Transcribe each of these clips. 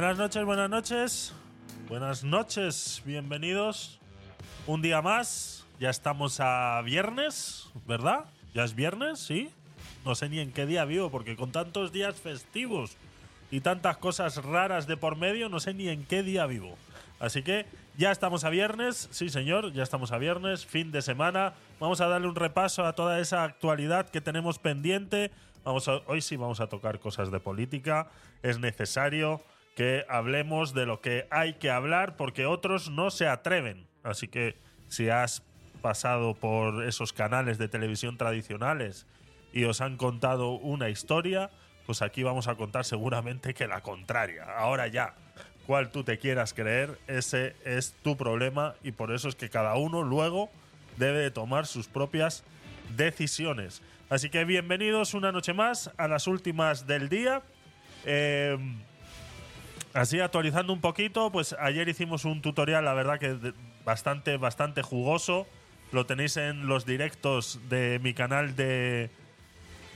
Buenas noches, buenas noches. Buenas noches, bienvenidos. Un día más. Ya estamos a viernes, ¿verdad? ¿Ya es viernes? ¿Sí? No sé ni en qué día vivo, porque con tantos días festivos y tantas cosas raras de por medio, no sé ni en qué día vivo. Así que ya estamos a viernes, sí señor, ya estamos a viernes, fin de semana. Vamos a darle un repaso a toda esa actualidad que tenemos pendiente. Vamos a- hoy sí vamos a tocar cosas de política. Es necesario que hablemos de lo que hay que hablar porque otros no se atreven. Así que si has pasado por esos canales de televisión tradicionales y os han contado una historia, pues aquí vamos a contar seguramente que la contraria. Ahora ya, cuál tú te quieras creer, ese es tu problema y por eso es que cada uno luego debe de tomar sus propias decisiones. Así que bienvenidos una noche más a las últimas del día. Eh, Así actualizando un poquito, pues ayer hicimos un tutorial, la verdad que bastante, bastante jugoso. Lo tenéis en los directos de mi canal de,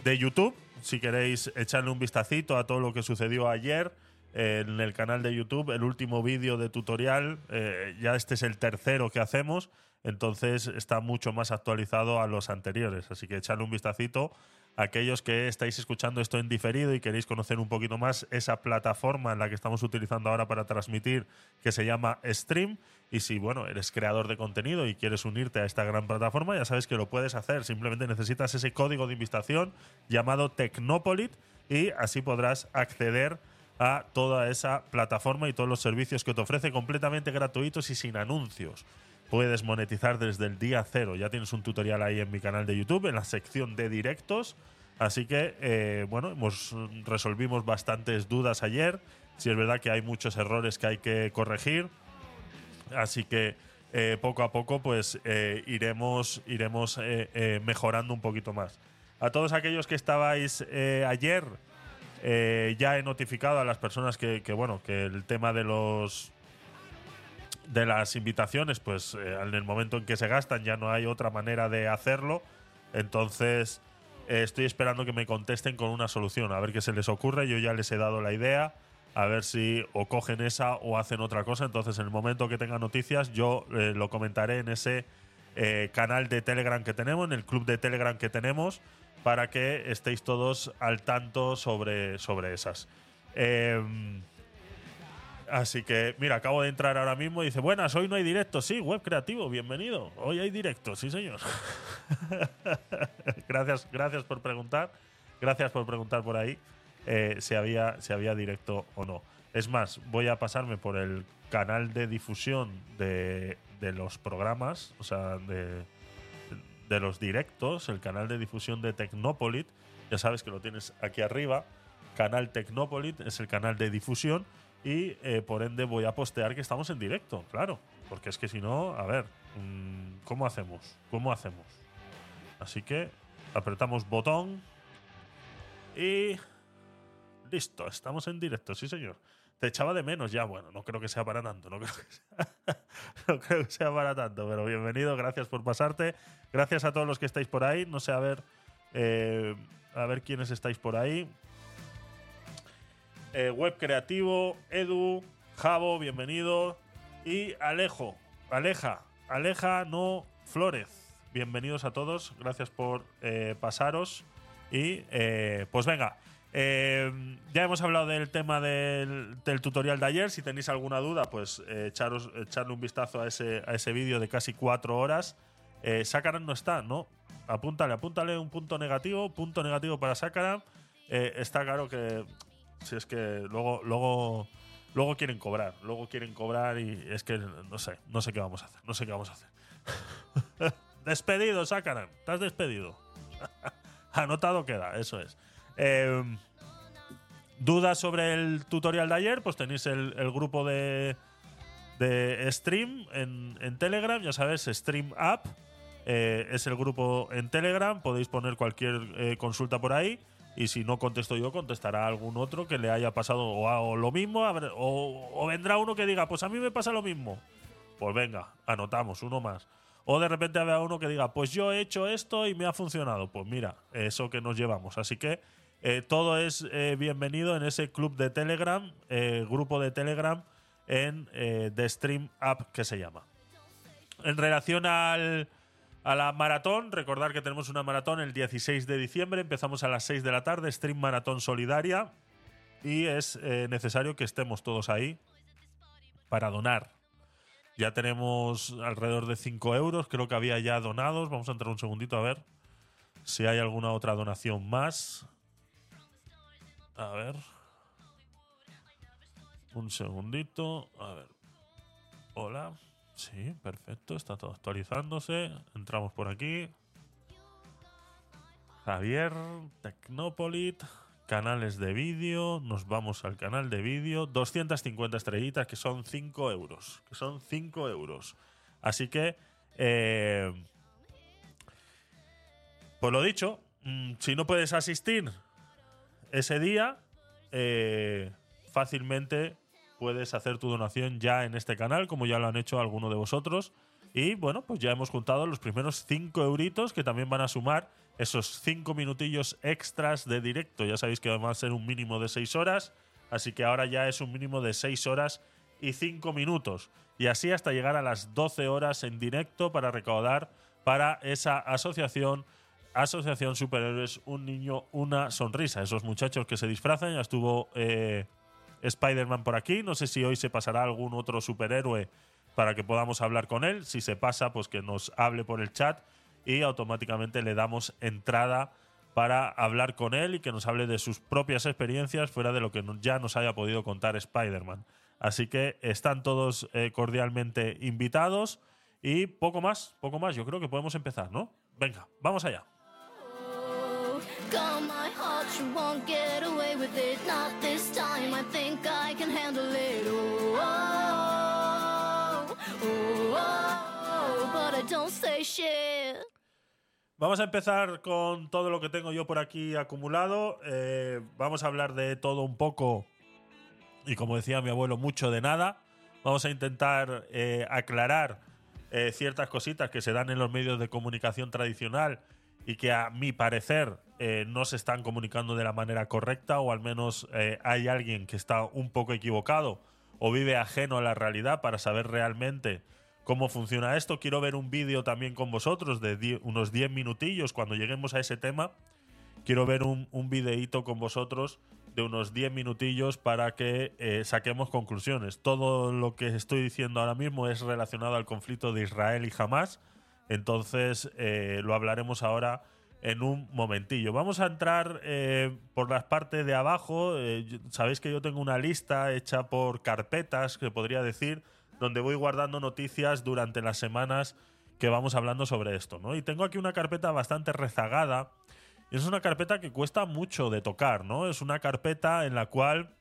de YouTube. Si queréis echarle un vistacito a todo lo que sucedió ayer eh, en el canal de YouTube, el último vídeo de tutorial, eh, ya este es el tercero que hacemos, entonces está mucho más actualizado a los anteriores. Así que echarle un vistacito aquellos que estáis escuchando esto en diferido y queréis conocer un poquito más esa plataforma en la que estamos utilizando ahora para transmitir, que se llama Stream. Y si, bueno, eres creador de contenido y quieres unirte a esta gran plataforma, ya sabes que lo puedes hacer. Simplemente necesitas ese código de invitación llamado Tecnopolit y así podrás acceder a toda esa plataforma y todos los servicios que te ofrece completamente gratuitos y sin anuncios. Puedes monetizar desde el día cero. Ya tienes un tutorial ahí en mi canal de YouTube, en la sección de directos. Así que, eh, bueno, hemos, resolvimos bastantes dudas ayer. Si es verdad que hay muchos errores que hay que corregir. Así que eh, poco a poco pues eh, iremos, iremos eh, eh, mejorando un poquito más. A todos aquellos que estabais eh, ayer, ya he notificado a las personas que, que, bueno, que el tema de los de las invitaciones, pues eh, en el momento en que se gastan ya no hay otra manera de hacerlo. Entonces eh, estoy esperando que me contesten con una solución, a ver qué se les ocurre. Yo ya les he dado la idea, a ver si o cogen esa o hacen otra cosa. Entonces en el momento que tenga noticias yo eh, lo comentaré en ese canal de Telegram que tenemos, en el club de Telegram que tenemos, para que estéis todos al tanto sobre, sobre esas. Em, Así que, mira, acabo de entrar ahora mismo y dice, buenas, hoy no hay directo. Sí, web creativo, bienvenido. Hoy hay directo, sí, señor. gracias, gracias por preguntar. Gracias por preguntar por ahí eh, si, había, si había directo o no. Es más, voy a pasarme por el canal de difusión de, de los programas, o sea, de, de los directos, el canal de difusión de Tecnopolit. Ya sabes que lo tienes aquí arriba. Canal Tecnopolit es el canal de difusión y eh, por ende voy a postear que estamos en directo, claro. Porque es que si no, a ver, mm, ¿cómo hacemos? ¿Cómo hacemos? Así que apretamos botón y listo, estamos en directo, sí señor. Te echaba de menos ya, bueno, no creo que sea para tanto, no creo que sea, no creo que sea para tanto, pero bienvenido, gracias por pasarte, gracias a todos los que estáis por ahí, no sé, a ver, eh, a ver quiénes estáis por ahí. Eh, web Creativo, Edu, Javo, bienvenido. Y Alejo, Aleja, Aleja no Flores. Bienvenidos a todos, gracias por eh, pasaros. Y eh, pues venga, eh, ya hemos hablado del tema del, tutorial de ayer. Si tenéis alguna duda, pues echaros, echarle un vistazo a ese, a ese vídeo de casi cuatro horas. Sakaran no está, ¿no? Apúntale, apúntale un punto negativo, punto negativo para Sakaran. Está claro que si es que luego, luego, luego quieren cobrar, luego quieren cobrar y es que no sé, no sé qué vamos a hacer, no sé qué vamos a hacer. despedido, Sakaran, estás despedido. Anotado queda, eso es. Eh, ¿Dudas sobre el tutorial de ayer? Pues tenéis el, el grupo de, de stream en, en Telegram, ya sabes, Stream App. eh, es el grupo en Telegram, podéis poner cualquier eh, consulta por ahí. Y si no contesto yo, contestará algún otro que le haya pasado o, lo mismo, o vendrá uno que diga, pues a mí me pasa lo mismo. Pues venga, anotamos uno más. O de repente habrá uno que diga, pues yo he hecho esto y me ha funcionado. Pues mira, eso que nos llevamos. Así que Eh, todo es eh, bienvenido en ese club de Telegram, eh, grupo de Telegram en The Stream App que se llama. En relación al, a la maratón, recordar que tenemos una maratón el 16 de diciembre, empezamos a las 6 de la tarde, Stream Maratón Solidaria, y es necesario que estemos todos ahí para donar. Ya tenemos alrededor de 5 euros, creo que había ya donados, vamos a entrar un segundito a ver si hay alguna otra donación más. A ver. Un segundito. A ver. Hola. Sí, perfecto. Está todo actualizándose. Entramos por aquí. Javier, Tecnopolit, canales de vídeo. Nos vamos al canal de vídeo. 250 estrellitas, que son 5 euros. Que son 5 euros. Así que, eh, pues lo dicho, mm, si no puedes asistir ese día, eh, fácilmente puedes hacer tu donación ya en este canal, como ya lo han hecho algunos de vosotros. Y bueno, pues ya hemos juntado los primeros 5 euritos que también van a sumar esos 5 minutillos extras de directo. Ya sabéis que va a ser un mínimo de 6 horas, así que ahora ya es un mínimo de 6 horas y 5 minutos. Y así hasta llegar a las 12 horas en directo para recaudar para esa asociación Asociación Superhéroes, un niño, una sonrisa. Esos muchachos que se disfrazan, ya estuvo eh, Spider-Man por aquí. No sé si hoy se pasará algún otro superhéroe para que podamos hablar con él. Si se pasa, pues que nos hable por el chat y automáticamente le damos entrada para hablar con él y que nos hable de sus propias experiencias fuera de lo que ya nos haya podido contar Spider-Man. Así que están todos eh, cordialmente invitados y poco más, poco más. Yo creo que podemos empezar, ¿no? Venga, vamos allá. Vamos a empezar con todo lo que tengo yo por aquí acumulado. Eh, vamos a hablar de todo un poco y como decía mi abuelo, mucho de nada. Vamos a intentar eh, aclarar eh, ciertas cositas que se dan en los medios de comunicación tradicional y que a mi parecer eh, no se están comunicando de la manera correcta o al menos eh, hay alguien que está un poco equivocado o vive ajeno a la realidad para saber realmente cómo funciona esto. Quiero ver un vídeo también con vosotros de unos 10 minutillos cuando lleguemos a ese tema. Quiero ver un, un videíto con vosotros de unos 10 minutillos para que eh, saquemos conclusiones. Todo lo que estoy diciendo ahora mismo es relacionado al conflicto de Israel y Hamas entonces lo hablaremos ahora en un momentillo. Vamos a entrar eh, por las partes de abajo. Eh, sabéis que yo tengo una lista hecha por carpetas, que podría decir, donde voy guardando noticias durante las semanas que vamos hablando sobre esto. ¿no? Y tengo aquí una carpeta bastante rezagada. Es una carpeta que cuesta mucho de tocar, ¿no? Es una carpeta en la cual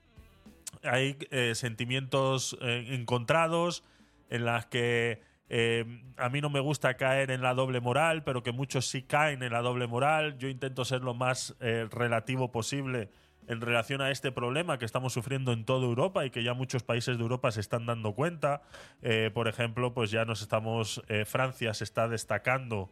hay sentimientos encontrados, en las que eh, a mí no me gusta caer en la doble moral, pero que muchos sí caen en la doble moral. Yo intento ser lo más eh, relativo posible en relación a este problema que estamos sufriendo en toda Europa y que ya muchos países de Europa se están dando cuenta. Eh, por ejemplo, pues ya nos estamos, Francia se está destacando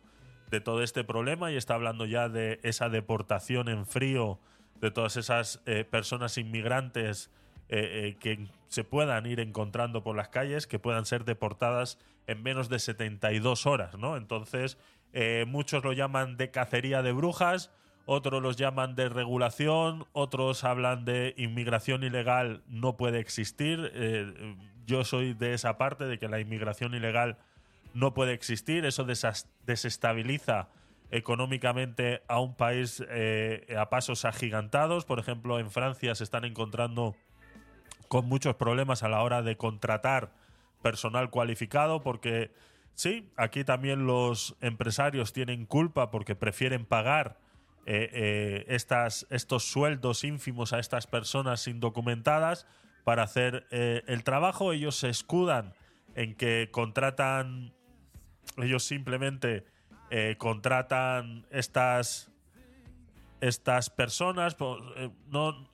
de todo este problema y está hablando ya de esa deportación en frío de todas esas personas inmigrantes que se puedan ir encontrando por las calles, que puedan ser deportadas en menos de 72 horas, ¿no? Entonces, eh, muchos lo llaman de cacería de brujas, otros los llaman de regulación, otros hablan de inmigración ilegal no puede existir. Eh, yo soy de esa parte de que la inmigración ilegal no puede existir, eso desestabiliza económicamente a un país eh, a pasos agigantados. Por ejemplo, en Francia se están encontrando con muchos problemas a la hora de contratar personal cualificado porque sí, aquí también los empresarios tienen culpa porque prefieren pagar eh, eh, estas, estos sueldos ínfimos a estas personas indocumentadas para hacer eh, el trabajo. Ellos se escudan en que contratan, ellos simplemente contratan estas, estas personas, pues, no,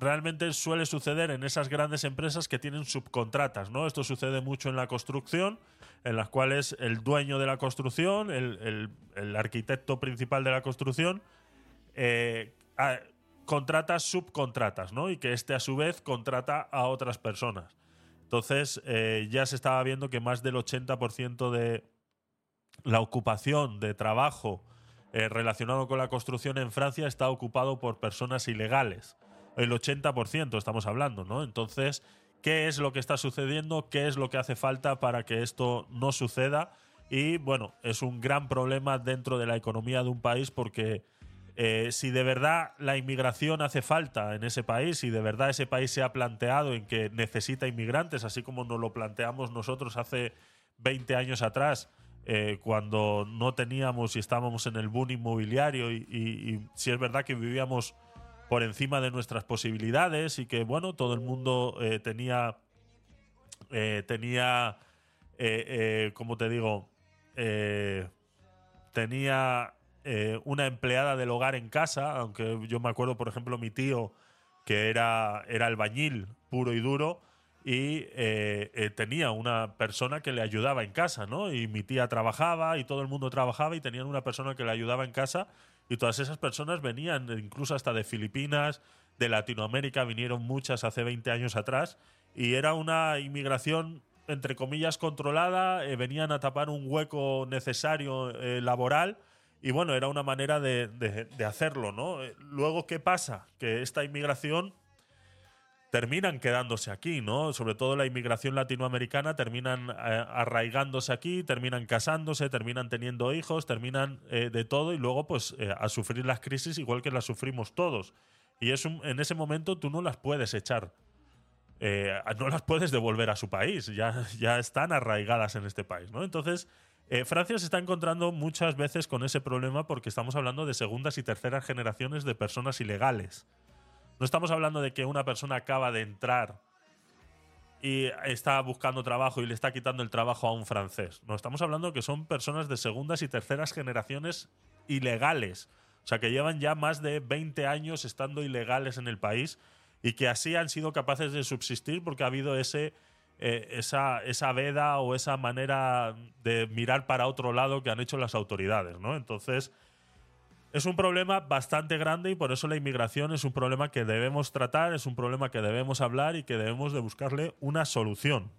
realmente suele suceder en esas grandes empresas que tienen subcontratas, ¿no? Esto sucede mucho en la construcción, en las cuales el dueño de la construcción, el, arquitecto principal de la construcción, eh, contratas subcontratas, ¿no? Y que este a su vez contrata a otras personas. Entonces eh, ya se estaba viendo que más del 80% de la ocupación de trabajo eh, relacionado con la construcción en Francia está ocupado por personas ilegales. El 80% estamos hablando, ¿no? Entonces, ¿qué es lo que está sucediendo? ¿Qué es lo que hace falta para que esto no suceda? Y bueno, es un gran problema dentro de la economía de un país porque eh, si de verdad la inmigración hace falta en ese país, si de verdad ese país se ha planteado en que necesita inmigrantes, así como nos lo planteamos nosotros hace 20 años atrás, eh, cuando no teníamos y estábamos en el boom inmobiliario y, si es verdad que vivíamos por encima de nuestras posibilidades y que bueno todo el mundo eh, tenía tenía como te digo tenía eh, una empleada del hogar en casa, aunque yo me acuerdo, por ejemplo, mi tío, que era, era albañil puro y duro, y eh, eh, tenía una persona que le ayudaba en casa, ¿no? Y mi tía trabajaba y todo el mundo trabajaba y tenían una persona que le ayudaba en casa y todas esas personas venían incluso hasta de Filipinas, de Latinoamérica, vinieron muchas hace 20 años atrás y era una inmigración entre comillas controlada, venían a tapar un hueco necesario laboral y bueno, era una manera de, hacerlo, ¿no? Eh, luego, ¿qué pasa? Que esta inmigración terminan quedándose aquí, ¿no? Sobre todo la inmigración latinoamericana terminan eh, arraigándose aquí, terminan casándose, terminan teniendo hijos, terminan eh, de todo y luego pues a sufrir las crisis igual que las sufrimos todos. Y es en ese momento tú no las puedes echar, no las puedes devolver a su país, ya, ya están arraigadas en este país, ¿no? Entonces eh, Francia se está encontrando muchas veces con ese problema porque estamos hablando de segundas y terceras generaciones de personas ilegales. No estamos hablando de que una persona acaba de entrar y está buscando trabajo y le está quitando el trabajo a un francés. No, estamos hablando que son personas de segundas y terceras generaciones ilegales. O sea, que llevan ya más de 20 años estando ilegales en el país y que así han sido capaces de subsistir porque ha habido ese eh, esa, esa veda o esa manera de mirar para otro lado que han hecho las autoridades, ¿no? Entonces, es un problema bastante grande y por eso la inmigración es un problema que debemos tratar, es un problema que debemos hablar y que debemos de buscarle una solución.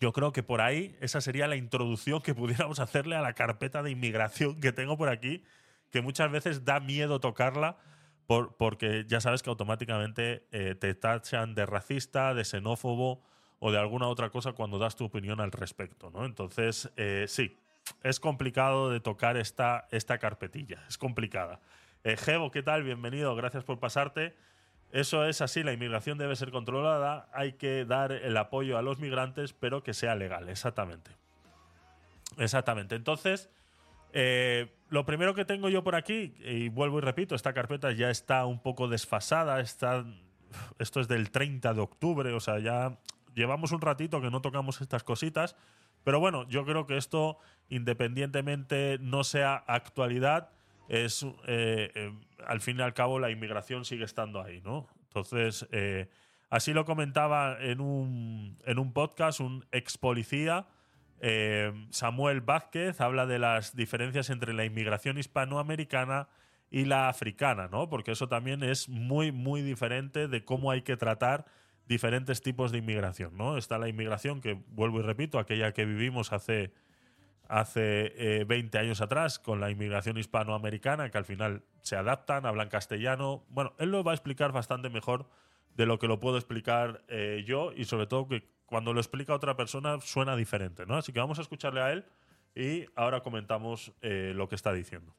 Yo creo que por ahí esa sería la introducción que pudiéramos hacerle a la carpeta de inmigración que tengo por aquí, que muchas veces da miedo tocarla porque ya sabes que automáticamente eh, te tachan de racista, de xenófobo o de alguna otra cosa cuando das tu opinión al respecto, ¿no? Entonces, eh, sí, es complicado de tocar esta, esta carpetilla, es complicada. Eh, Gebo, ¿qué tal? Bienvenido, gracias por pasarte. Eso es así, la inmigración debe ser controlada, hay que dar el apoyo a los migrantes, pero que sea legal, exactamente. Exactamente. Entonces, eh, lo primero que tengo yo por aquí, y vuelvo y repito, esta carpeta ya está un poco desfasada, está, esto es del 30 de octubre, o sea, ya llevamos un ratito que no tocamos estas cositas, pero bueno, yo creo que esto, independientemente no sea actualidad, es eh, eh, al fin y al cabo la inmigración sigue estando ahí, ¿no? Entonces, así lo comentaba en un, en un podcast un ex policía eh, Samuel Vázquez habla de las diferencias entre la inmigración hispanoamericana y la africana, ¿no? Porque eso también es muy, muy diferente de cómo hay que tratar diferentes tipos de inmigración, ¿no? Está la inmigración que, vuelvo y repito, aquella que vivimos hace, hace 20 eh, años atrás con la inmigración hispanoamericana, que al final se adaptan, hablan castellano. Bueno, él lo va a explicar bastante mejor de lo que lo puedo explicar eh, yo y sobre todo que cuando lo explica otra persona suena diferente, ¿no? Así que vamos a escucharle a él y ahora comentamos eh, lo que está diciendo.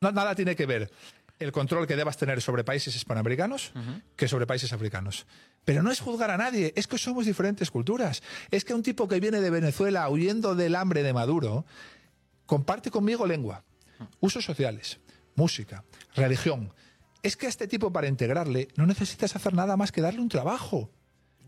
nada tiene que ver el control que debas tener sobre países hispanoamericanos que sobre países africanos. Pero no es juzgar a nadie, es que somos diferentes culturas. Es que un tipo que viene de Venezuela huyendo del hambre de Maduro comparte conmigo lengua, usos sociales, música, religión. Es que a este tipo para integrarle no necesitas hacer nada más que darle un trabajo.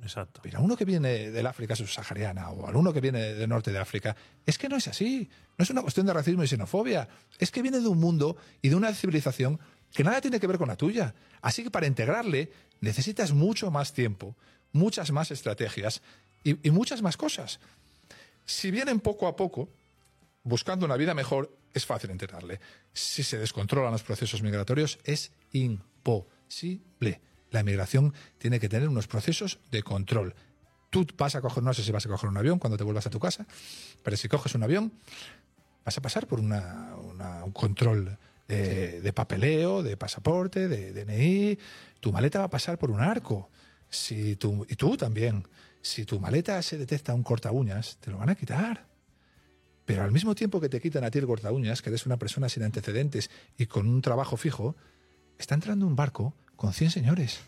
Exacto. Pero a uno que viene del África subsahariana o a uno que viene del norte de África, es que no es así. No es una cuestión de racismo y xenofobia. Es que viene de un mundo y de una civilización que nada tiene que ver con la tuya. Así que para integrarle necesitas mucho más tiempo, muchas más estrategias y, muchas más cosas. Si vienen poco a poco, buscando una vida mejor, es fácil enterarle. Si se descontrolan los procesos migratorios, es imposible. La migración tiene que tener unos procesos de control. Tú vas a coger, no sé si vas a coger un avión cuando te vuelvas a tu casa, pero si coges un avión, vas a pasar por un control de, de papeleo, de pasaporte, de DNI. Tu maleta va a pasar por un arco. Si tú, y tú también. Si tu maleta se detecta un corta uñas, te lo van a quitar. Pero al mismo tiempo que te quitan a ti el corta uñas, que eres una persona sin antecedentes y con un trabajo fijo, está entrando un barco con 100 señores.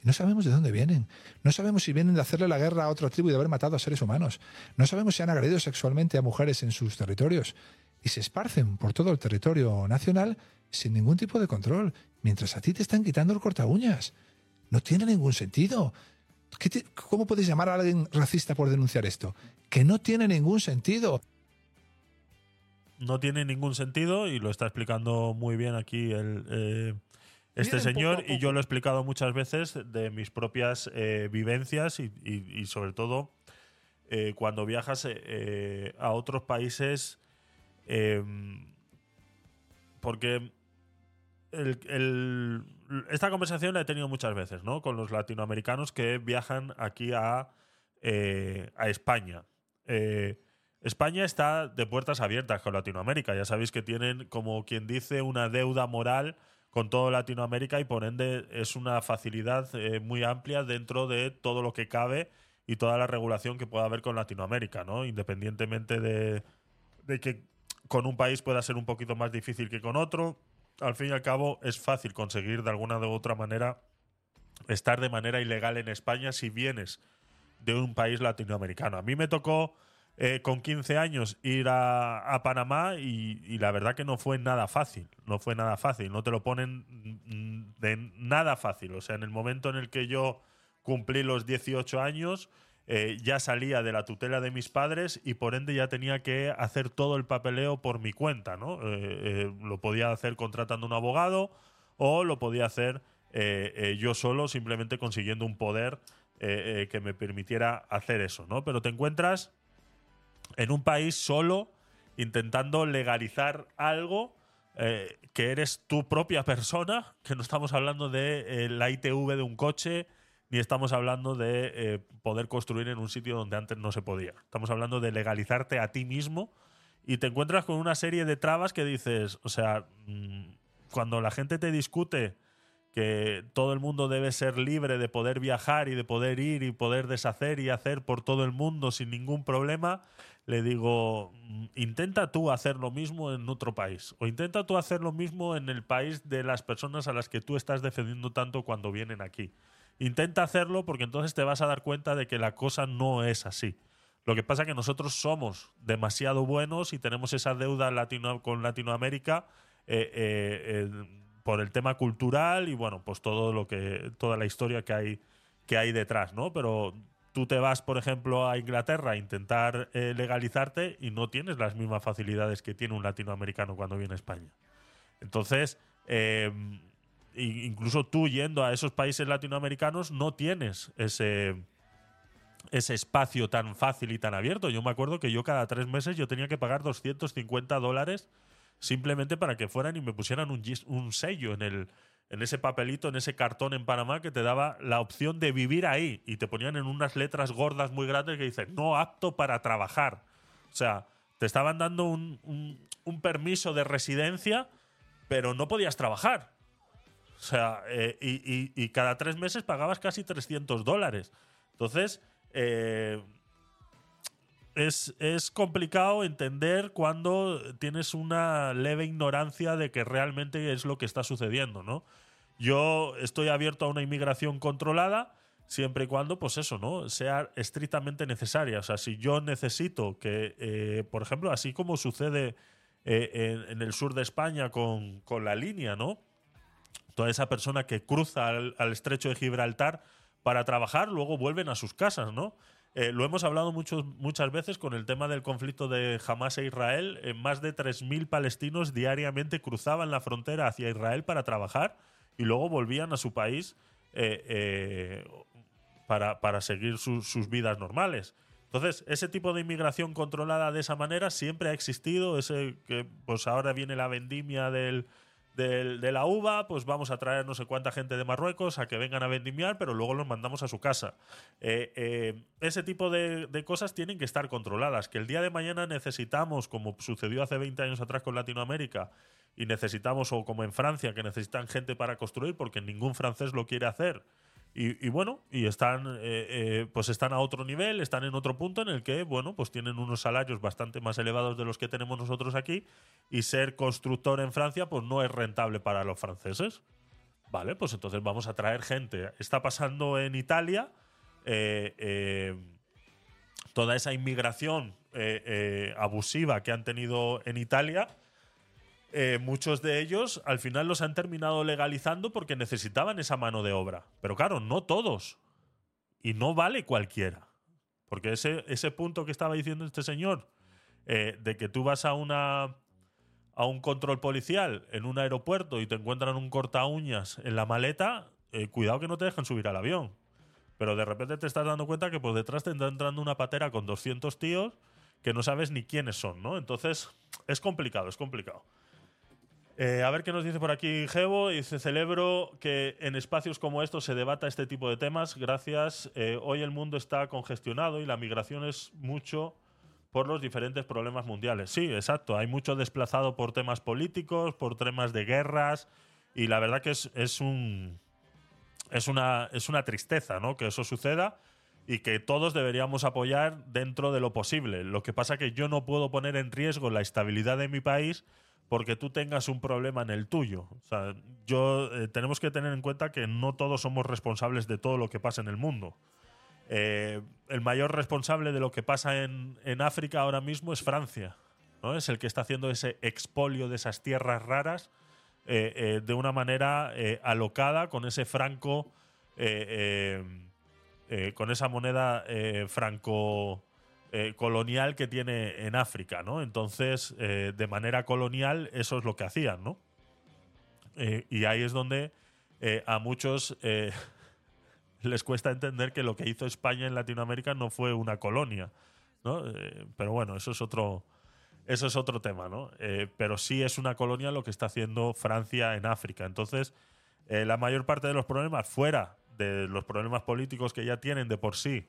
Y no sabemos de dónde vienen. No sabemos si vienen de hacerle la guerra a otra tribu y de haber matado a seres humanos. No sabemos si han agredido sexualmente a mujeres en sus territorios. Y se esparcen por todo el territorio nacional sin ningún tipo de control, mientras a ti te están quitando el corta uñas. No tiene ningún sentido. ¿Qué te- ¿Cómo puedes llamar a alguien racista por denunciar esto? Que no tiene ningún sentido. No tiene ningún sentido y lo está explicando muy bien aquí el, eh, este señor poco y yo lo he explicado muchas veces de mis propias eh, vivencias y, y- y sobre todo eh, cuando viajas a otros países eh, porque esta conversación la he tenido muchas veces ¿no? con los latinoamericanos que viajan aquí a, eh, España. Eh, España está de puertas abiertas con Latinoamérica. Ya sabéis que tienen, como quien dice, una deuda moral con todo Latinoamérica y por ende es una facilidad eh, muy amplia dentro de todo lo que cabe y toda la regulación que pueda haber con Latinoamérica, ¿no? Independientemente de, de que con un país pueda ser un poquito más difícil que con otro, al fin y al cabo es fácil conseguir de alguna u otra manera estar de manera ilegal en España si vienes de un país latinoamericano. A mí me tocó eh, con 15 años ir a, Panamá y, y la verdad que no fue nada fácil. No fue nada fácil. No te lo ponen de nada fácil. O sea, en el momento en el que yo cumplí los 18 años, eh, ya salía de la tutela de mis padres y por ende ya tenía que hacer todo el papeleo por mi cuenta, ¿no? Eh, eh, lo podía hacer contratando un abogado o lo podía hacer yo solo, simplemente consiguiendo un poder que me permitiera hacer eso, ¿no? Pero te encuentras en un país solo intentando legalizar algo que eres tu propia persona, que no estamos hablando de la ITV de un coche, ni estamos hablando de eh, poder construir en un sitio donde antes no se podía. Estamos hablando de legalizarte a ti mismo y te encuentras con una serie de trabas que dices, o sea, mm, cuando la gente te discute que todo el mundo debe ser libre de poder viajar y de poder ir y poder deshacer y hacer por todo el mundo sin ningún problema, le digo, mm, intenta tú hacer lo mismo en otro país o intenta tú hacer lo mismo en el país de las personas a las que tú estás defendiendo tanto cuando vienen aquí. Intenta hacerlo porque entonces te vas a dar cuenta de que la cosa no es así. Lo que pasa es que nosotros somos demasiado buenos y tenemos esa deuda latino- con Latinoamérica eh, eh, eh, por el tema cultural y bueno, pues todo lo que toda la historia que hay que hay detrás, ¿no? Pero tú te vas, por ejemplo, a Inglaterra a intentar legalizarte y no tienes las mismas facilidades que tiene un latinoamericano cuando viene a España. Entonces, incluso tú yendo a esos países latinoamericanos no tienes ese ese espacio tan fácil y tan abierto. Yo me acuerdo que yo cada tres meses yo tenía que pagar 250 dólares simplemente para que fueran y me pusieran un, un sello en, el, en ese papelito, en ese cartón en Panamá que te daba la opción de vivir ahí y te ponían en unas letras gordas muy grandes que dicen no apto para trabajar. O sea, te estaban dando un- un permiso de residencia, pero no podías trabajar. O sea, eh, y, cada tres meses pagabas casi 300 dólares. Entonces, eh, es, es complicado entender cuando tienes una leve ignorancia de que realmente es lo que está sucediendo, ¿no? Yo estoy abierto a una inmigración controlada siempre y cuando, pues eso, ¿no? Sea estrictamente necesaria. O sea, si yo necesito que, eh, por ejemplo, así como sucede en, en el sur de España con, con la línea, ¿no? Toda esa persona que cruza al, estrecho de Gibraltar para trabajar, luego vuelven a sus casas, ¿no? Eh, lo hemos hablado muchos- muchas veces con el tema del conflicto de Hamas e Israel. Eh, más de 3.000 palestinos diariamente cruzaban la frontera hacia Israel para trabajar y luego volvían a su país eh, para, para seguir su- sus vidas normales. Entonces, ese tipo de inmigración controlada de esa manera siempre ha existido. Ese que, pues ahora viene la vendimia del, de la uva, pues vamos a traer no sé cuánta gente de Marruecos a que vengan a vendimiar, pero luego los mandamos a su casa. Eh, eh, ese tipo de, de cosas tienen que estar controladas. Que el día de mañana necesitamos, como sucedió hace 20 años atrás con Latinoamérica, y necesitamos, o como en Francia, que necesitan gente para construir porque ningún francés lo quiere hacer. Y, y bueno, y están, eh, eh, pues están a otro nivel, están en otro punto en el que, bueno, pues tienen unos salarios bastante más elevados de los que tenemos nosotros aquí y ser constructor en Francia pues no es rentable para los franceses. Vale, pues entonces vamos a traer gente. Está pasando en Italia eh, eh, toda esa inmigración eh, eh, abusiva que han tenido en Italia. Eh, muchos de ellos al final los han terminado legalizando porque necesitaban esa mano de obra. Pero claro, no todos. Y no vale cualquiera. Porque ese, ese punto que estaba diciendo este señor, eh, de que tú vas a una a un control policial en un aeropuerto y te encuentran un corta uñas en la maleta, eh, cuidado que no te dejan subir al avión. Pero de repente te estás dando cuenta que por detrás te está entrando una patera con 200 tíos que no sabes ni quiénes son, ¿no? Entonces, es complicado, es complicado. Eh, a ver qué nos dice por aquí Gebo. Dice, celebro que en espacios como estos se debata este tipo de temas. Gracias. Eh, hoy el mundo está congestionado y la migración es mucho por los diferentes problemas mundiales. Sí, exacto. Hay mucho desplazado por temas políticos, por temas de guerras. Y la verdad que es, es un. Es una, es una tristeza, ¿no? Que eso suceda y que todos deberíamos apoyar dentro de lo posible. Lo que pasa que yo no puedo poner en riesgo la estabilidad de mi país porque tú tengas un problema en el tuyo. O sea, yo eh, tenemos que tener en cuenta que no todos somos responsables de todo lo que pasa en el mundo. Eh, el mayor responsable de lo que pasa en, en África ahora mismo es Francia. ¿no? Es el que está haciendo ese expolio de esas tierras raras eh, de una manera alocada con ese franco, con esa moneda franco eh, colonial que tiene en África, ¿no? Entonces, eh, de manera colonial, eso es lo que hacían, ¿no? Eh, y ahí es donde a muchos les cuesta entender que lo que hizo España en Latinoamérica no fue una colonia, ¿no? Pero bueno, eso es otro, eso es otro tema, ¿no? Pero sí es una colonia lo que está haciendo Francia en África. Entonces, la mayor parte de los problemas, fuera de los problemas políticos que ya tienen de por sí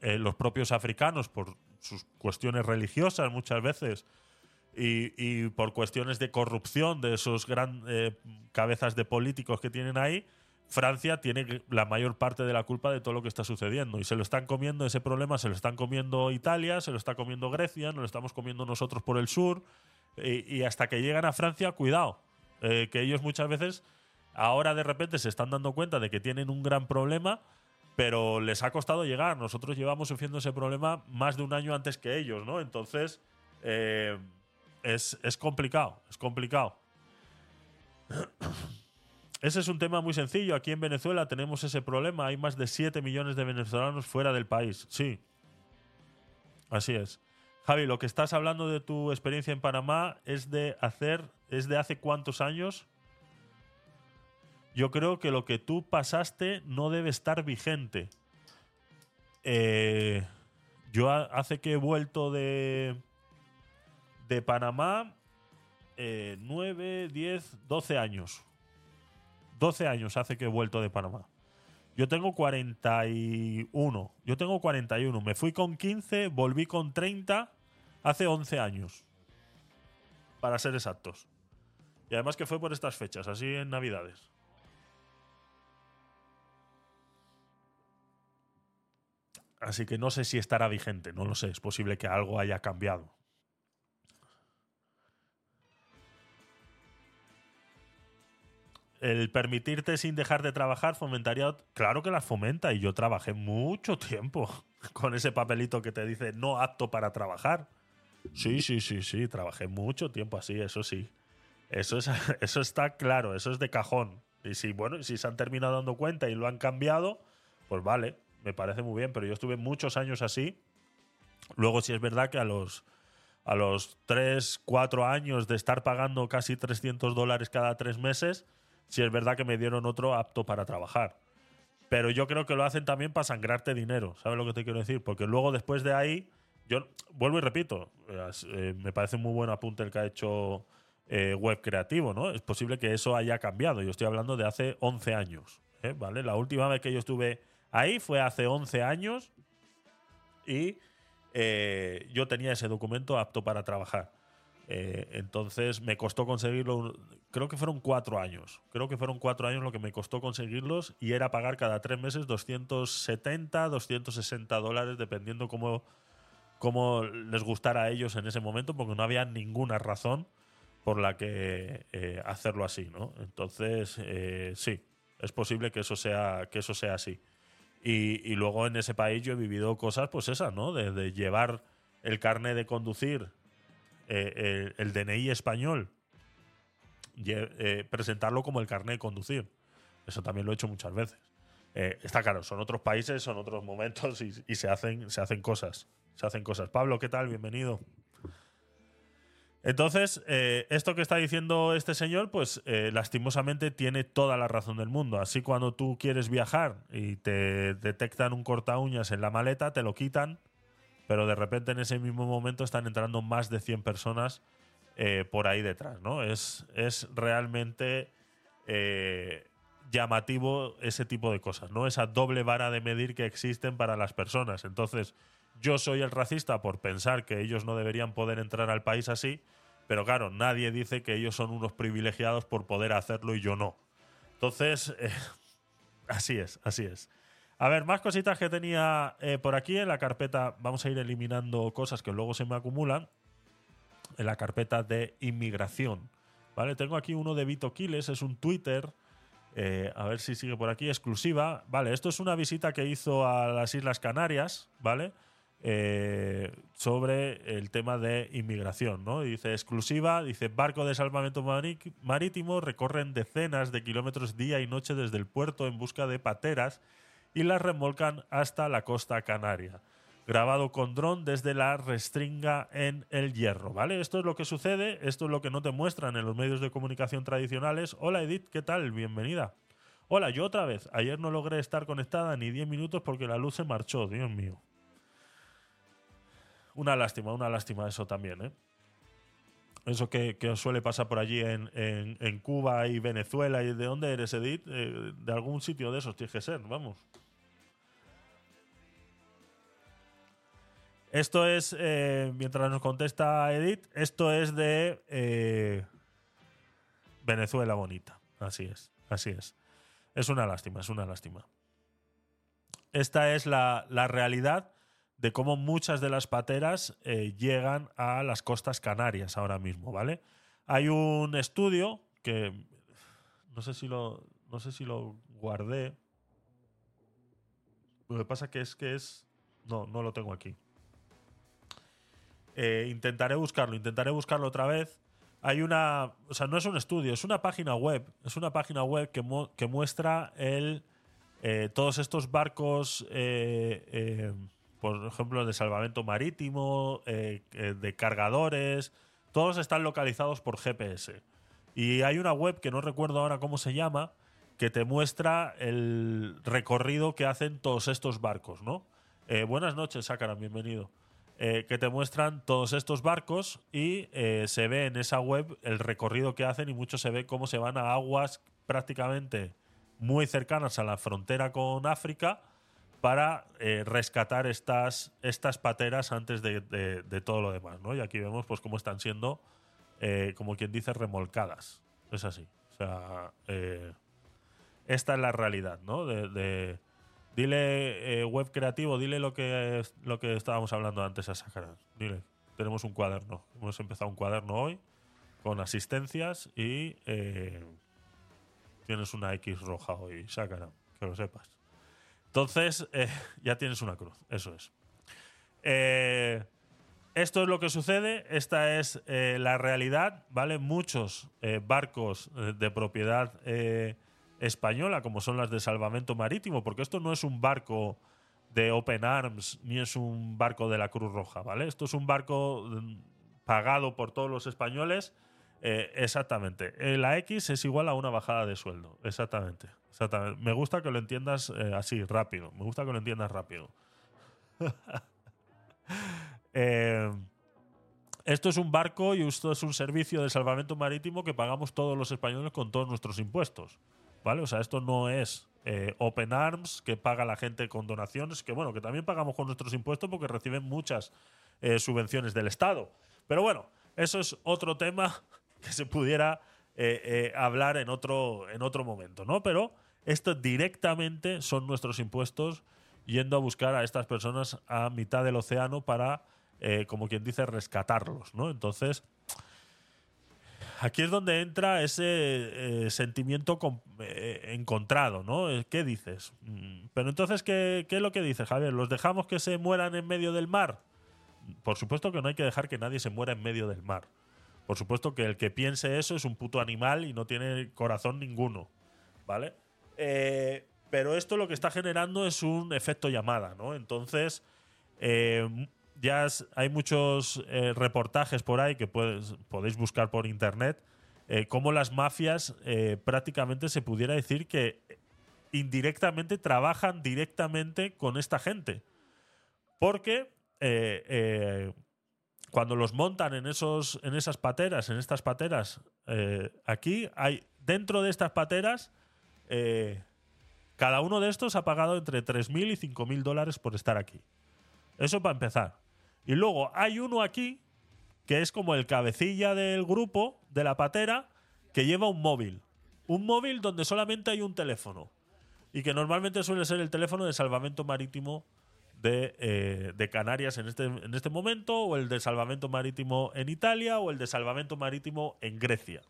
eh, los propios africanos, por sus cuestiones religiosas muchas veces, y, por cuestiones de corrupción de esos gran eh, cabezas de políticos que tienen ahí, Francia tiene la mayor parte de la culpa de todo lo que está sucediendo. Y se lo están comiendo, ese problema se lo están comiendo Italia, se lo está comiendo Grecia, nos lo estamos comiendo nosotros por el sur. Y, y hasta que llegan a Francia, cuidado, eh, que ellos muchas veces ahora de repente se están dando cuenta de que tienen un gran problema, pero les ha costado llegar. Nosotros llevamos sufriendo ese problema más de un año antes que ellos, ¿no? Entonces, eh, es, es complicado, es complicado. Ese es un tema muy sencillo. Aquí en Venezuela tenemos ese problema. Hay más de 7 millones de venezolanos fuera del país. Sí. Así es. Javi, lo que estás hablando de tu experiencia en Panamá es de hacer, es de hace cuántos años. Yo creo que lo que tú pasaste no debe estar vigente. Eh, yo ha- hace que he vuelto de, de Panamá eh, 9, 10, 12 años. 12 años hace que he vuelto de Panamá. Yo tengo 41. Yo tengo 41. Me fui con 15, volví con 30 hace 11 años. Para ser exactos. Y además que fue por estas fechas, así en Navidades. Así que no sé si estará vigente, no lo sé. Es posible que algo haya cambiado. el permitirte sin dejar de trabajar fomentaría. Claro que las fomenta y yo trabajé mucho tiempo con ese papelito que te dice no apto para trabajar. Sí, sí, sí, sí, trabajé mucho tiempo así, eso sí. Eso, es, eso está claro, eso es de cajón. Y si, bueno, si se han terminado dando cuenta y lo han cambiado, pues vale, me parece muy bien, pero yo estuve muchos años así. Luego, sí es verdad que a los, a los 3, 4 años de estar pagando casi 300 dólares cada tres meses, sí es verdad que me dieron otro apto para trabajar. Pero yo creo que lo hacen también para sangrarte dinero, ¿sabes lo que te quiero decir? Porque luego después de ahí, yo vuelvo y repito, eh, me parece muy buen apunte el que ha hecho eh, Web Creativo, ¿no? Es posible que eso haya cambiado. Yo estoy hablando de hace 11 años, ¿eh? ¿vale? La última vez que yo estuve ahí fue hace 11 años y yo tenía ese documento apto para trabajar. Eh, entonces me costó conseguirlo, creo que fueron cuatro años. Creo que fueron cuatro años lo que me costó conseguirlos y era pagar cada tres meses 270, 260 dólares, dependiendo cómo, cómo les gustara a ellos en ese momento, porque no había ninguna razón por la que eh, hacerlo así, ¿no? Entonces, eh, sí, es posible que eso sea, que eso sea así. Y, luego en ese país yo he vivido cosas, pues esas, ¿no? De, llevar el carnet de conducir eh, el, DNI español, eh, presentarlo como el carnet de conducir. Eso también lo he hecho muchas veces. Eh, está claro, son otros países, son otros momentos y, se, hacen, se hacen cosas. Se hacen cosas. Pablo, ¿qué tal? Bienvenido. Entonces, esto que está diciendo este señor, pues lastimosamente tiene toda la razón del mundo. Así cuando tú quieres viajar y te detectan un corta uñas en la maleta, te lo quitan pero de repente en ese mismo momento están entrando más de 100 personas eh, por ahí detrás, ¿no? Es, es realmente eh, llamativo ese tipo de cosas, ¿no? Esa doble vara de medir que existen para las personas. Entonces, yo soy el racista por pensar que ellos no deberían poder entrar al país así, pero claro, nadie dice que ellos son unos privilegiados por poder hacerlo y yo no. Entonces, eh, así es, así es. A ver, más cositas que tenía eh, por aquí en la carpeta. Vamos a ir eliminando cosas que luego se me acumulan. En la carpeta de inmigración. ¿Vale? Tengo aquí uno de Vito Quiles, es un Twitter. Eh, a ver si sigue por aquí, exclusiva. Vale, esto es una visita que hizo a las Islas Canarias, ¿vale? Eh, sobre el tema de inmigración, ¿no? Dice exclusiva, dice barco de salvamento marítimo recorren decenas de kilómetros día y noche desde el puerto en busca de pateras y las remolcan hasta la costa canaria. Grabado con dron desde la restringa en el hierro, ¿vale? Esto es lo que sucede, esto es lo que no te muestran en los medios de comunicación tradicionales. Hola Edith, ¿qué tal? Bienvenida. Hola, yo otra vez. Ayer no logré estar conectada ni 10 minutos porque la luz se marchó, Dios mío. Una lástima, una lástima eso también, ¿eh? Eso que, suele pasar por allí en, Cuba y Venezuela. ¿Y de dónde eres, Edith? Eh, de algún sitio de esos tienes que ser, vamos. Esto es, eh, mientras nos contesta Edith, esto es de Venezuela bonita. Así es, así es. Es una lástima, es una lástima. Esta es la, la realidad de cómo muchas de las pateras eh, llegan a las costas canarias ahora mismo, ¿vale? Hay un estudio que no sé si lo, no sé si lo guardé. Lo que pasa que es que es... No, no lo tengo aquí. Eh, intentaré buscarlo, intentaré buscarlo otra vez. Hay una... O sea, no es un estudio, es una página web. Es una página web que, que muestra el, eh, todos estos barcos por ejemplo, de salvamento marítimo, eh, eh, de cargadores, todos están localizados por GPS. Y hay una web que no recuerdo ahora cómo se llama, que te muestra el recorrido que hacen todos estos barcos, ¿no? Eh, buenas noches, Sácaran, bienvenido. que te muestran todos estos barcos y se ve en esa web el recorrido que hacen y mucho se ve cómo se van a aguas prácticamente muy cercanas a la frontera con África para eh, rescatar estas, estas pateras antes de, todo lo demás, ¿no? Y aquí vemos pues cómo están siendo, eh, como quien dice, remolcadas. Es así. O sea, eh, esta es la realidad, ¿no? De, dile web creativo, dile lo que lo que estábamos hablando antes a Sacaran. Dile, tenemos un cuaderno. Hemos empezado un cuaderno hoy con asistencias y tienes una X roja hoy, Sacaran, que lo sepas. Entonces, eh, ya tienes una cruz, eso es. Eh, esto es lo que sucede, esta es eh, la realidad, ¿vale? Muchos barcos de propiedad española, como son las de salvamento marítimo, porque esto no es un barco de Open Arms ni es un barco de la Cruz Roja, ¿vale? Esto es un barco mm, pagado por todos los españoles Eh, exactamente. Eh, la X es igual a una bajada de sueldo. Exactamente. Me gusta que lo entiendas eh, así, rápido. Me gusta que lo entiendas rápido. esto es un barco y esto es un servicio de salvamento marítimo que pagamos todos los españoles con todos nuestros impuestos. ¿Vale? O sea, esto no es Open Arms que paga la gente con donaciones, que bueno, que también pagamos con nuestros impuestos porque reciben muchas subvenciones del Estado. Pero bueno, eso es otro tema que se pudiera eh, eh, hablar en otro, en otro momento, ¿no? Pero esto directamente son nuestros impuestos yendo a buscar a estas personas a mitad del océano para, eh, como quien dice, rescatarlos, ¿no? Entonces, aquí es donde entra ese sentimiento encontrado, ¿no? ¿Qué dices? Mm, pero entonces, ¿qué, ¿qué es lo que dices, Javier? ¿Los dejamos que se mueran en medio del mar? Por supuesto que no hay que dejar que nadie se muera en medio del mar. Por supuesto que el que piense eso es un puto animal y no tiene corazón ninguno, ¿vale? Eh, pero esto lo que está generando es un efecto llamada, ¿no? Entonces, eh, ya hay muchos eh, reportajes por ahí que podéis buscar por internet, cómo las mafias prácticamente se pudiera decir que indirectamente trabajan directamente con esta gente. Porque cuando los montan en, esos, en esas pateras, en estas pateras, eh, aquí hay, dentro de estas pateras, eh, cada uno de estos ha pagado entre 3.000 y 5.000 dólares por estar aquí. Eso para empezar. Y luego hay uno aquí, que es como el cabecilla del grupo, de la patera, que lleva un móvil. Un móvil donde solamente hay un teléfono. Y que normalmente suele ser el teléfono de salvamento marítimo eh, de, Canarias en este, en este momento, o el de salvamento marítimo en Italia, o el de salvamento marítimo en Grecia.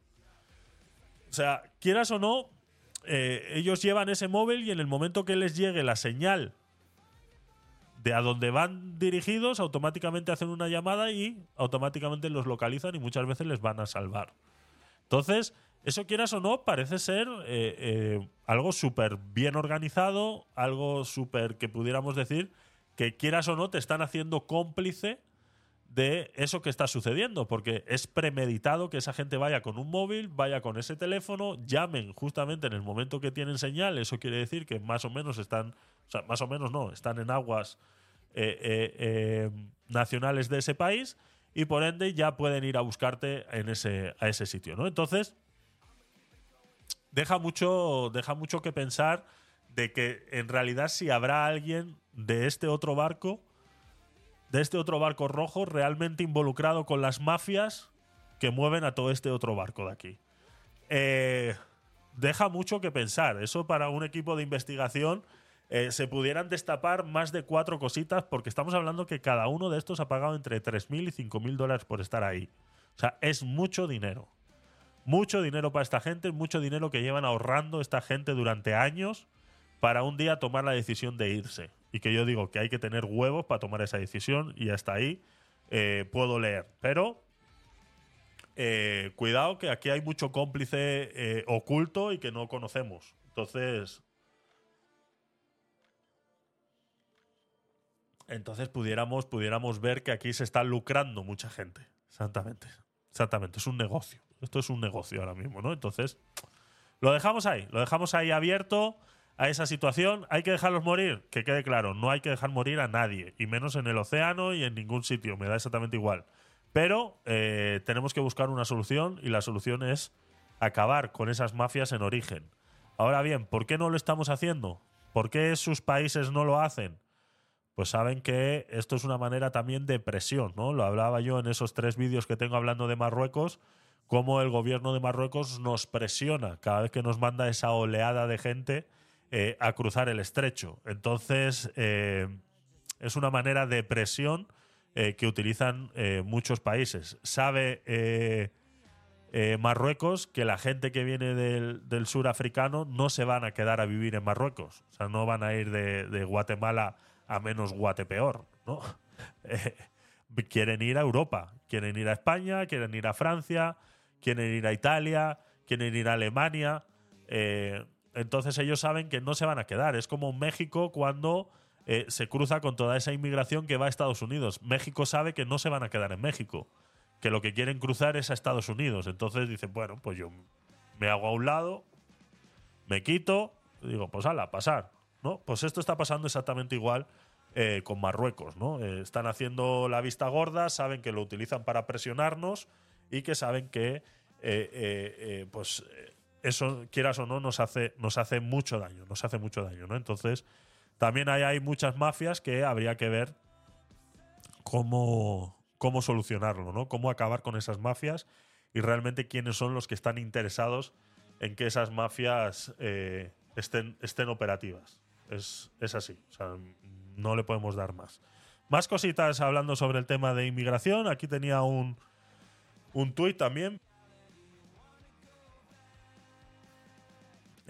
O sea, quieras o no, eh, ellos llevan ese móvil y en el momento que les llegue la señal de a dónde van dirigidos, automáticamente hacen una llamada y automáticamente los localizan y muchas veces les van a salvar. Entonces, eso quieras o no, parece ser eh, algo súper bien organizado, algo súper que pudiéramos decir que quieras o no te están haciendo cómplice de eso que está sucediendo, porque es premeditado que esa gente vaya con un móvil, vaya con ese teléfono, llamen justamente en el momento que tienen señal, eso quiere decir que más o menos están, o sea, más o menos no, están en aguas eh, eh, eh, nacionales de ese país y por ende ya pueden ir a buscarte en ese, a ese sitio, ¿no? Entonces, deja mucho, deja mucho que pensar de que en realidad si habrá alguien de este otro barco, de este otro barco rojo realmente involucrado con las mafias que mueven a todo este otro barco de aquí. Eh, deja mucho que pensar. Eso para un equipo de investigación eh, se pudieran destapar más de cuatro cositas porque estamos hablando que cada uno de estos ha pagado entre 3.000 y 5.000 dólares por estar ahí. O sea, es mucho dinero. Mucho dinero para esta gente, mucho dinero que llevan ahorrando esta gente durante años para un día tomar la decisión de irse y que yo digo que hay que tener huevos para tomar esa decisión y hasta ahí eh, puedo leer. Pero eh, cuidado que aquí hay mucho cómplice eh, oculto y que no conocemos. Entonces... Entonces pudiéramos, pudiéramos ver que aquí se está lucrando mucha gente. Exactamente. Exactamente. Es un negocio. Esto es un negocio ahora mismo, ¿no? Entonces, lo dejamos ahí. Lo dejamos ahí abierto a esa situación. ¿Hay que dejarlos morir? Que quede claro, no hay que dejar morir a nadie, y menos en el océano y en ningún sitio, me da exactamente igual. Pero eh, tenemos que buscar una solución y la solución es acabar con esas mafias en origen. Ahora bien, ¿por qué no lo estamos haciendo? ¿Por qué sus países no lo hacen? Pues saben que esto es una manera también de presión, ¿no? Lo hablaba yo en esos tres vídeos que tengo hablando de Marruecos, cómo el gobierno de Marruecos nos presiona cada vez que nos manda esa oleada de gente eh, a cruzar el estrecho. Entonces, eh, es una manera de presión eh, que utilizan muchos países. Sabe Marruecos que la gente que viene del, sur africano no se van a quedar a vivir en Marruecos. O sea, no van a ir de, Guatemala a menos Guatepeor, ¿no? quieren ir a Europa, quieren ir a España, quieren ir a Francia, quieren ir a Italia, quieren ir a Alemania. Entonces ellos saben que no se van a quedar. Es como México cuando eh, se cruza con toda esa inmigración que va a Estados Unidos. México sabe que no se van a quedar en México, que lo que quieren cruzar es a Estados Unidos. Entonces dicen, bueno, pues yo me hago a un lado, me quito, digo, pues ala, pasar. ¿no? Pues esto está pasando exactamente igual eh, con Marruecos. ¿no? Eh, están haciendo la vista gorda, saben que lo utilizan para presionarnos y que saben que pues eso, quieras o no, nos hace, nos hace mucho daño. Nos hace mucho daño. ¿no? Entonces, también hay, hay muchas mafias que habría que ver cómo, cómo solucionarlo, ¿no? Cómo acabar con esas mafias y realmente quiénes son los que están interesados en que esas mafias eh, estén, estén operativas. Es, es así. No le podemos dar más. Más cositas hablando sobre el tema de inmigración. Aquí tenía un, un tuit también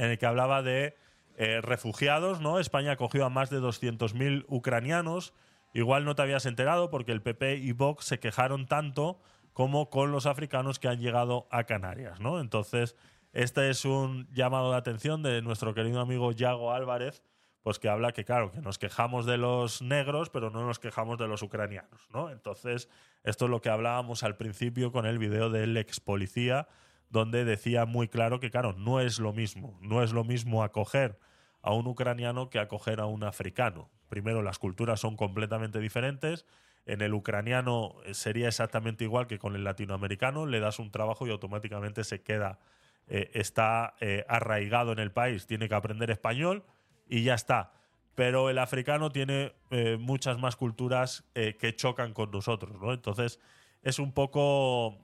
en el que hablaba de eh, refugiados, ¿no? España acogió a más de 200.000 ucranianos Igual no te habías enterado porque el PP y Vox se quejaron tanto como con los africanos que han llegado a Canarias, ¿no? Entonces, este es un llamado de atención de nuestro querido amigo Yago Álvarez, pues que habla que, claro, que nos quejamos de los negros, pero no nos quejamos de los ucranianos, ¿no? Entonces, esto es lo que hablábamos al principio con el video del ex policía, donde decía muy claro que, claro, no es lo mismo, no es lo mismo acoger a un ucraniano que acoger a un africano. Primero, las culturas son completamente diferentes. En el ucraniano eh, sería exactamente igual que con el latinoamericano. Le das un trabajo y automáticamente se queda, eh, está eh, arraigado en el país. Tiene que aprender español y ya está. Pero el africano tiene muchas más culturas que chocan con nosotros, ¿no? Entonces, es un poco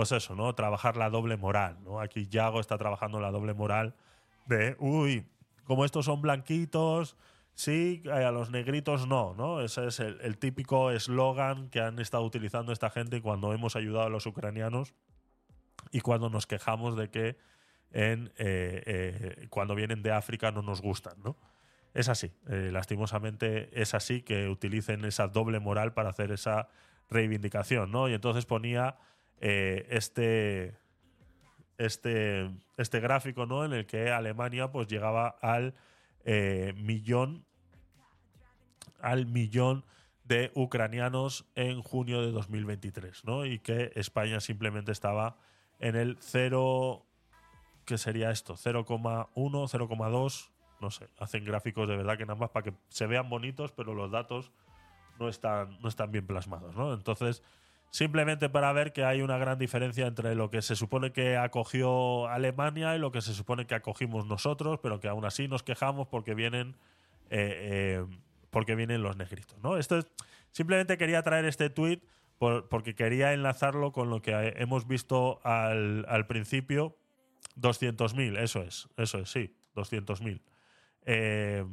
pues eso, ¿no? Trabajar la doble moral, ¿no? Aquí Yago está trabajando la doble moral de, uy, como estos son blanquitos, sí, eh, a los negritos no, ¿no? Ese es el, típico eslogan que han estado utilizando esta gente cuando hemos ayudado a los ucranianos y cuando nos quejamos de que en, eh, eh, cuando vienen de África no nos gustan, ¿no? Es así, lastimosamente es así que utilicen esa doble moral para hacer esa reivindicación, ¿no? Y entonces ponía este, este, este gráfico, ¿no? En el que Alemania pues llegaba al millón al millón de ucranianos en junio de 2023, ¿no? Y que España simplemente estaba en el 0, ¿qué sería esto? 0,1, 0,2, no sé, hacen gráficos de verdad que nada más para que se vean bonitos, pero los datos no están, no están bien plasmados, ¿no? Entonces, simplemente para ver que hay una gran diferencia entre lo que se supone que acogió Alemania y lo que se supone que acogimos nosotros, pero que aún así nos quejamos porque vienen... Eh, eh, porque vienen los negritos, ¿no? Esto es, simplemente quería traer este tweet porque quería enlazarlo con lo que hemos visto al, al principio. 200.000, eso es, eso es, sí, 200.000. Eh,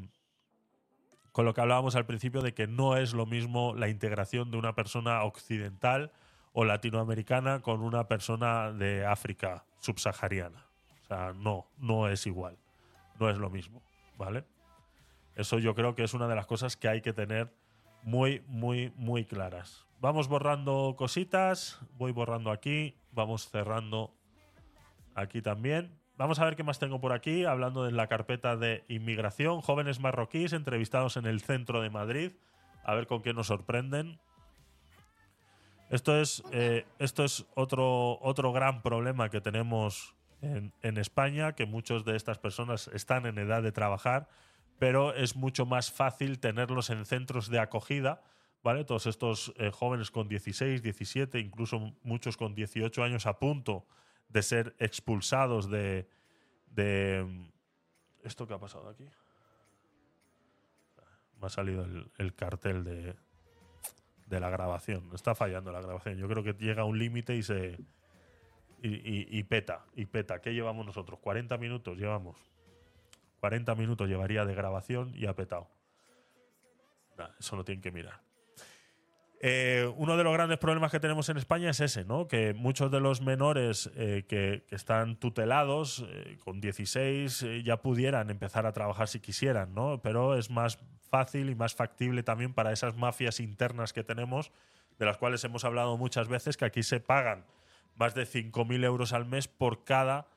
con lo que hablábamos al principio de que no es lo mismo la integración de una persona occidental o latinoamericana con una persona de África subsahariana. O sea, no, no es igual. No es lo mismo, ¿vale? Eso yo creo que es una de las cosas que hay que tener muy, muy, muy claras. Vamos borrando cositas, voy borrando aquí, vamos cerrando aquí también. Vamos a ver qué más tengo por aquí, hablando de la carpeta de inmigración, jóvenes marroquíes entrevistados en el centro de Madrid, a ver con qué nos sorprenden. Esto es, eh, esto es otro, otro gran problema que tenemos en, España, que muchas de estas personas están en edad de trabajar pero es mucho más fácil tenerlos en centros de acogida, ¿vale? Todos estos eh, jóvenes con 16, 17, incluso muchos con 18 años a punto de ser expulsados de, de ¿Esto qué ha pasado aquí? Me ha salido el, cartel de, de la grabación. Está fallando la grabación. Yo creo que llega a un límite y se... Y, y, peta, y peta. ¿Qué llevamos nosotros? ¿40 minutos llevamos? 40 minutos llevaría de grabación y ha petado. eso lo tienen que mirar. Eh, uno de los grandes problemas que tenemos en España es ese, ¿no? Que muchos de los menores eh, que, están tutelados eh, con 16 ya pudieran empezar a trabajar si quisieran, ¿no? Pero es más fácil y más factible también para esas mafias internas que tenemos, de las cuales hemos hablado muchas veces, que aquí se pagan más de 5.000 euros al mes por cada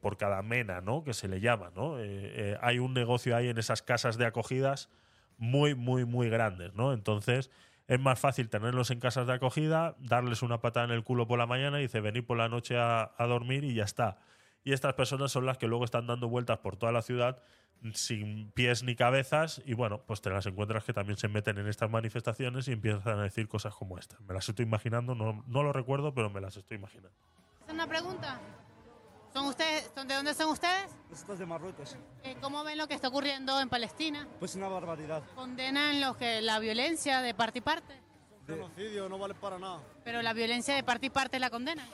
por cada mena, ¿no? Que se le llama, hay un negocio ahí en esas casas de acogidas muy, muy, muy grandes, ¿no? Entonces, es más fácil tenerlos en casas de acogida, darles una patada en el culo por la mañana y dice venir por la noche a, dormir y ya está. Y estas personas son las que luego están dando vueltas por toda la ciudad sin pies ni cabezas y bueno, pues te las encuentras que también se meten en estas manifestaciones y empiezan a decir cosas como esta. Me las estoy imaginando, no, no lo recuerdo, pero me las estoy imaginando. ¿Es una pregunta? ¿Son ustedes, son, ¿De dónde son ustedes? Nosotros de Marruecos. Eh, ¿Cómo ven lo que está ocurriendo en Palestina? Pues una barbaridad. ¿Condenan los que, la violencia de parte y parte? Genocidio no vale para nada. Pero la violencia de parte y parte la condenan.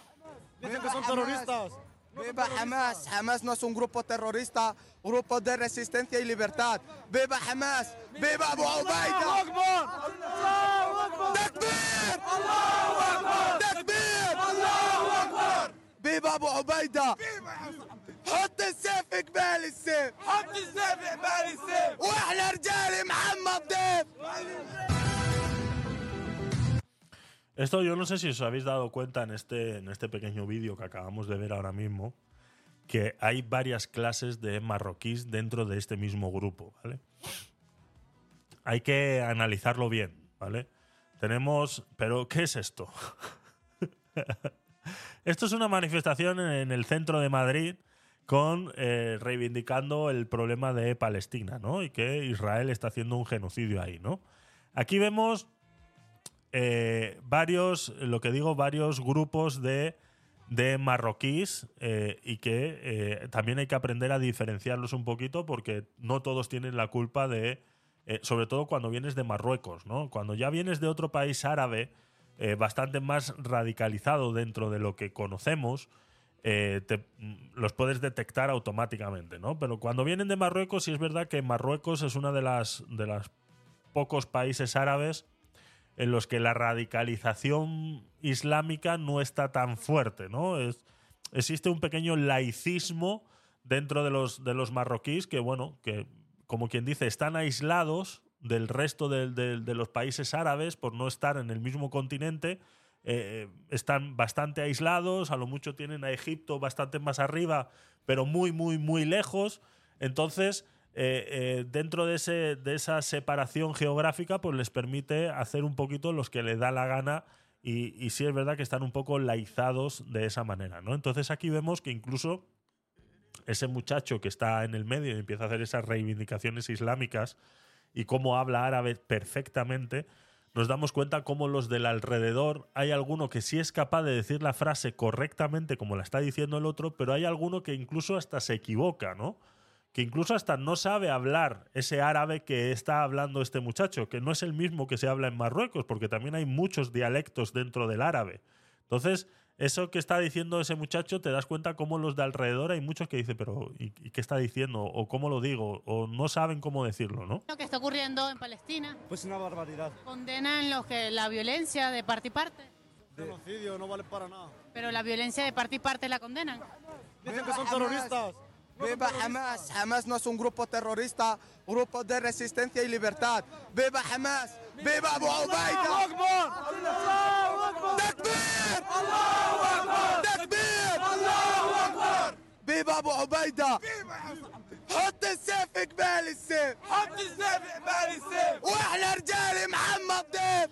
Dicen que son terroristas. ¡Viva Hamas! Hamas no es un grupo terrorista, grupo de resistencia y libertad. ¡Viva Hamas! ¡Viva Abu Ubaida! ¡Takbir! ¡Takbir! ¡Viva Abu Ubaida! حط السيف قبال السيف حط السيف قبال السيف واحنا رجال محمد ضيف Esto yo no sé si os habéis dado cuenta en este, en este pequeño vídeo que acabamos de ver ahora mismo, que hay varias clases de marroquíes dentro de este mismo grupo, ¿vale? Hay que analizarlo bien, ¿vale? Tenemos... Pero, ¿qué es esto? esto es una manifestación en el centro de Madrid con eh, reivindicando el problema de Palestina, ¿no? Y que Israel está haciendo un genocidio ahí, ¿no? Aquí vemos eh, varios, lo que digo, varios grupos de, de marroquíes eh, y que también hay que aprender a diferenciarlos un poquito porque no todos tienen la culpa de, sobre todo cuando vienes de Marruecos, ¿no? Cuando ya vienes de otro país árabe eh, bastante más radicalizado dentro de lo que conocemos, eh, los puedes detectar automáticamente, ¿no? Pero cuando vienen de Marruecos, sí es verdad que Marruecos es una de las, de pocos países árabes en los que la radicalización islámica no está tan fuerte, ¿no? Es, existe un pequeño laicismo dentro de los, de los marroquíes que, bueno, que como quien dice, están aislados del resto de los países árabes por no estar en el mismo continente. eh, están bastante aislados, a lo mucho tienen a Egipto bastante más arriba, pero muy, muy, muy lejos. Entonces, eh, eh, dentro de, esa separación geográfica, pues les permite hacer un poquito los que les da la gana y, y sí es verdad que están un poco laizados de esa manera, ¿no? Entonces aquí vemos que incluso ese muchacho que está en el medio y empieza a hacer esas reivindicaciones islámicas y cómo habla árabe perfectamente, nos damos cuenta cómo los del alrededor hay alguno que sí es capaz de decir la frase correctamente como la está diciendo el otro, pero hay alguno que incluso hasta se equivoca, ¿no? Que incluso hasta no sabe hablar ese árabe que está hablando este muchacho, que no es el mismo que se habla en Marruecos, porque también hay muchos dialectos dentro del árabe. Entonces, eso que está diciendo ese muchacho, te das cuenta cómo los de alrededor hay muchos que dicen, pero ¿y, y qué está diciendo? ¿O cómo lo digo? O no saben cómo decirlo, ¿no? Lo que está ocurriendo en Palestina. Pues una barbaridad. ¿Condenan los que, la violencia de parte y parte? Genocidio no vale para nada. Pero la violencia de parte y parte la condenan. Dicen que son terroristas. ¡Viva Hamas! Hamas no es un grupo terrorista, grupo de resistencia y libertad. ¡Viva Hamas! ¡Viva Abu Ubaida! ¡Takbir! ¡Takbir! ¡Viva Abu Ubaida! حط السيف قبال السيف حط السيف قبال السيف واحنا رجال محمد ضيف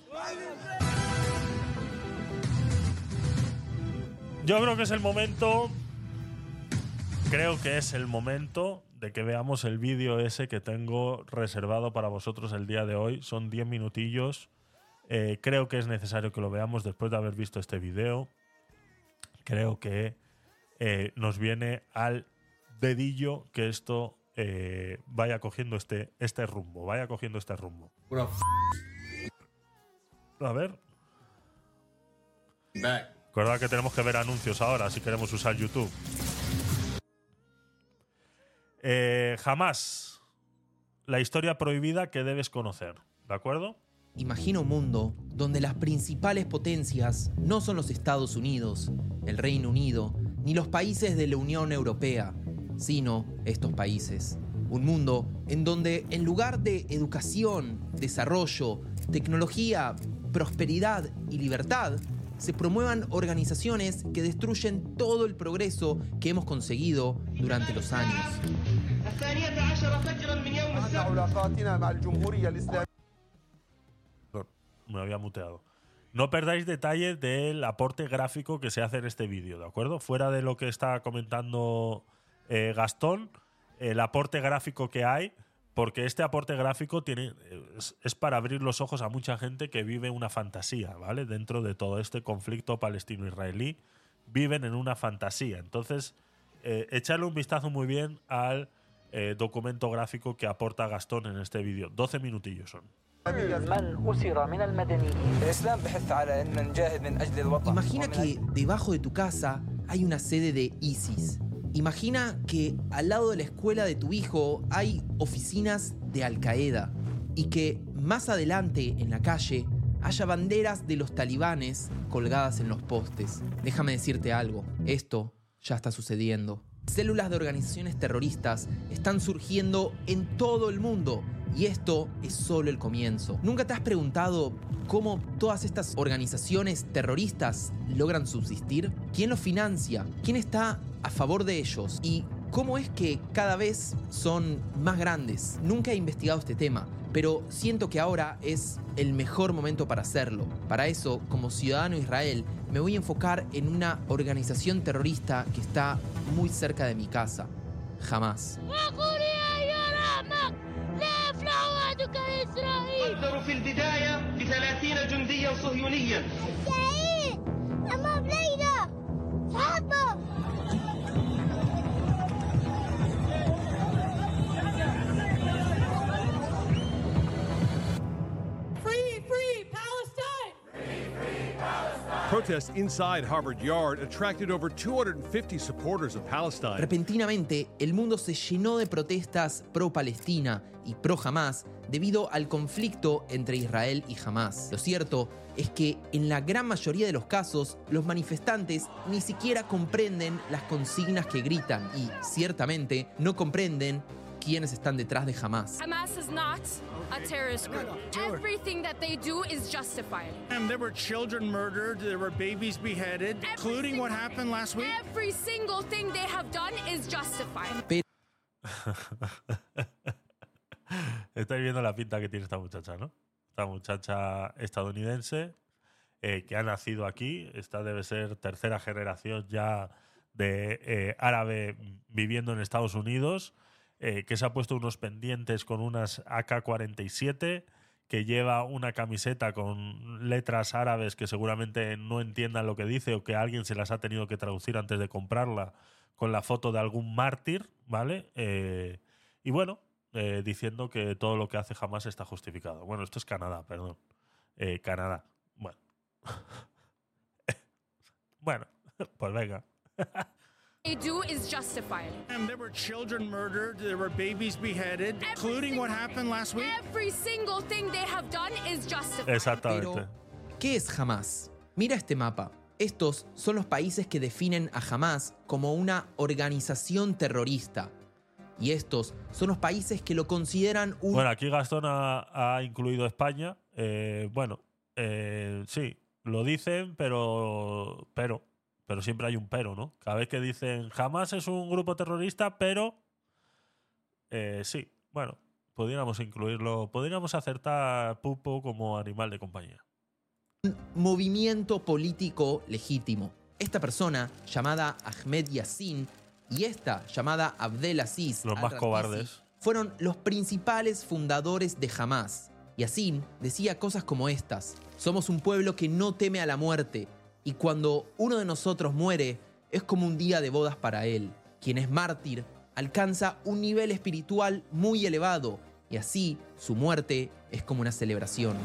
Yo creo que es el momento. Creo que es el momento de que veamos el vídeo ese que tengo reservado para vosotros el día de hoy. Son 10 minutillos. Eh, creo que es necesario que lo veamos después de haber visto este vídeo. Creo que eh, nos viene al dedillo que esto eh, vaya cogiendo este, este rumbo. Vaya cogiendo este rumbo. A ver. Back. Recordad que tenemos que ver anuncios ahora si queremos usar YouTube. Eh, jamás la historia prohibida que debes conocer. ¿De acuerdo? Imagina un mundo donde las principales potencias no son los Estados Unidos, el Reino Unido, ni los países de la Unión Europea, sino estos países. Un mundo en donde en lugar de educación, desarrollo, tecnología, prosperidad y libertad, se promuevan organizaciones que destruyen todo el progreso que hemos conseguido durante los años. me había muteado. No perdáis detalle del aporte gráfico que se hace en este vídeo, ¿de acuerdo? Fuera de lo que está comentando eh, Gastón, el aporte gráfico que hay, porque este aporte gráfico tiene, eh, es, para abrir los ojos a mucha gente que vive una fantasía, ¿vale? Dentro de todo este conflicto palestino-israelí, viven en una fantasía. Entonces, eh, echarle un vistazo muy bien al eh, documento gráfico que aporta Gastón en este vídeo. 12 minutillos son. Imagina que debajo de tu casa hay una sede de ISIS. Imagina que al lado de la escuela de tu hijo hay oficinas de Al Qaeda y que más adelante en la calle haya banderas de los talibanes colgadas en los postes. Déjame decirte algo, esto ya está sucediendo. Células de organizaciones terroristas están surgiendo en todo el mundo y esto es solo el comienzo. ¿Nunca te has preguntado cómo todas estas organizaciones terroristas logran subsistir? ¿Quién los financia? ¿Quién está a favor de ellos? ¿Y cómo es que cada vez son más grandes? Nunca he investigado este tema, pero siento que ahora es el mejor momento para hacerlo. Para eso, como ciudadano de Israel, me voy a enfocar en una organización terrorista que está muy cerca de mi casa. Jamás. Protests inside Harvard Yard attracted over 250 supporters of Palestine. Repentinamente, el mundo se llenó de protestas pro-Palestina y pro-Hamas debido al conflicto entre Israel y Hamas. Lo cierto es que en la gran mayoría de los casos, los manifestantes ni siquiera comprenden las consignas que gritan y, ciertamente, no comprenden quiénes están detrás de Hamas. Hamas is not a terrorist group. Everything that they do is justified. And there were children murdered, there were babies beheaded, including what happened last week. Every single thing they have done is justified. Estáis viendo la pinta que tiene esta muchacha, ¿no? Esta muchacha estadounidense eh, que ha nacido aquí. Esta debe ser tercera generación ya de eh, árabe viviendo en Estados Unidos. Eh, que se ha puesto unos pendientes con unas AK-47, que lleva una camiseta con letras árabes que seguramente no entiendan lo que dice o que alguien se las ha tenido que traducir antes de comprarla, con la foto de algún mártir, ¿vale? Eh, y bueno, eh, diciendo que todo lo que hace jamás está justificado. Bueno, esto es Canadá, perdón. Canadá. Bueno. bueno, pues venga. They do is justified. And there were children murdered, there were babies beheaded, including what happened last week. Every single thing they have done is justified. Exactamente. Pero, ¿qué es Hamas? Mira este mapa. Estos son los países que definen a Hamas como una organización terrorista. Y estos son los países que lo consideran un... Bueno, aquí Gastón ha, ha incluido España. Eh, bueno, eh, sí, lo dicen, pero, pero, pero siempre hay un pero, ¿no? Cada vez que dicen jamás es un grupo terrorista, pero eh, sí, bueno, podríamos incluirlo, podríamos acertar Pupo como animal de compañía. movimiento político legítimo. Esta persona, llamada Ahmed Yassin, y esta, llamada Abdel Aziz, Los más cobardes. fueron los principales fundadores de Hamas. Yassin decía cosas como estas: Somos un pueblo que no teme a la muerte, y cuando uno de nosotros muere, es como un día de bodas para él. Quien es mártir alcanza un nivel espiritual muy elevado, y así su muerte es como una celebración.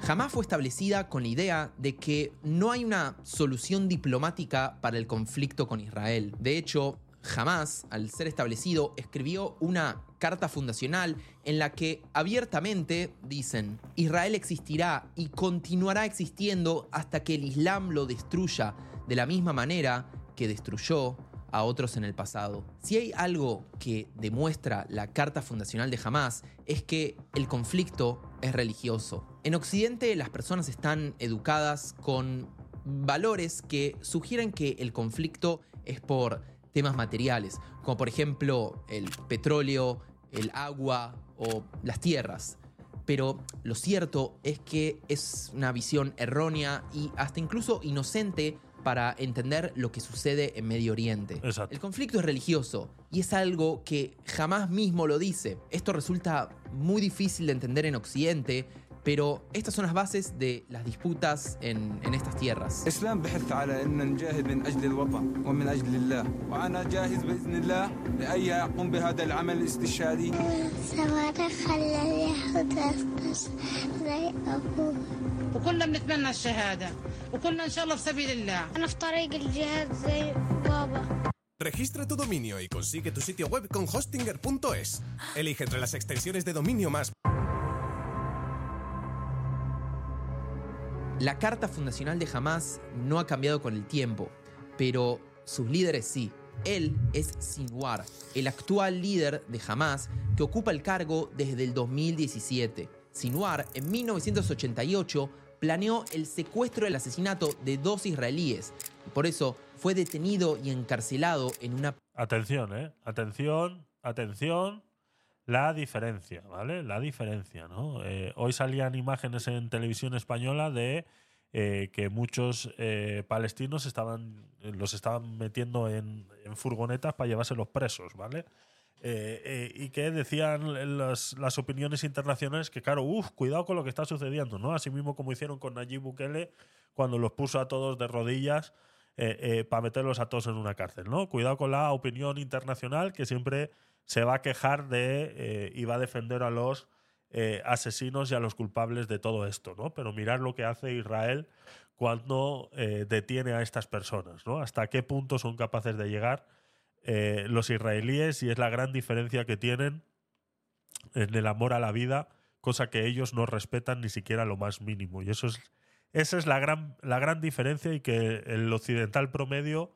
Jamás fue establecida con la idea de que no hay una solución diplomática para el conflicto con Israel. De hecho, Jamás, al ser establecido, escribió una carta fundacional en la que abiertamente dicen, Israel existirá y continuará existiendo hasta que el Islam lo destruya de la misma manera que destruyó a otros en el pasado. Si hay algo que demuestra la carta fundacional de Hamas es que el conflicto es religioso. En Occidente las personas están educadas con valores que sugieren que el conflicto es por temas materiales, como por ejemplo el petróleo, el agua o las tierras. Pero lo cierto es que es una visión errónea y hasta incluso inocente para entender lo que sucede en Medio Oriente. Exacto. El conflicto es religioso y es algo que jamás mismo lo dice. Esto resulta muy difícil de entender en Occidente, pero estas son las bases de las disputas en, en estas tierras. الإسلام بحث على أن نجاهد من أجل الوطن ومن أجل الله وأنا جاهز بإذن الله لأي أقوم بهذا العمل الاستشهادي صواريخ خلى اليهود يختص زي أبوه وكلنا بنتمنى الشهادة وكلنا إن شاء الله في سبيل الله أنا في طريق الجهاد زي بابا Registra tu dominio y consigue tu sitio web con hostinger.es. Elige entre las extensiones de dominio más La carta fundacional de Hamas no ha cambiado con el tiempo, pero sus líderes sí. Él es Sinwar, el actual líder de Hamas que ocupa el cargo desde el 2017. Sinwar, en 1988, planeó el secuestro y el asesinato de dos israelíes por eso fue detenido y encarcelado en una Atención, ¿eh? Atención, atención. La diferencia, ¿vale? La diferencia, ¿no? Eh, hoy salían imágenes en televisión española de eh, que muchos eh, palestinos estaban, los estaban metiendo en, furgonetas para llevárselos presos, ¿vale? Eh, y que decían las, las opiniones internacionales que, claro, uff, cuidado con lo que está sucediendo, ¿no? Así mismo como hicieron con Nayib Bukele cuando los puso a todos de rodillas para meterlos a todos en una cárcel, ¿no? Cuidado con la opinión internacional que siempre se va a quejar de eh, y va a defender a los eh, asesinos y a los culpables de todo esto, ¿no? Pero mirar lo que hace Israel cuando eh, detiene a estas personas, ¿no? Hasta qué punto son capaces de llegar los israelíes y es la gran diferencia que tienen en el amor a la vida, cosa que ellos no respetan ni siquiera lo más mínimo. Y eso es, esa es la gran, la gran diferencia y que el occidental promedio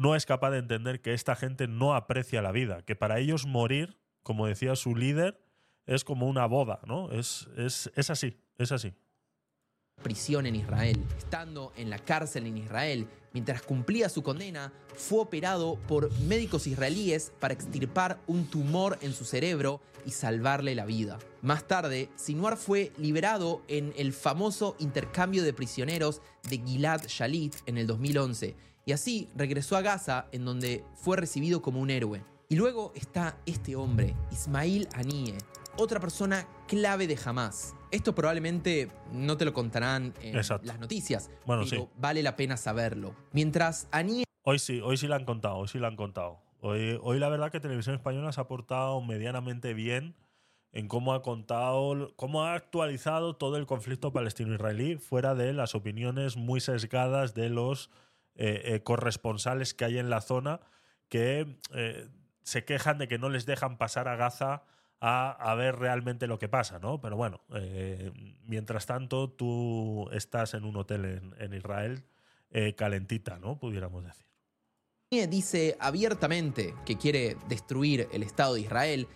no es capaz de entender que esta gente no aprecia la vida, que para ellos morir, como decía su líder, es como una boda, ¿no? Es, es, es así, es así. prisión en Israel. Estando en la cárcel en Israel, mientras cumplía su condena, fue operado por médicos israelíes para extirpar un tumor en su cerebro y salvarle la vida. Más tarde, Sinwar fue liberado en el famoso intercambio de prisioneros de Gilad Shalit en el 2011 y así regresó a Gaza en donde fue recibido como un héroe. Y luego está este hombre, Ismail Haniyeh, otra persona clave de Hamas. Esto probablemente no te lo contarán en Exacto. las noticias, Bueno, pero sí. vale la pena saberlo. Mientras Haniyeh Hoy sí, hoy sí la han contado, hoy sí la han contado. Hoy, hoy la verdad que Televisión Española se ha portado medianamente bien en cómo ha contado, cómo ha actualizado todo el conflicto palestino-israelí, fuera de las opiniones muy sesgadas de los eh, eh, corresponsales que hay en la zona que eh, se quejan de que no les dejan pasar a Gaza a, a ver realmente lo que pasa, ¿no? Pero bueno, mientras tanto tú estás en un hotel en, en Israel calentita, ¿no? Pudiéramos decir. dice abiertamente que quiere destruir el Estado de Israel,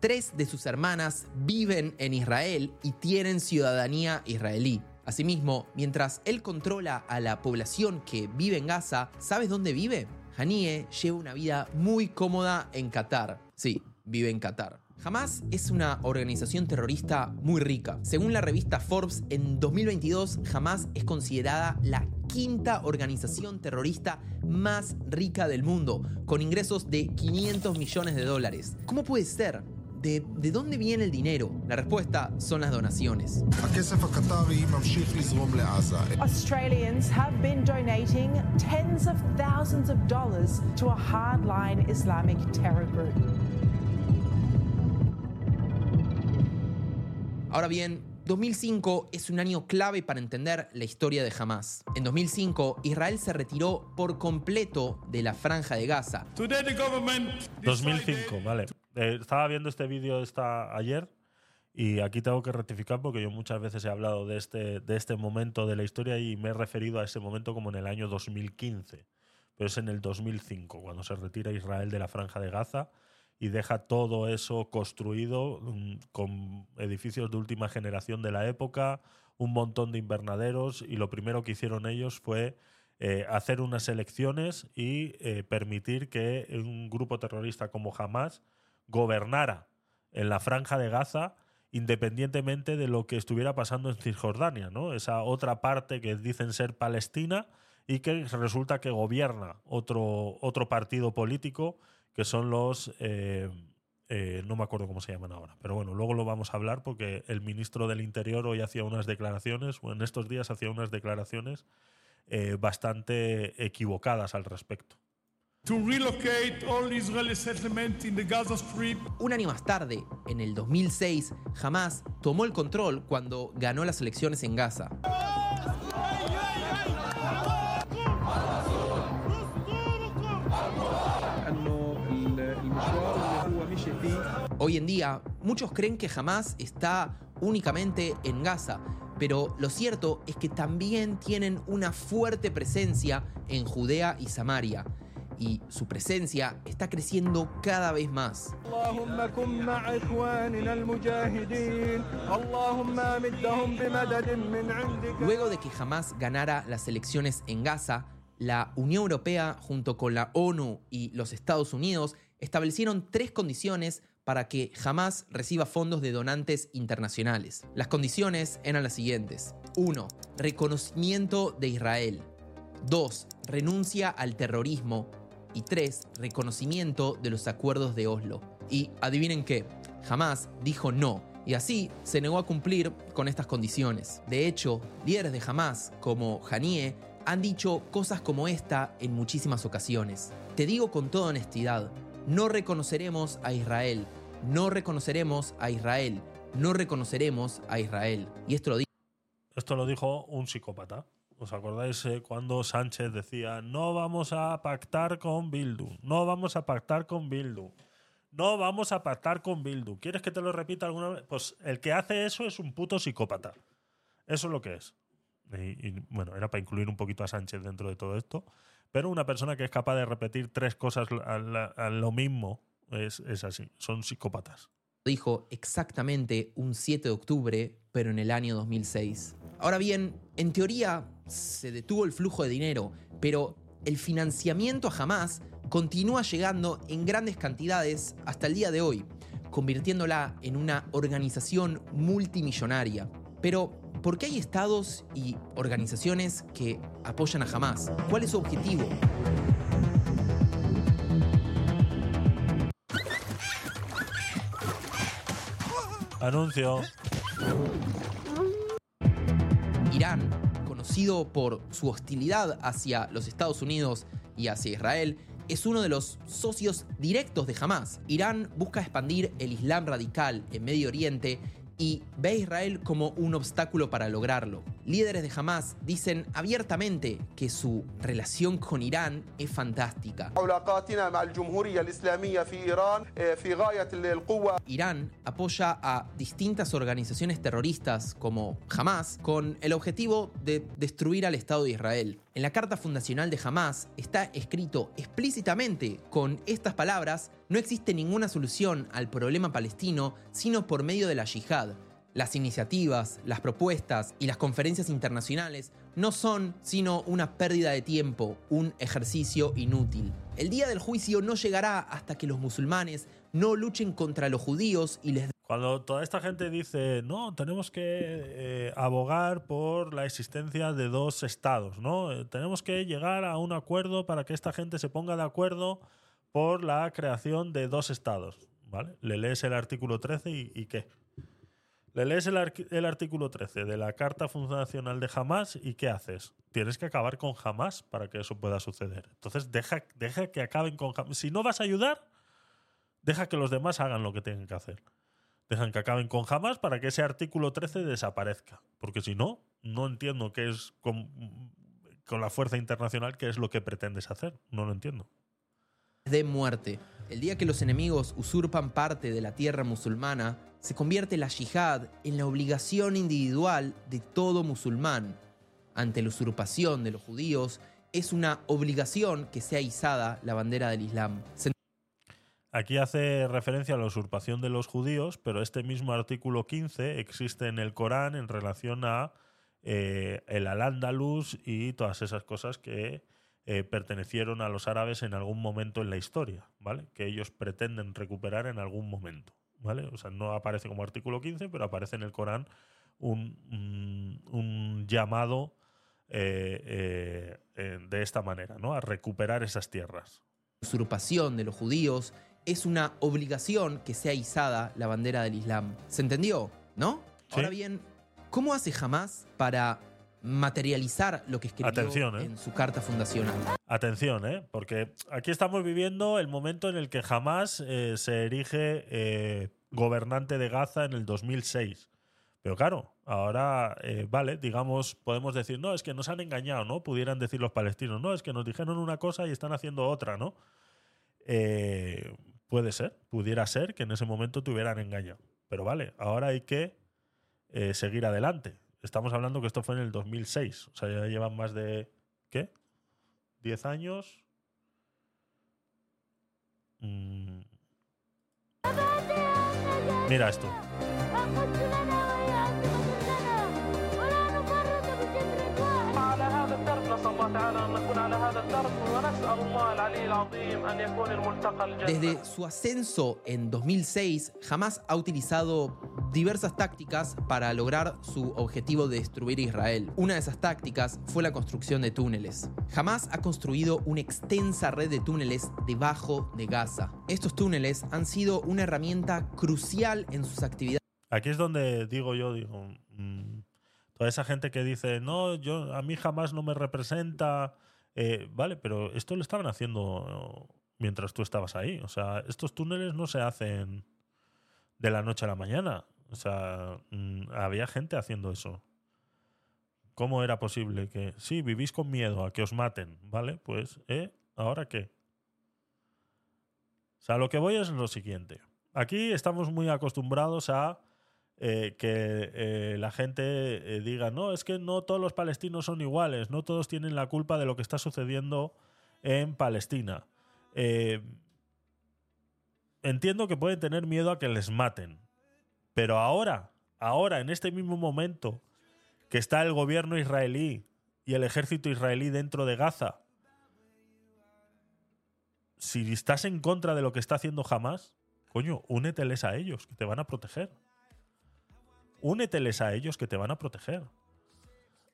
tres de sus hermanas viven en Israel y tienen ciudadanía israelí. Asimismo, mientras él controla a la población que vive en Gaza, ¿sabes dónde vive? Haniyeh lleva una vida muy cómoda en Qatar. Sí, vive en Qatar. Hamas es una organización terrorista muy rica. Según la revista Forbes, en 2022 Hamas es considerada la quinta organización terrorista más rica del mundo, con ingresos de 500 millones de dólares. ¿Cómo puede ser? de, de dónde viene el dinero. La respuesta son las donaciones. Australians have been donating tens of thousands of dollars to a hardline Islamic terror group. Ahora bien, 2005 es un año clave para entender la historia de Hamas. En 2005, Israel se retiró por completo de la franja de Gaza. 2005, vale. Eh, estaba viendo este vídeo esta ayer y aquí tengo que rectificar porque yo muchas veces he hablado de este, de este momento de la historia y me he referido a ese momento como en el año 2015. Pero es en el 2005, cuando se retira Israel de la franja de Gaza y deja todo eso construido mm, con edificios de última generación de la época, un montón de invernaderos y lo primero que hicieron ellos fue eh, hacer unas elecciones y eh, permitir que un grupo terrorista como Hamas gobernara en la franja de Gaza independientemente de lo que estuviera pasando en Cisjordania, ¿no? Esa otra parte que dicen ser Palestina y que resulta que gobierna otro, otro partido político que son los... eh, eh, no me acuerdo cómo se llaman ahora, pero bueno, luego lo vamos a hablar porque el ministro del Interior hoy hacía unas declaraciones, o en estos días hacía unas declaraciones eh, bastante equivocadas al respecto. To relocate all Israeli settlement in the Gaza Strip. Un año más tarde, en el 2006, Hamas tomó el control cuando ganó las elecciones en Gaza. Hoy en día, muchos creen que Hamas está únicamente en Gaza, pero lo cierto es que también tienen una fuerte presencia en Judea y Samaria y su presencia está creciendo cada vez más. Luego de que Hamas ganara las elecciones en Gaza, la Unión Europea junto con la ONU y los Estados Unidos establecieron tres condiciones para que Hamas reciba fondos de donantes internacionales. Las condiciones eran las siguientes. 1. Reconocimiento de Israel. 2. Renuncia al terrorismo y 3. Reconocimiento de los acuerdos de Oslo. Y adivinen qué, Hamas dijo no y así se negó a cumplir con estas condiciones. De hecho, líderes de Hamas, como Hanie, han dicho cosas como esta en muchísimas ocasiones. Te digo con toda honestidad, no reconoceremos a Israel, no reconoceremos a Israel, no reconoceremos a Israel. Y esto lo. Esto lo dijo un psicópata. ¿Os acordáis eh, cuando Sánchez decía, no vamos a pactar con Bildu, no vamos a pactar con Bildu, no vamos a pactar con Bildu? ¿Quieres que te lo repita alguna vez? Pues el que hace eso es un puto psicópata. Eso es lo que es. Y, y, bueno, era para incluir un poquito a Sánchez dentro de todo esto. Pero una persona que es capaz de repetir tres cosas a, la- a lo mismo es, es así. Son psicópatas. dijo exactamente un 7 de octubre, pero en el año 2006. Ahora bien, en teoría se detuvo el flujo de dinero, pero el financiamiento a Hamas continúa llegando en grandes cantidades hasta el día de hoy, convirtiéndola en una organización multimillonaria. Pero, ¿por qué hay estados y organizaciones que apoyan a Hamas? ¿Cuál es su objetivo? Anuncio. Por su hostilidad hacia los Estados Unidos y hacia Israel, es uno de los socios directos de Hamas. Irán busca expandir el Islam radical en Medio Oriente y ve a Israel como un obstáculo para lograrlo. Líderes de Hamas dicen abiertamente que su relación con Irán es fantástica. Irán apoya a distintas organizaciones terroristas como Hamas con el objetivo de destruir al Estado de Israel. En la carta fundacional de Hamas está escrito explícitamente con estas palabras, no existe ninguna solución al problema palestino sino por medio de la yihad las iniciativas, las propuestas y las conferencias internacionales no son sino una pérdida de tiempo, un ejercicio inútil. El día del juicio no llegará hasta que los musulmanes no luchen contra los judíos y les Cuando toda esta gente dice, no, tenemos que eh, abogar por la existencia de dos estados, ¿no? Eh, tenemos que llegar a un acuerdo para que esta gente se ponga de acuerdo por la creación de dos estados, ¿vale? Le lees el artículo 13 y, y ¿qué? Le lees el, artículo 13 de la Carta Fundacional de Hamas y ¿qué haces? Tienes que acabar con Hamas para que eso pueda suceder. Entonces deja, deja que acaben con Hamas. Si no vas a ayudar, deja que los demás hagan lo que tienen que hacer. Dejan que acaben con Hamas para que ese artículo 13 desaparezca. Porque si no, no entiendo qué es con, con la fuerza internacional, qué es lo que pretendes hacer. No lo entiendo. de muerte. El día que los enemigos usurpan parte de la tierra musulmana, se convierte la yihad en la obligación individual de todo musulmán. Ante la usurpación de los judíos, es una obligación que sea izada la bandera del Islam. Aquí hace referencia a la usurpación de los judíos, pero este mismo artículo 15 existe en el Corán en relación a eh, el Al-Ándalus y todas esas cosas que eh, pertenecieron a los árabes en algún momento en la historia, ¿vale? Que ellos pretenden recuperar en algún momento, ¿vale? O sea, no aparece como artículo 15, pero aparece en el Corán un, un- un llamado eh, eh, eh, de esta manera, ¿no? A recuperar esas tierras. usurpación de los judíos, es una obligación que sea izada la bandera del Islam. ¿Se entendió? ¿No? Ahora bien, ¿cómo hace Hamas para materializar lo que escribió Atención, ¿eh? en su carta fundacional? Atención, ¿eh? porque aquí estamos viviendo el momento en el que jamás eh, se erige gobernante de Gaza en el 2006. Pero claro, ahora, vale, digamos, podemos decir, no, es que nos han engañado, ¿no? Pudieran decir los palestinos, no, es que nos dijeron una cosa y están haciendo otra, ¿no? Puede ser, pudiera ser que en ese momento te hubieran engañado. Pero vale, ahora hay que seguir adelante. Estamos hablando que esto fue en el 2006, o sea, ya llevan más de, ¿qué? 10 años. Mm. Mira esto. Desde su ascenso en 2006, Hamas ha utilizado diversas tácticas para lograr su objetivo de destruir Israel. Una de esas tácticas fue la construcción de túneles. Hamas ha construido una extensa red de túneles debajo de Gaza. Estos túneles han sido una herramienta crucial en sus actividades Aquí es donde digo yo, digo, mm, toda esa gente que dice, no, yo a mí jamás no me representa, eh, vale, pero esto lo estaban haciendo mientras tú estabas ahí. O sea, estos túneles no se hacen de la noche a la mañana. O sea, mm, había gente haciendo eso. ¿Cómo era posible que, sí, vivís con miedo a que os maten, ¿vale? Pues, ¿eh? ¿Ahora qué? O sea, lo que voy es lo siguiente. Aquí estamos muy acostumbrados a eh, que eh, la gente eh, diga, no, es que no todos los palestinos son iguales, no todos tienen la culpa de lo que está sucediendo en Palestina. Entiendo que pueden tener miedo a que les maten, pero ahora, ahora, en este mismo momento, que está el gobierno israelí y el ejército israelí dentro de Gaza, si estás en contra de lo que está haciendo Hamas, coño, úneteles a ellos, que te van a proteger. Úneteles a ellos, que te van a proteger.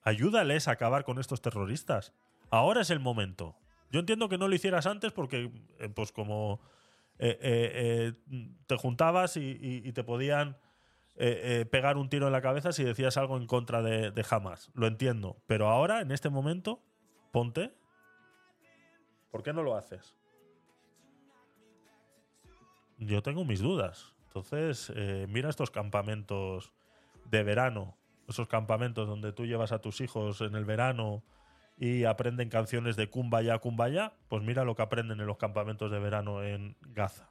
Ayúdales a acabar con estos terroristas. Ahora es el momento. Yo entiendo que no lo hicieras antes porque, eh, pues como eh, eh, te juntabas y, te podían pegar un tiro en la cabeza si decías algo en contra de, de Hamas. Lo entiendo. Pero ahora, en este momento, ponte. ¿Por qué no lo haces? Yo tengo mis dudas. Entonces, mira estos campamentos de verano, esos campamentos donde tú llevas a tus hijos en el verano y aprenden canciones de Kumbaya, Kumbaya, pues mira lo que aprenden en los campamentos de verano en Gaza.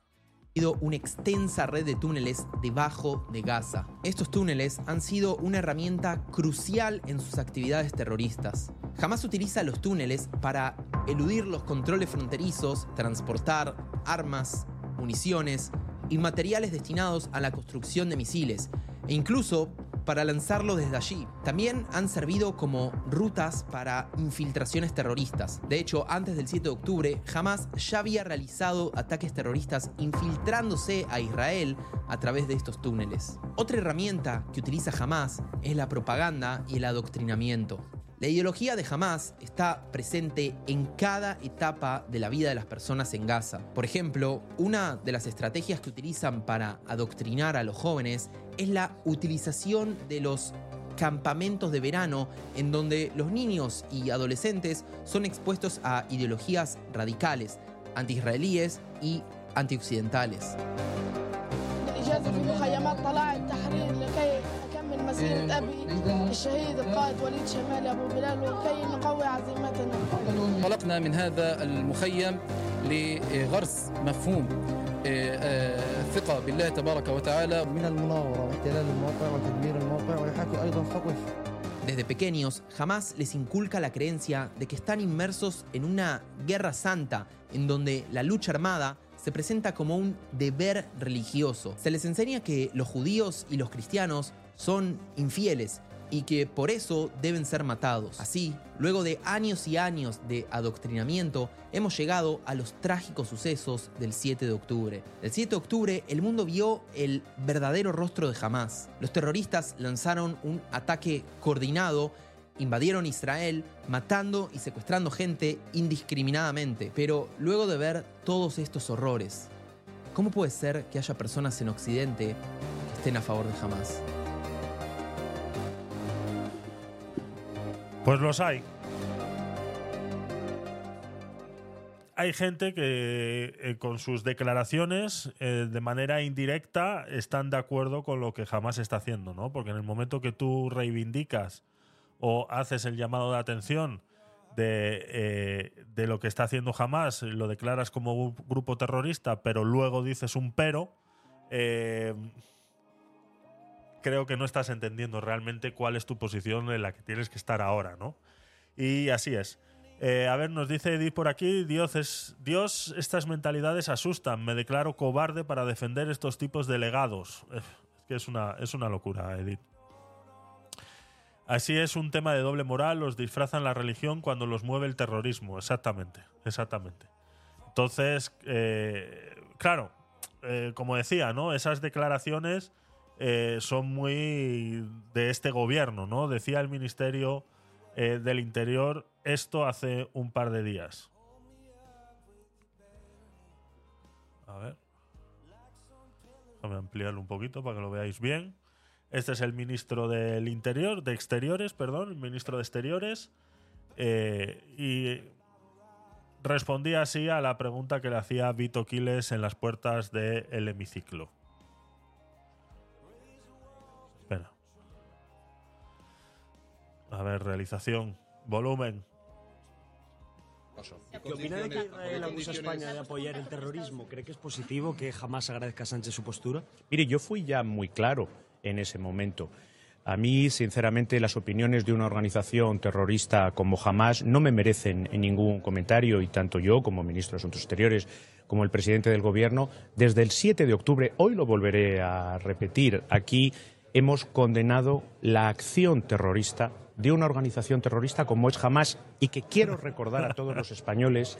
una extensa red de túneles debajo de Gaza. Estos túneles han sido una herramienta crucial en sus actividades terroristas. Jamás utiliza los túneles para eludir los controles fronterizos, transportar armas, municiones y materiales destinados a la construcción de misiles, e incluso para lanzarlo desde allí. También han servido como rutas para infiltraciones terroristas. De hecho, antes del 7 de octubre, Hamas ya había realizado ataques terroristas infiltrándose a Israel a través de estos túneles. Otra herramienta que utiliza Hamas es la propaganda y el adoctrinamiento. La ideología de Hamas está presente en cada etapa de la vida de las personas en Gaza. Por ejemplo, una de las estrategias que utilizan para adoctrinar a los jóvenes es la utilización de los campamentos de verano en donde los niños y adolescentes son expuestos a ideologías radicales, antiisraelíes y antioccidentales. الإجازة في مخيمات طلائع التحرير لكي أكمل مسيرة أبي الشهيد القائد وليد شمال أبو بلال وكي نقوي عزيمتنا انطلقنا من هذا المخيم لغرس مفهوم آه، آه، الثقة بالله تبارك وتعالى من المناورة واحتلال الموقع وتدمير الموقع ويحاكي أيضا خطف Desde pequeños, jamás les inculca la creencia de que están inmersos en una guerra santa, en donde la lucha armada se presenta como un deber religioso. Se les enseña que los judíos y los cristianos son infieles y que por eso deben ser matados. Así, luego de años y años de adoctrinamiento, hemos llegado a los trágicos sucesos del 7 de octubre. El 7 de octubre el mundo vio el verdadero rostro de Hamas. Los terroristas lanzaron un ataque coordinado invadieron Israel, matando y secuestrando gente indiscriminadamente. Pero luego de ver todos estos horrores, ¿cómo puede ser que haya personas en Occidente que estén a favor de Hamas? Pues los hay. Hay gente que eh, con sus declaraciones eh, de manera indirecta están de acuerdo con lo que Hamas está haciendo, ¿no? Porque en el momento que tú reivindicas o haces el llamado de atención de, eh, de lo que está haciendo Hamas, lo declaras como un grupo terrorista, pero luego dices un pero, creo que no estás entendiendo realmente cuál es tu posición en la que tienes que estar ahora, ¿no? Y así es. Eh, a ver, nos dice Edith por aquí, Dios, es, Dios, estas mentalidades asustan, me declaro cobarde para defender estos tipos de legados. Es que es una, es una locura, Edith. Así es un tema de doble moral, los disfrazan la religión cuando los mueve el terrorismo, exactamente, exactamente. Entonces, eh, claro, eh, como decía, ¿no? Esas declaraciones eh, son muy de este gobierno, ¿no? Decía el Ministerio eh, del Interior esto hace un par de días. A ver. Déjame ampliarlo un poquito para que lo veáis bien. Este es el ministro del Interior, de Exteriores, perdón, el ministro de Exteriores. eh, y respondía así a la pregunta que le hacía Vito Quiles en las puertas del hemiciclo. A ver, realización, volumen. ¿Qué opina de que Israel acusa a España de apoyar el terrorismo? ¿Cree que es positivo que jamás agradezca a Sánchez su postura? Mire, yo fui ya muy claro en ese momento. A mí, sinceramente, las opiniones de una organización terrorista como Hamas no me merecen ningún comentario y tanto yo como ministro de Asuntos Exteriores como el presidente del Gobierno, desde el 7 de octubre, hoy lo volveré a repetir, aquí hemos condenado la acción terrorista de una organización terrorista como es Hamas y que quiero recordar a todos los españoles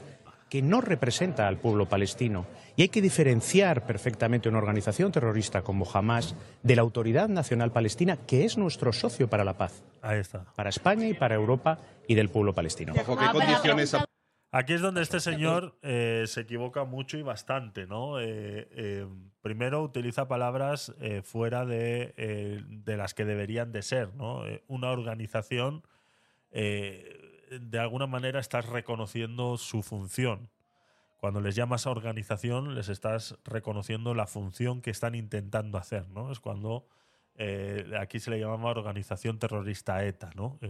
que no representa al pueblo palestino. Y hay que diferenciar perfectamente una organización terrorista como Hamas de la Autoridad Nacional Palestina, que es nuestro socio para la paz. Ahí está. Para España y para Europa y del pueblo palestino. ¿Bajo qué condiciones Aquí es donde este señor eh, se equivoca mucho y bastante, ¿no? Eh, eh, primero utiliza palabras eh, fuera de, de las que deberían de ser, ¿no? Una organización, de alguna manera estás reconociendo su función. Cuando les llamas a organización, les estás reconociendo la función que están intentando hacer, ¿no? Es cuando aquí se le llamaba organización terrorista ETA, ¿no?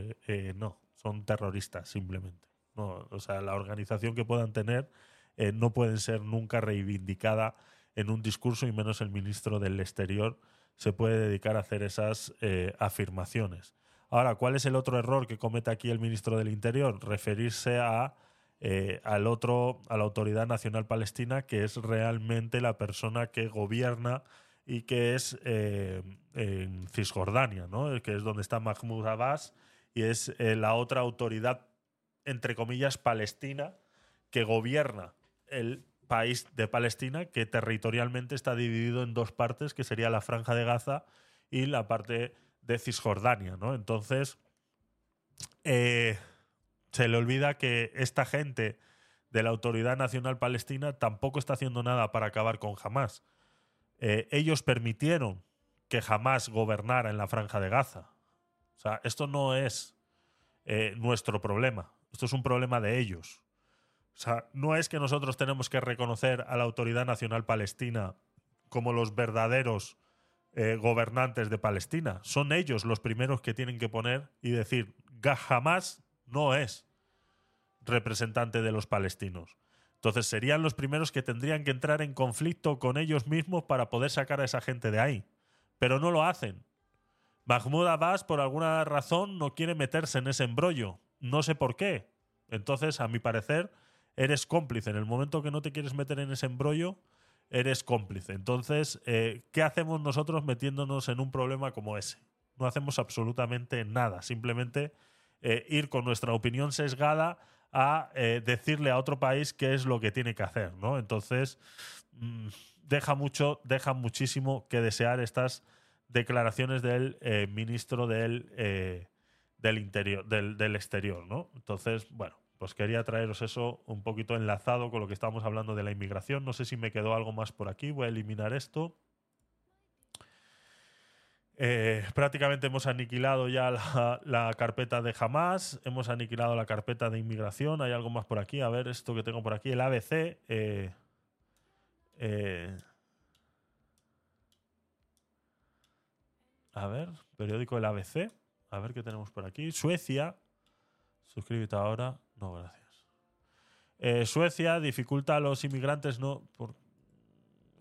No, son terroristas simplemente. No, o sea, la organización que puedan tener eh, no pueden ser nunca reivindicada en un discurso y menos el ministro del Exterior se puede dedicar a hacer esas eh, afirmaciones. Ahora, ¿cuál es el otro error que comete aquí el ministro del Interior? Referirse a eh, al otro, a la Autoridad Nacional Palestina, que es realmente la persona que gobierna y que es en Cisjordania, ¿no? que es donde está Mahmoud Abbas y es la otra autoridad, entre comillas, palestina que gobierna el país de Palestina, que territorialmente está dividido en dos partes, que sería la Franja de Gaza y la parte de Cisjordania. ¿no? Entonces, eh, se le olvida que esta gente de la Autoridad Nacional Palestina tampoco está haciendo nada para acabar con Hamas. Eh, ellos permitieron que Hamas gobernara en la Franja de Gaza. O sea, esto no es eh, nuestro problema. Esto es un problema de ellos. O sea, no es que nosotros tenemos que reconocer a la Autoridad Nacional Palestina como los verdaderos eh, gobernantes de Palestina. Son ellos los primeros que tienen que poner y decir, Hamas no es representante de los palestinos. Entonces serían los primeros que tendrían que entrar en conflicto con ellos mismos para poder sacar a esa gente de ahí. Pero no lo hacen. Mahmoud Abbas, por alguna razón, no quiere meterse en ese embrollo. No sé por qué. Entonces, a mi parecer, eres cómplice. En el momento que no te quieres meter en ese embrollo, eres cómplice. Entonces, eh, ¿qué hacemos nosotros metiéndonos en un problema como ese? No hacemos absolutamente nada. Simplemente eh, ir con nuestra opinión sesgada a eh, decirle a otro país qué es lo que tiene que hacer, ¿no? Entonces, mm, deja mucho, deja muchísimo que desear estas declaraciones del ministro del, del interior, del, del exterior, ¿no? Entonces, bueno, pues quería traeros eso un poquito enlazado con lo que estábamos hablando de la inmigración. No sé si me quedó algo más por aquí. Voy a eliminar esto. Eh, prácticamente hemos aniquilado ya la, carpeta de Hamas, hemos aniquilado la carpeta de inmigración. Hay algo más por aquí. A ver, esto que tengo por aquí, el ABC. eh, eh, a ver, periódico El ABC. A ver qué tenemos por aquí. Suecia. Suscríbete ahora. No, gracias. Eh, Suecia dificulta a los inmigrantes no.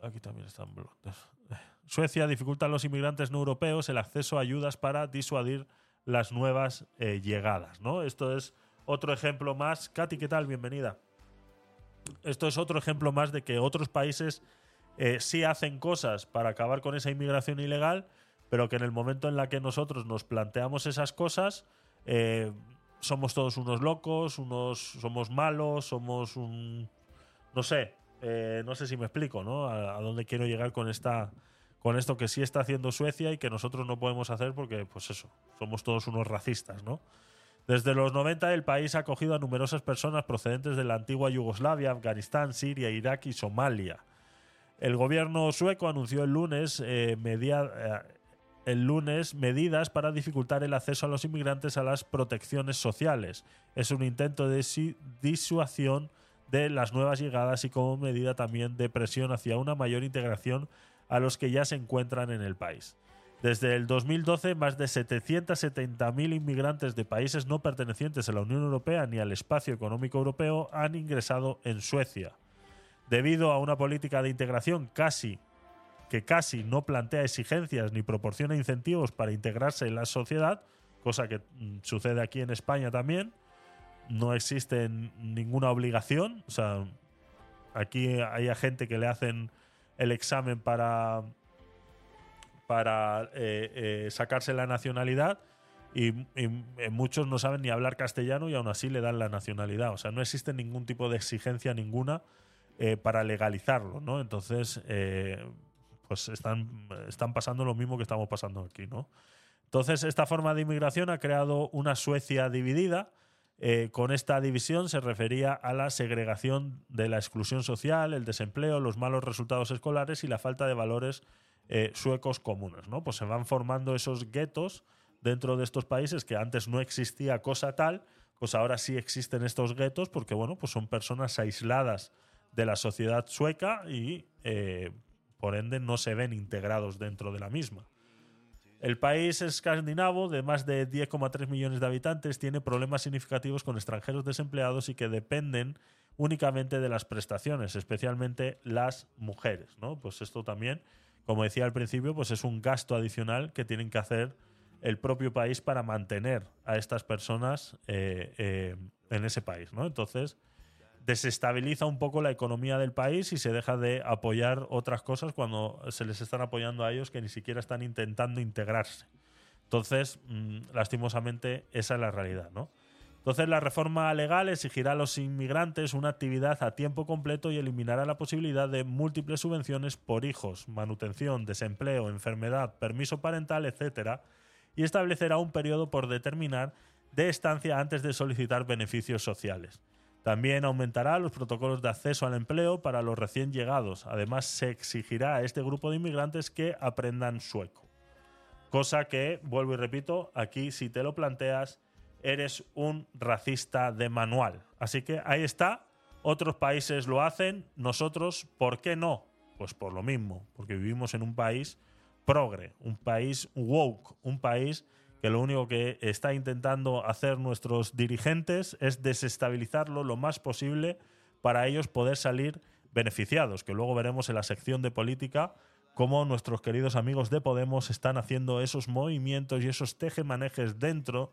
Aquí también están. Suecia dificulta a los inmigrantes no europeos el acceso a ayudas para disuadir las nuevas eh, llegadas. ¿no? Esto es otro ejemplo más. Katy, ¿qué tal? Bienvenida. Esto es otro ejemplo más de que otros países eh, sí hacen cosas para acabar con esa inmigración ilegal, pero que en el momento en la que nosotros nos planteamos esas cosas, eh, somos todos unos locos, unos somos malos, somos un no sé, eh, no sé si me explico, ¿no? A, dónde quiero llegar con esta con esto que sí está haciendo Suecia y que nosotros no podemos hacer porque, pues eso, somos todos unos racistas, ¿no? Desde los 90 el país ha acogido a numerosas personas procedentes de la antigua Yugoslavia, Afganistán, Siria, Irak y Somalia. El gobierno sueco anunció el lunes, eh, media- el lunes medidas para dificultar el acceso a los inmigrantes a las protecciones sociales. Es un intento de si- disuasión de las nuevas llegadas y como medida también de presión hacia una mayor integración a los que ya se encuentran en el país. Desde el 2012, más de 770.000 inmigrantes de países no pertenecientes a la Unión Europea ni al espacio económico europeo han ingresado en Suecia. Debido a una política de integración casi que casi no plantea exigencias ni proporciona incentivos para integrarse en la sociedad, cosa que mm, sucede aquí en España también, no existe ninguna obligación, o sea, aquí hay gente que le hacen el examen para para eh, eh, sacarse la nacionalidad y, eh, muchos no saben ni hablar castellano y aún así le dan la nacionalidad. O sea, no existe ningún tipo de exigencia ninguna para legalizarlo, ¿no? Entonces, pues están, están pasando lo mismo que estamos pasando aquí, ¿no? Entonces, esta forma de inmigración ha creado una Suecia dividida. Eh, con esta división se refería a la segregación de la exclusión social, el desempleo, los malos resultados escolares y la falta de valores eh, suecos comunes. ¿no? Pues se van formando esos guetos dentro de estos países que antes no existía cosa tal, pues ahora sí existen estos guetos porque bueno, pues son personas aisladas de la sociedad sueca y eh, por ende no se ven integrados dentro de la misma. El país escandinavo, de más de 10,3 millones de habitantes, tiene problemas significativos con extranjeros desempleados y que dependen únicamente de las prestaciones, especialmente las mujeres. ¿no? Pues esto también, como decía al principio, pues es un gasto adicional que tienen que hacer el propio país para mantener a estas personas eh, eh, en ese país. ¿no? Entonces, desestabiliza un poco la economía del país y se deja de apoyar otras cosas cuando se les están apoyando a ellos que ni siquiera están intentando integrarse. Entonces, mmm, lastimosamente, esa es la realidad, ¿no? Entonces, la reforma legal exigirá a los inmigrantes una actividad a tiempo completo y eliminará la posibilidad de múltiples subvenciones por hijos, manutención, desempleo, enfermedad, permiso parental, etcétera, y establecerá un periodo por determinar de estancia antes de solicitar beneficios sociales. También aumentará los protocolos de acceso al empleo para los recién llegados. Además, se exigirá a este grupo de inmigrantes que aprendan sueco. Cosa que, vuelvo y repito, aquí si te lo planteas, eres un racista de manual. Así que ahí está. Otros países lo hacen. Nosotros, ¿por qué no? Pues por lo mismo, porque vivimos en un país progre, un país woke, un país que lo único que está intentando hacer nuestros dirigentes es desestabilizarlo lo más posible para ellos poder salir beneficiados, que luego veremos en la sección de política cómo nuestros queridos amigos de Podemos están haciendo esos movimientos y esos tejemanejes dentro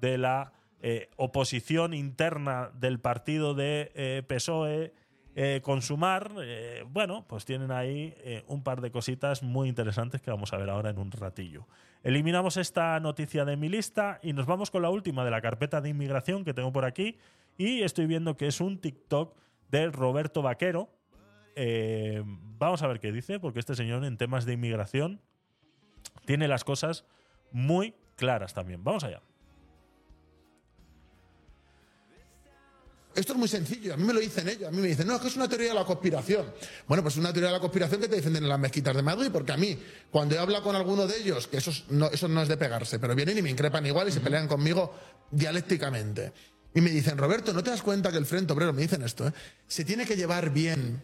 de la eh, oposición interna del partido de eh, PSOE eh, consumar, eh, bueno, pues tienen ahí eh, un par de cositas muy interesantes que vamos a ver ahora en un ratillo. Eliminamos esta noticia de mi lista y nos vamos con la última de la carpeta de inmigración que tengo por aquí y estoy viendo que es un TikTok de Roberto Vaquero. Vamos a ver qué dice, porque este señor en temas de inmigración tiene las cosas muy claras también. Vamos allá. Esto es muy sencillo, a mí me lo dicen ellos, a mí me dicen, no, es que es una teoría de la conspiración. Bueno, pues es una teoría de la conspiración que te defienden en las mezquitas de Madrid, porque a mí, cuando he hablado con alguno de ellos, que eso es- no, eso no es de pegarse, pero vienen y me increpan igual y se pelean conmigo dialécticamente. Y me dicen, Roberto, ¿no te das cuenta que el Frente Obrero, me dicen esto, ¿eh? se tiene que llevar bien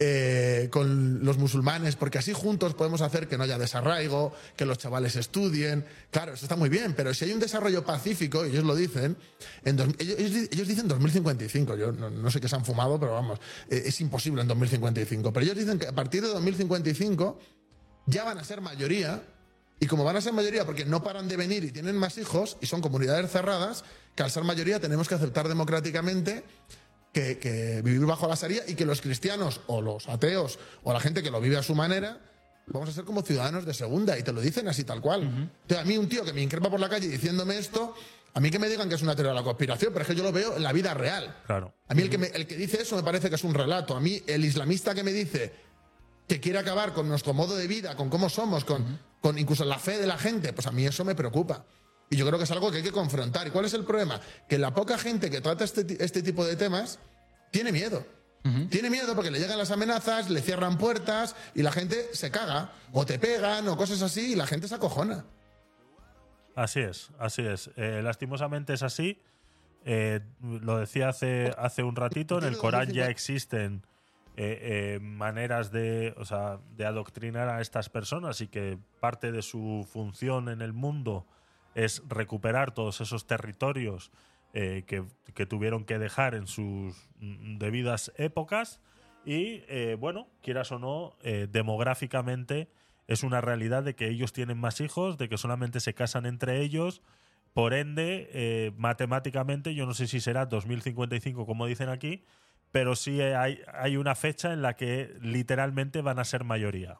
eh, con los musulmanes, porque así juntos podemos hacer que no haya desarraigo, que los chavales estudien. Claro, eso está muy bien, pero si hay un desarrollo pacífico, y ellos lo dicen, en dos- ellos, ellos- dicen 2055, yo no, no sé qué se han fumado, pero vamos, eh, es imposible en 2055. Pero ellos dicen que a partir de 2055 ya van a ser mayoría, y como van a ser mayoría porque no paran de venir y tienen más hijos, y son comunidades cerradas, que al ser mayoría tenemos que aceptar democráticamente que, que vivir bajo la Sharia y que los cristianos o los ateos o la gente que lo vive a su manera vamos a ser como ciudadanos de segunda y te lo dicen así tal cual. Entonces, a mí un tío que me increpa por la calle diciéndome esto, a mí que me digan que es una teoría de la conspiración, pero es que yo lo veo en la vida real. Claro. A mí el que, me- el que dice eso me parece que es un relato. A mí el islamista que me dice que quiere acabar con nuestro modo de vida, con cómo somos, con, con incluso la fe de la gente, pues a mí eso me preocupa. Y yo creo que es algo que hay que confrontar. ¿Y cuál es el problema? Que la poca gente que trata este, este tipo de temas tiene miedo. Tiene miedo porque le llegan las amenazas, le cierran puertas y la gente se caga. O te pegan o cosas así y la gente se acojona. Así es, así es. Eh, lastimosamente es así. Eh, lo decía hace, hace un ratito, en el Corán ya existen eh, maneras de, o sea, de adoctrinar a estas personas y que parte de su función en el mundo es recuperar todos esos territorios eh, que, que tuvieron que dejar en sus mm, debidas épocas. Y eh, bueno, quieras o no, eh, demográficamente es una realidad de que ellos tienen más hijos, de que solamente se casan entre ellos. Por ende, matemáticamente, yo no sé si será 2055 como dicen aquí, pero sí hay, hay una fecha en la que literalmente van a ser mayoría.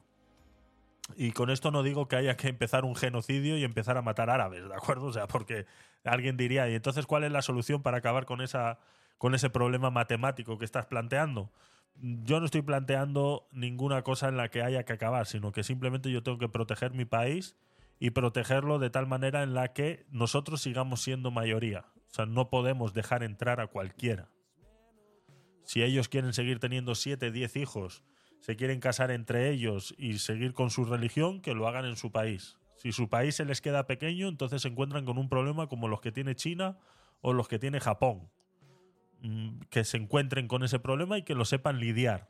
Y con esto no digo que haya que empezar un genocidio y empezar a matar árabes, ¿de acuerdo? O sea, porque alguien diría, ¿y entonces cuál es la solución para acabar con, esa, con ese problema matemático que estás planteando? Yo no estoy planteando ninguna cosa en la que haya que acabar, sino que simplemente yo tengo que proteger mi país y protegerlo de tal manera en la que nosotros sigamos siendo mayoría. O sea, no podemos dejar entrar a cualquiera. Si ellos quieren seguir teniendo 7, 10 hijos, se quieren casar entre ellos y seguir con su religión, que lo hagan en su país. Si su país se les queda pequeño, entonces se encuentran con un problema como los que tiene China o los que tiene Japón. Mm, Que se encuentren con ese problema y que lo sepan lidiar.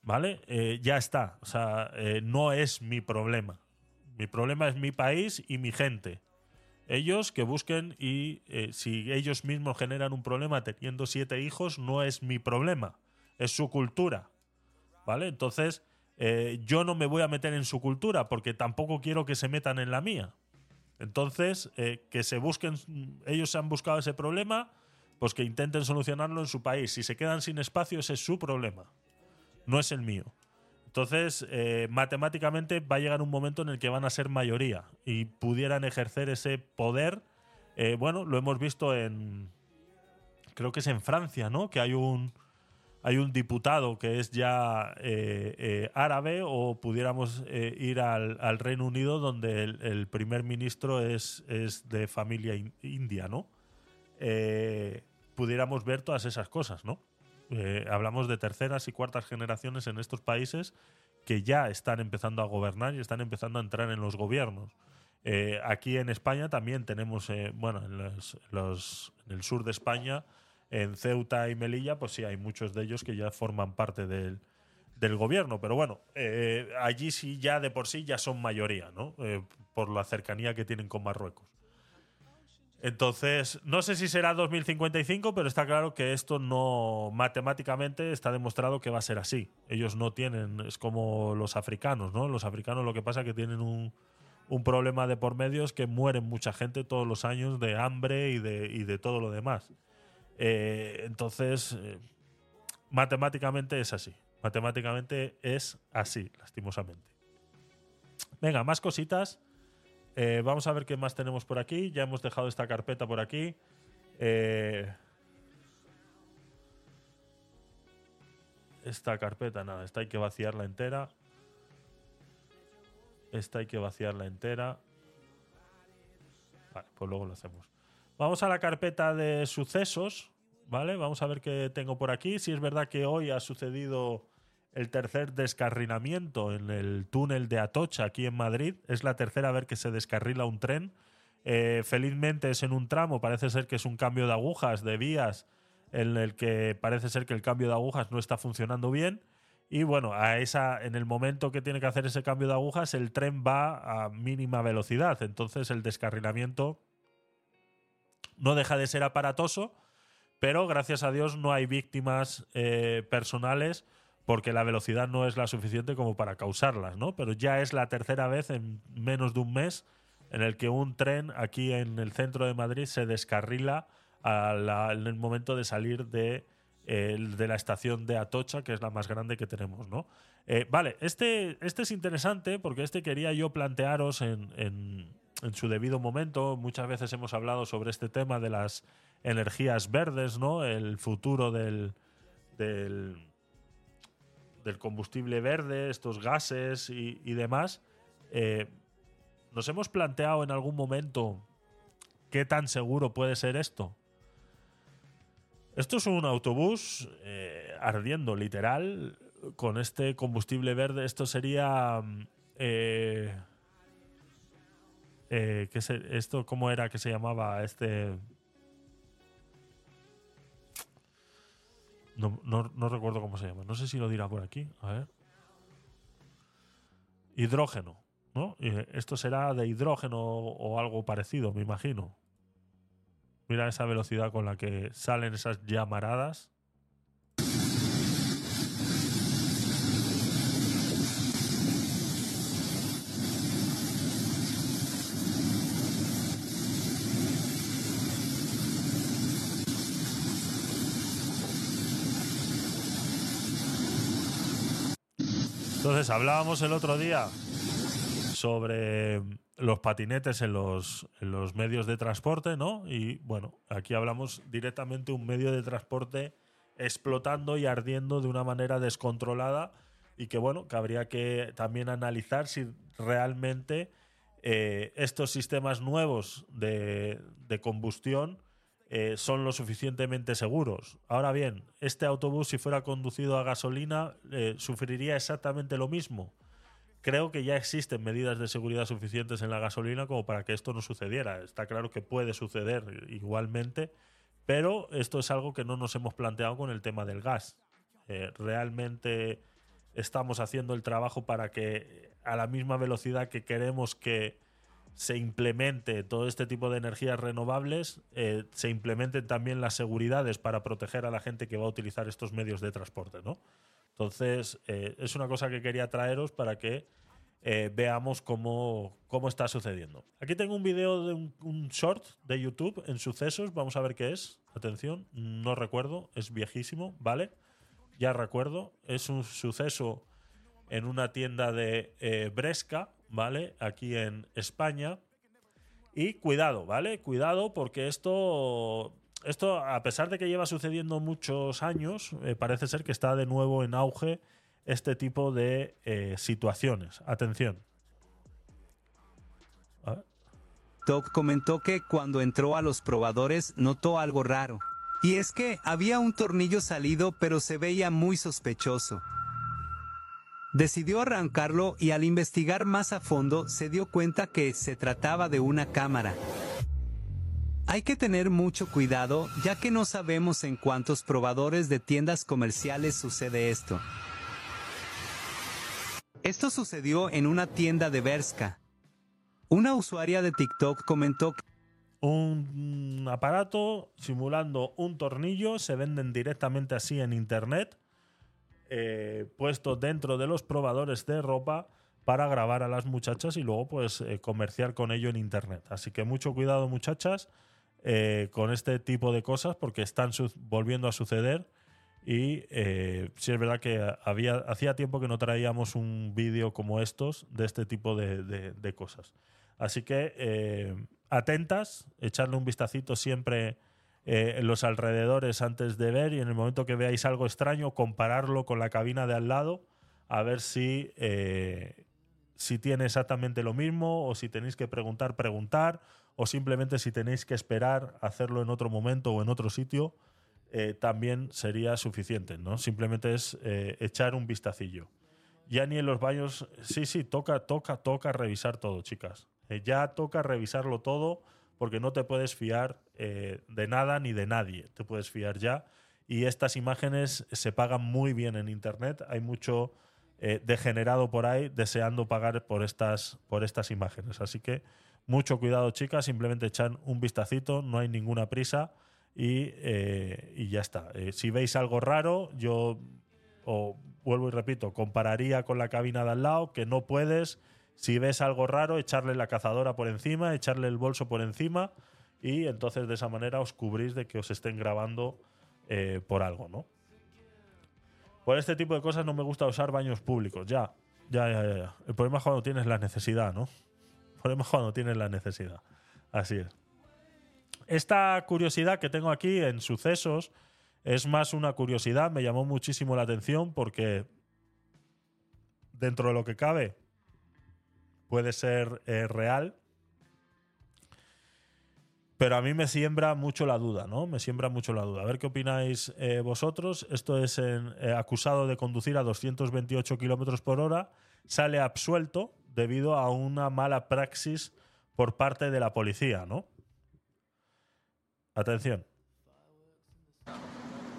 ¿Vale? Eh, ya está. O sea, eh, no es mi problema. Mi problema es mi país y mi gente. Ellos que busquen y eh, si ellos mismos generan un problema teniendo siete hijos, no es mi problema. Es su cultura. ¿Vale? Entonces, eh, yo no me voy a meter en su cultura porque tampoco quiero que se metan en la mía. Entonces, eh, que se busquen, ellos se han buscado ese problema, pues que intenten solucionarlo en su país. Si se quedan sin espacio, ese es su problema, no es el mío. Entonces, eh, matemáticamente va a llegar un momento en el que van a ser mayoría y pudieran ejercer ese poder. Bueno, lo hemos visto en, creo que es en Francia, ¿no? Que hay un, hay un diputado que es ya eh, eh, árabe o pudiéramos eh, ir al, al Reino Unido donde el, el primer ministro es, es de familia in- india, ¿no? Eh, pudiéramos ver todas esas cosas, ¿no? Eh, hablamos de terceras y cuartas generaciones en estos países que ya están empezando a gobernar y están empezando a entrar en los gobiernos. Eh, aquí en España también tenemos, bueno, en, los- los- en el sur de España, en Ceuta y Melilla, pues sí, hay muchos de ellos que ya forman parte del, del gobierno. Pero bueno, eh, allí sí ya de por sí ya son mayoría, ¿no? Eh, por la cercanía que tienen con Marruecos. Entonces, no sé si será 2055, pero está claro que esto no matemáticamente está demostrado que va a ser así. Ellos no tienen, es como los africanos, ¿no? Los africanos lo que pasa es que tienen un, un problema de por medio es que mueren mucha gente todos los años de hambre y de, y de todo lo demás. Eh, entonces, eh, matemáticamente es así. Matemáticamente es así, lastimosamente. Venga, más cositas. Eh, vamos a ver qué más tenemos por aquí. Ya hemos dejado esta carpeta por aquí. Esta carpeta, nada, esta hay que vaciarla entera. Esta hay que vaciarla entera. Vale, pues luego lo hacemos. Vamos a la carpeta de sucesos, ¿vale? Vamos a ver qué tengo por aquí. Si es verdad que hoy ha sucedido el tercer descarrilamiento en el túnel de Atocha, aquí en Madrid. Es la tercera vez que se descarrila un tren. Eh, felizmente es en un tramo, parece ser que es un cambio de agujas, de vías, en el que parece ser que el cambio de agujas no está funcionando bien. Y bueno, a esa, en el momento que tiene que hacer ese cambio de agujas, el tren va a mínima velocidad. Entonces el descarrilamiento no deja de ser aparatoso, pero gracias a Dios no hay víctimas eh, personales porque la velocidad no es la suficiente como para causarlas, ¿no? Pero ya es la tercera vez en menos de un mes en el que un tren aquí en el centro de Madrid se descarrila a la- en el momento de salir de, eh, la estación de Atocha, que es la más grande que tenemos, ¿no? Eh, vale, este, este es interesante porque este quería yo plantearos en- en su debido momento. Muchas veces hemos hablado sobre este tema de las energías verdes, ¿no? El futuro del, del, del combustible verde, estos gases y, demás. Eh, ¿Nos hemos planteado en algún momento qué tan seguro puede ser esto? Esto es un autobús eh, ardiendo, literal, con este combustible verde. Esto sería... mm, eh, eh, ¿qué se- ¿Esto cómo era que se llamaba? Este... No, no- no recuerdo cómo se llama. No sé si lo dirá por aquí. A ver. Hidrógeno. ¿no? Y esto será de hidrógeno o algo parecido, me imagino. Mira esa velocidad con la que salen esas llamaradas. Entonces, hablábamos el otro día sobre los patinetes en los, medios de transporte, ¿no? Y bueno, aquí hablamos directamente un medio de transporte explotando y ardiendo de una manera descontrolada y que bueno, que habría que también analizar si realmente eh, estos sistemas nuevos de, de combustión eh, son lo suficientemente seguros. Ahora bien, este autobús si fuera conducido a gasolina eh, sufriría exactamente lo mismo creo que ya existen medidas de seguridad suficientes en la gasolina como para que esto no sucediera. Está claro que puede suceder igualmente, pero esto es algo que no nos hemos planteado con el tema del gas. Eh, realmente estamos haciendo el trabajo para que a la misma velocidad que queremos que se implemente todo este tipo de energías renovables, eh, se implementen también las seguridades para proteger a la gente que va a utilizar estos medios de transporte, ¿no? Entonces, eh, es una cosa que quería traeros para que eh, veamos cómo, cómo está sucediendo. Aquí tengo un video de un, un short de YouTube en sucesos. Vamos a ver qué es. Atención, no recuerdo, es viejísimo, ¿vale? Ya recuerdo. Es un suceso en una tienda de Bresca, ¿vale? Aquí en España. Y cuidado, ¿vale? Cuidado porque esto, esto a pesar de que lleva sucediendo muchos años, eh, parece ser que está de nuevo en auge este tipo de eh, situaciones. Atención. Comentó que cuando entró a los probadores notó algo raro. Y es que había un tornillo salido pero se veía muy sospechoso. Decidió arrancarlo y al investigar más a fondo se dio cuenta que se trataba de una cámara. Hay que tener mucho cuidado ya que no sabemos en cuántos probadores de tiendas comerciales sucede esto. Esto sucedió en una tienda de Berska. Una usuaria de TikTok comentó que Un aparato simulando un tornillo se venden directamente así en internet, eh, puestos dentro de los probadores de ropa para grabar a las muchachas y luego pues eh, comerciar con ello en internet. Así que mucho cuidado muchachas eh, con este tipo de cosas porque están volviendo a suceder Y eh, sí es verdad que había, hacía tiempo que no traíamos un vídeo como estos de este tipo de, de- cosas. Así que atentas, echarle un vistacito siempre eh, los alrededores antes de ver y en el momento que veáis algo extraño, compararlo con la cabina de al lado, a ver si, eh, si tiene exactamente lo mismo o si tenéis que preguntar, preguntar o simplemente si tenéis que esperar hacerlo en otro momento o en otro sitio, eh, también sería suficiente, ¿no? Simplemente es eh, echar un vistacillo. Ya ni en los baños, sí, sí, toca, toca, toca revisar todo, chicas. Ya toca revisarlo todo porque no te puedes fiar eh, de nada ni de nadie. Te puedes fiar ya. Y estas imágenes se pagan muy bien en Internet. Hay mucho eh, degenerado por ahí deseando pagar por estas, por estas imágenes. Así que mucho cuidado, chicas. Simplemente echan un vistacito, no hay ninguna prisa y, eh, y ya está. Si veis algo raro, yo o vuelvo y repito, compararía con la cabina de al lado, que no puedes, si ves algo raro, echarle la cazadora por encima, echarle el bolso por encima y entonces de esa manera os cubrís de que os estén grabando eh, por algo, ¿no? Por este tipo de cosas no me gusta usar baños públicos, ya, ya, ya, ya. El problema es cuando tienes la necesidad, ¿no? El problema es cuando tienes la necesidad. Así es. Esta curiosidad que tengo aquí en sucesos es más una curiosidad, me llamó muchísimo la atención porque dentro de lo que cabe puede ser eh, real, pero a mí me siembra mucho la duda, ¿no? Me siembra mucho la duda. A ver qué opináis eh, vosotros. Esto es eh, acusado de conducir a 228 kilómetros por hora, sale absuelto debido a una mala praxis por parte de la policía, ¿no? Atención.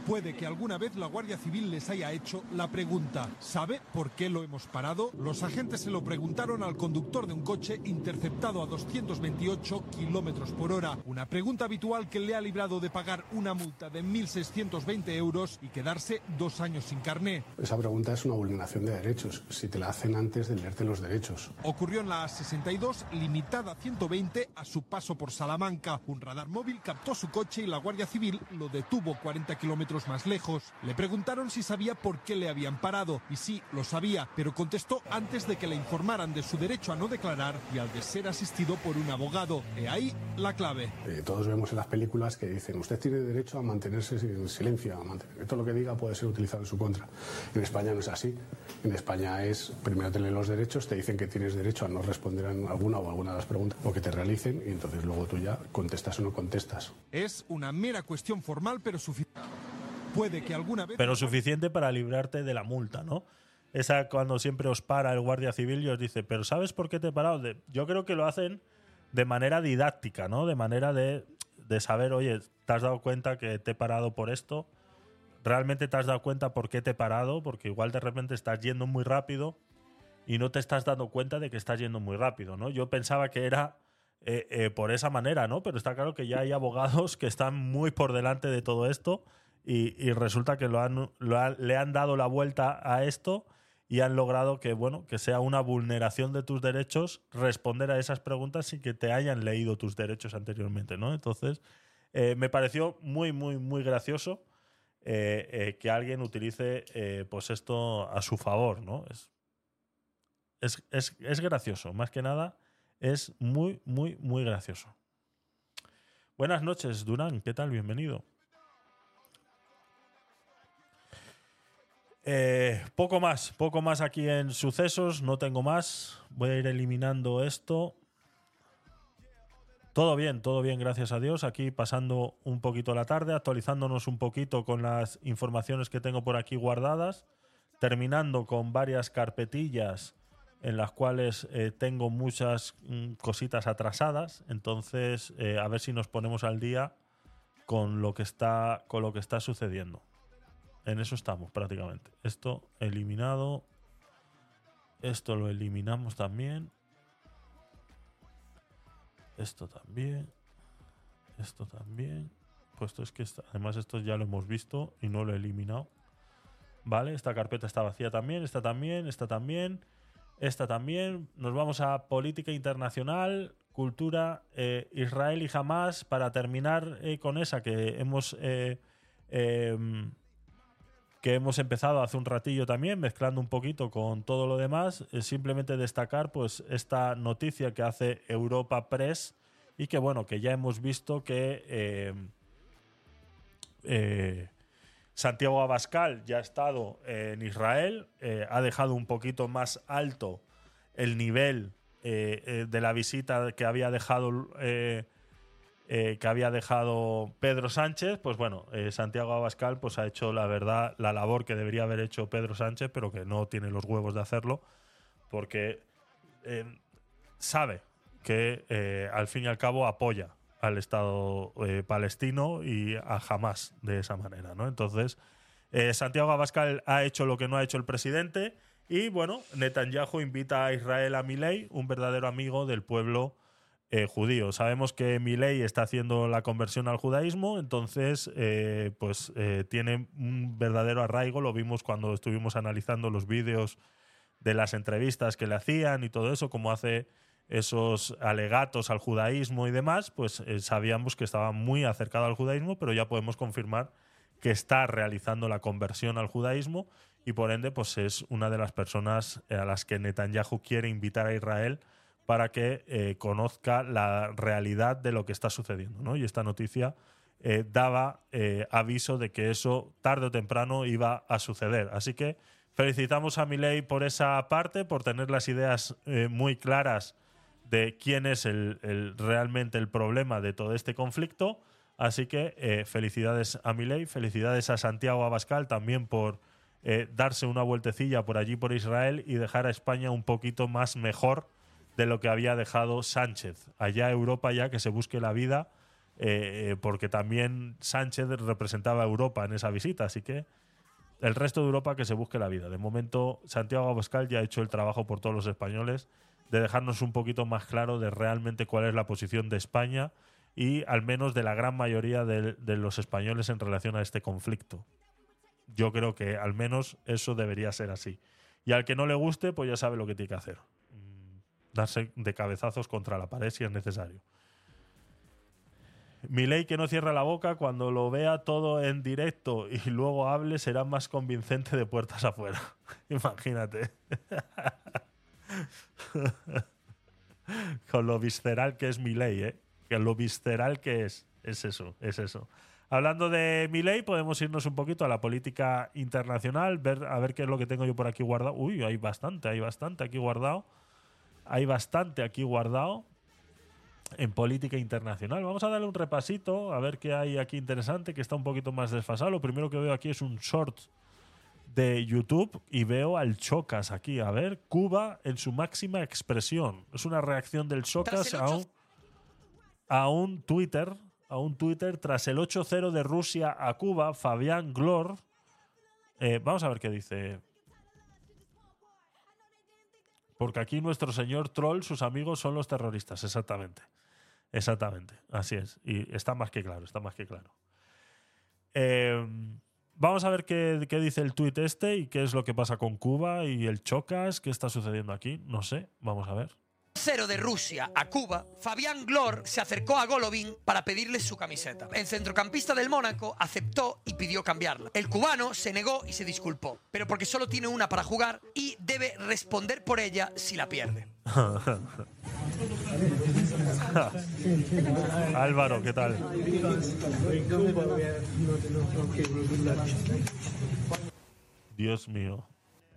Puede que alguna vez la Guardia Civil les haya hecho la pregunta, ¿sabe por qué lo hemos parado? Los agentes se lo preguntaron al conductor de un coche interceptado a 228 kilómetros por hora. Una pregunta habitual que le ha librado de pagar una multa de 1.620 euros y quedarse dos años sin carné. Esa pregunta es una vulneración de derechos, si te la hacen antes de leerte los derechos. Ocurrió en la A62, limitada a 120 a su paso por Salamanca. Un radar móvil captó su coche y la Guardia Civil lo detuvo 40 kilómetros más lejos. Le preguntaron si sabía por qué le habían parado y sí, lo sabía, pero contestó antes de que le informaran de su derecho a no declarar y al de ser asistido por un abogado. He ahí la clave. Eh, todos vemos en las películas que dicen, usted tiene derecho a mantenerse en silencio, a mantener, todo lo que diga puede ser utilizado en su contra. En España no es así. En España es, primero te leen los derechos, te dicen que tienes derecho a no responder a alguna o alguna de las preguntas o que te realicen y entonces luego tú ya contestas o no contestas. Es una mera cuestión formal, pero suficiente. Puede que alguna vez... Pero suficiente para librarte de la multa, ¿no? Esa cuando siempre os para el guardia civil y os dice, pero ¿sabes por qué te he parado? Yo creo que lo hacen de manera didáctica, ¿no? De manera de, de saber, oye, ¿te has dado cuenta que te he parado por esto? ¿Realmente te has dado cuenta por qué te he parado? Porque igual de repente estás yendo muy rápido y no te estás dando cuenta de que estás yendo muy rápido, ¿no? Yo pensaba que era eh, eh, por esa manera, ¿no? Pero está claro que ya hay abogados que están muy por delante de todo esto y, resulta que lo han, lo han- le han dado la vuelta a esto y han logrado que, bueno, que sea una vulneración de tus derechos responder a esas preguntas sin que te hayan leído tus derechos anteriormente, ¿no? Entonces, eh, me pareció muy, muy, muy gracioso eh, eh, que alguien utilice pues esto a su favor, ¿no? Es, es, es, es gracioso, más que nada, es muy, muy, muy gracioso. Buenas noches, Durán, ¿qué tal? Bienvenido. Eh, poco más, poco más aquí en sucesos, no tengo más. Voy a ir eliminando esto. Todo bien, todo bien, gracias a Dios. Aquí pasando un poquito la tarde, actualizándonos un poquito con las informaciones que tengo por aquí guardadas, terminando con varias carpetillas en las cuales eh, tengo muchas mm, cositas atrasadas. Entonces, eh, a ver si nos ponemos al día con lo que está, con lo que está sucediendo. En eso estamos prácticamente. Esto eliminado. Esto lo eliminamos también. Esto también. Esto también. Puesto es que esta- además esto ya lo hemos visto y no lo he eliminado. Vale, esta carpeta está vacía también, esta también, esta también, esta también. Nos vamos a política internacional, cultura, eh, Israel y Hamas para terminar eh, con esa que hemos eh, em, que hemos empezado hace un ratillo también, mezclando un poquito con todo lo demás, es simplemente destacar pues esta noticia que hace Europa Press y que bueno, que ya hemos visto que eh, eh, Santiago Abascal ya ha estado en Israel, eh, ha dejado un poquito más alto el nivel eh, eh, de la visita que había dejado eh, que había dejado Pedro Sánchez, pues bueno, eh, Santiago Abascal pues ha hecho la verdad la labor que debería haber hecho Pedro Sánchez, pero que no tiene los huevos de hacerlo, porque eh, sabe que al fin y al cabo apoya al Estado palestino y a Hamas de esa manera, ¿no? Entonces, Santiago Abascal ha hecho lo que no ha hecho el presidente y, bueno, Netanyahu invita a Israel a Milei, un verdadero amigo del pueblo eh. Sabemos que Milei está haciendo la conversión al judaísmo, entonces, eh, pues eh, tiene un verdadero arraigo. Lo vimos cuando estuvimos analizando los vídeos de las entrevistas que le hacían y todo eso, como hace esos alegatos al judaísmo y demás, pues eh, sabíamos que estaba muy acercado al judaísmo, pero ya podemos confirmar que está realizando la conversión al judaísmo y por ende pues es una de las personas a las que Netanyahu quiere invitar a Israel para que eh, conozca la realidad de lo que está sucediendo. ¿no? Y esta noticia eh, daba eh, aviso de que eso tarde o temprano iba a suceder. Así que felicitamos a Milei por esa parte, por tener las ideas muy claras de quién es realmente el problema de todo este conflicto. Así que felicidades a Milei, felicidades a Santiago Abascal también por darse una vueltecilla por allí por Israel y dejar a España un poquito más mejor de lo que había dejado Sánchez. Allá Europa ya que se busque la vida, eh, eh, porque también Sánchez representaba a Europa en esa visita, así que el resto de Europa que se busque la vida. De momento, Santiago Abascal ya ha hecho el trabajo por todos los españoles de dejarnos un poquito más claro de realmente cuál es la posición de España y al menos de la gran mayoría de, de los españoles en relación a este conflicto. Yo creo que al menos eso debería ser así. Y al que no le guste, pues ya sabe lo que tiene que hacer. Darse de cabezazos contra la pared si es necesario. Milei que no cierra la boca cuando lo vea todo en directo y luego hable será más convincente de puertas afuera. Imagínate. Con lo visceral que es Milei, ¿eh? Que lo visceral que es. Es eso, es eso. Hablando de Milei, podemos irnos un poquito a la política internacional, ver, a ver qué es lo que tengo yo por aquí guardado. Uy, hay bastante, hay bastante aquí guardado. Hay bastante aquí guardado en política internacional. Vamos a darle un repasito, a ver qué hay aquí interesante, que está un poquito más desfasado. Lo primero que veo aquí es un short de YouTube y veo al Chocas aquí. A ver, Cuba en su máxima expresión. Es una reacción del Chocas a un, a un Twitter, a un Twitter tras el 8-0 de Rusia a Cuba, Fabián Glor. Eh, vamos a ver qué dice. Porque aquí nuestro señor troll, sus amigos son los terroristas, exactamente. Exactamente, así es. Y está más que claro, está más que claro. Eh, vamos a ver qué, qué dice el tuit este y qué es lo que pasa con Cuba y el Chocas, qué está sucediendo aquí. No sé, vamos a ver. Cero de Rusia a Cuba, Fabián Glor se acercó a Golovin para pedirle su camiseta. El centrocampista del Mónaco aceptó y pidió cambiarla. El cubano se negó y se disculpó, pero porque solo tiene una para jugar y debe responder por ella si la pierde. Álvaro, ¿qué tal? Dios mío.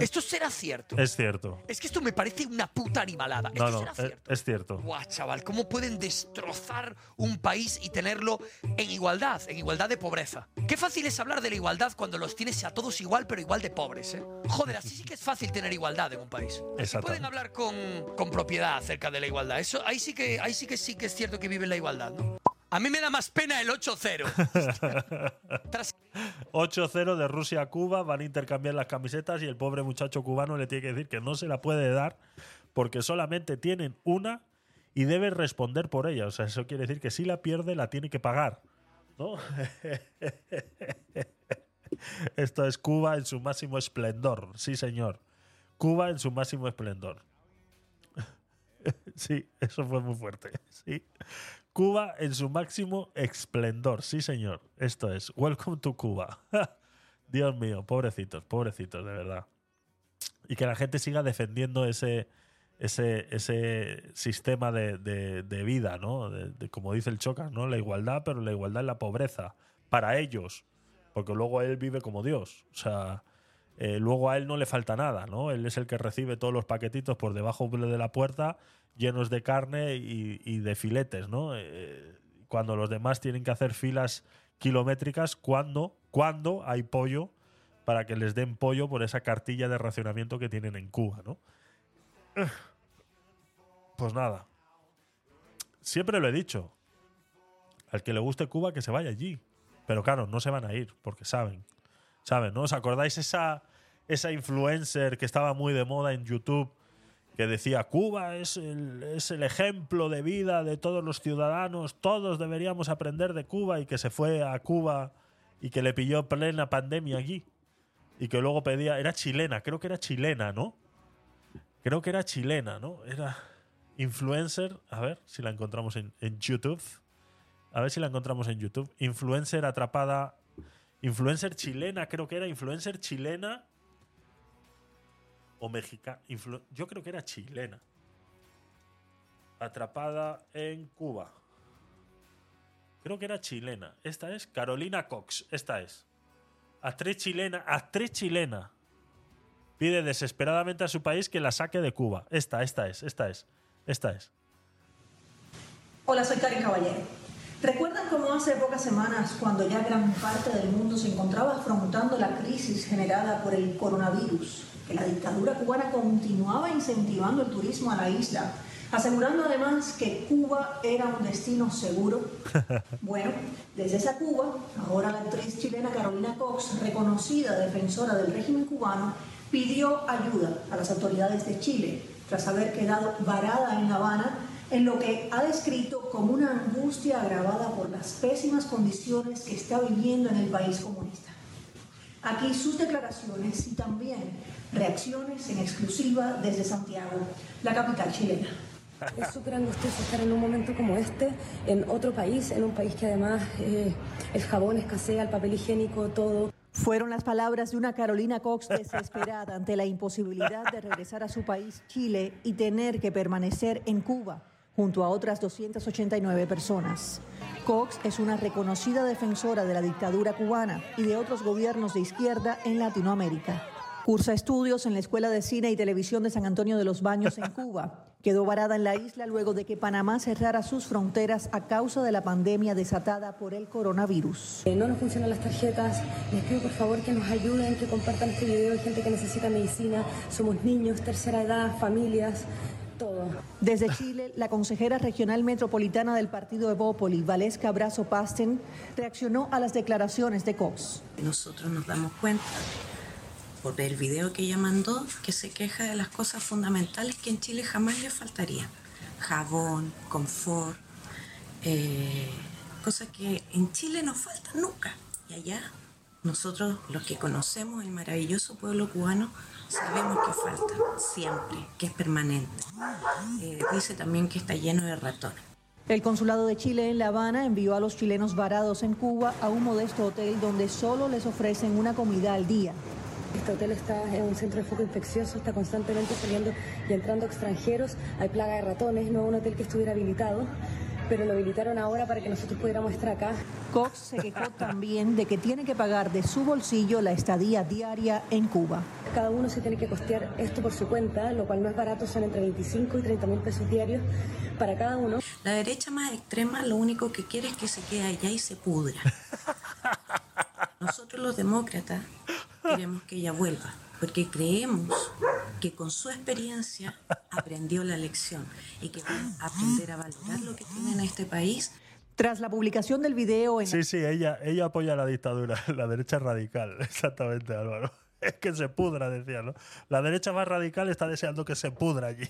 ¿Esto será cierto? Es cierto. Es que esto me parece una puta animalada. No, ¿Esto no, será es, cierto? es cierto. Guau, chaval, ¿cómo pueden destrozar un país y tenerlo en igualdad, en igualdad de pobreza? Qué fácil es hablar de la igualdad cuando los tienes a todos igual, pero igual de pobres, ¿eh? Joder, así sí que es fácil tener igualdad en un país. Exactamente. pueden hablar con, con propiedad acerca de la igualdad. Eso, ahí sí que, ahí sí que sí que es cierto que viven la igualdad, ¿no? A mí me da más pena el 8-0. 8-0 de Rusia a Cuba, van a intercambiar las camisetas y el pobre muchacho cubano le tiene que decir que no se la puede dar porque solamente tienen una y debe responder por ella. O sea, eso quiere decir que si la pierde la tiene que pagar. ¿no? Esto es Cuba en su máximo esplendor. Sí, señor. Cuba en su máximo esplendor. Sí, eso fue muy fuerte. Sí. Cuba en su máximo esplendor. Sí, señor. Esto es Welcome to Cuba. Dios mío, pobrecitos, pobrecitos, de verdad. Y que la gente siga defendiendo ese, ese, ese sistema de, de- vida, ¿no? De- como dice el Chocas, ¿no? La igualdad, pero la igualdad en la pobreza. Para ellos. Porque luego él vive como Dios. O sea, eh, luego a él no le falta nada, ¿no? Él es el que recibe todos los paquetitos por debajo de la puerta llenos de carne y, de filetes, ¿no? Eh, cuando los demás tienen que hacer filas kilométricas, cuando hay pollo para que les den pollo por esa cartilla de racionamiento que tienen en Cuba, ¿no? Pues nada. Siempre lo he dicho. Al que le guste Cuba, que se vaya allí. Pero claro, no se van a ir, porque saben. ¿Saben? ¿No? ¿Os acordáis esa, esa influencer que estaba muy de moda en YouTube? Que decía, Cuba es el, es el ejemplo de vida de todos los ciudadanos, todos deberíamos aprender de Cuba y que se fue a Cuba y que le pilló plena pandemia allí. Y que luego pedía, era chilena, creo que era chilena, ¿no? Creo que era chilena, ¿no? Era influencer, a ver si la encontramos en, en YouTube. A ver si la encontramos en YouTube. Influencer atrapada. Influencer chilena, creo que era influencer chilena. O mexicana. yo creo que era chilena. Atrapada en Cuba. Creo que era chilena. Esta es Carolina Cox. Esta es. Actriz chilena. Actriz chilena. Pide desesperadamente a su país que la saque de Cuba. Esta, esta es, esta es. Esta es. Hola, soy Karen Caballero. ¿Recuerdan cómo hace pocas semanas, cuando ya gran parte del mundo se encontraba afrontando la crisis generada por el coronavirus, que la dictadura cubana continuaba incentivando el turismo a la isla, asegurando además que Cuba era un destino seguro? Bueno, desde esa Cuba, ahora la actriz chilena Carolina Cox, reconocida defensora del régimen cubano, pidió ayuda a las autoridades de Chile tras haber quedado varada en La Habana en lo que ha descrito como una angustia agravada por las pésimas condiciones que está viviendo en el país comunista. Aquí sus declaraciones y también reacciones en exclusiva desde Santiago, la capital chilena. Es súper angustioso estar en un momento como este, en otro país, en un país que además eh, el jabón escasea, el papel higiénico, todo. Fueron las palabras de una Carolina Cox desesperada ante la imposibilidad de regresar a su país, Chile, y tener que permanecer en Cuba junto a otras 289 personas. Cox es una reconocida defensora de la dictadura cubana y de otros gobiernos de izquierda en Latinoamérica. Cursa estudios en la Escuela de Cine y Televisión de San Antonio de los Baños en Cuba. Quedó varada en la isla luego de que Panamá cerrara sus fronteras a causa de la pandemia desatada por el coronavirus. Eh, no nos funcionan las tarjetas. Les pido por favor que nos ayuden, que compartan este video. Hay gente que necesita medicina. Somos niños, tercera edad, familias, todo. Desde Chile, la consejera regional metropolitana del partido Evópoli, Valesca Brazo Pasten, reaccionó a las declaraciones de Cox. Nosotros nos damos cuenta por el video que ella mandó que se queja de las cosas fundamentales que en Chile jamás le faltarían. Jabón, confort, eh, cosas que en Chile nos faltan nunca. Y allá nosotros, los que conocemos el maravilloso pueblo cubano, sabemos que falta siempre, que es permanente. Eh, dice también que está lleno de ratones. El Consulado de Chile en La Habana envió a los chilenos varados en Cuba a un modesto hotel donde solo les ofrecen una comida al día. Este hotel está en un centro de foco infeccioso, está constantemente saliendo y entrando extranjeros. Hay plaga de ratones, no un hotel que estuviera habilitado, pero lo habilitaron ahora para que nosotros pudiéramos estar acá. Cox se quejó también de que tiene que pagar de su bolsillo la estadía diaria en Cuba. Cada uno se tiene que costear esto por su cuenta, lo cual no es barato, son entre 25 y 30 mil pesos diarios para cada uno. La derecha más extrema lo único que quiere es que se quede allá y se pudra. Nosotros los demócratas queremos que ella vuelva, porque creemos que con su experiencia aprendió la lección y que va a aprender a valorar lo que tiene en este país. Tras la publicación del video en Sí, sí, ella, ella apoya la dictadura, la derecha radical, exactamente, Álvaro. Es que se pudra, decía, ¿no? La derecha más radical está deseando que se pudra allí.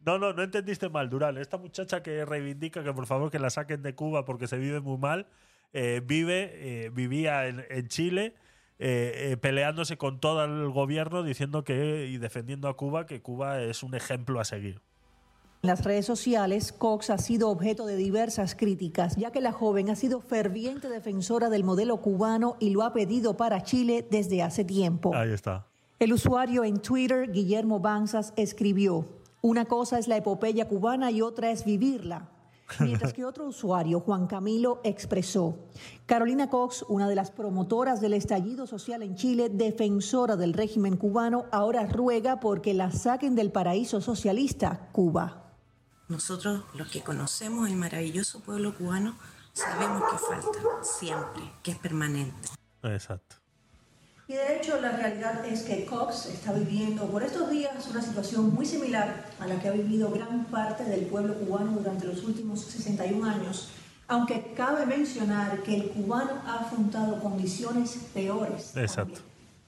No, no, no entendiste mal, Dural. Esta muchacha que reivindica que por favor que la saquen de Cuba porque se vive muy mal, eh, vive, eh, vivía en, en Chile eh, eh, peleándose con todo el gobierno diciendo que y defendiendo a Cuba que Cuba es un ejemplo a seguir. En las redes sociales, Cox ha sido objeto de diversas críticas, ya que la joven ha sido ferviente defensora del modelo cubano y lo ha pedido para Chile desde hace tiempo. Ahí está. El usuario en Twitter, Guillermo Banzas, escribió, una cosa es la epopeya cubana y otra es vivirla. Mientras que otro usuario, Juan Camilo, expresó, Carolina Cox, una de las promotoras del estallido social en Chile, defensora del régimen cubano, ahora ruega porque la saquen del paraíso socialista, Cuba. Nosotros, los que conocemos el maravilloso pueblo cubano, sabemos que falta siempre, que es permanente. Exacto. Y de hecho la realidad es que Cox está viviendo por estos días una situación muy similar a la que ha vivido gran parte del pueblo cubano durante los últimos 61 años, aunque cabe mencionar que el cubano ha afrontado condiciones peores. Exacto.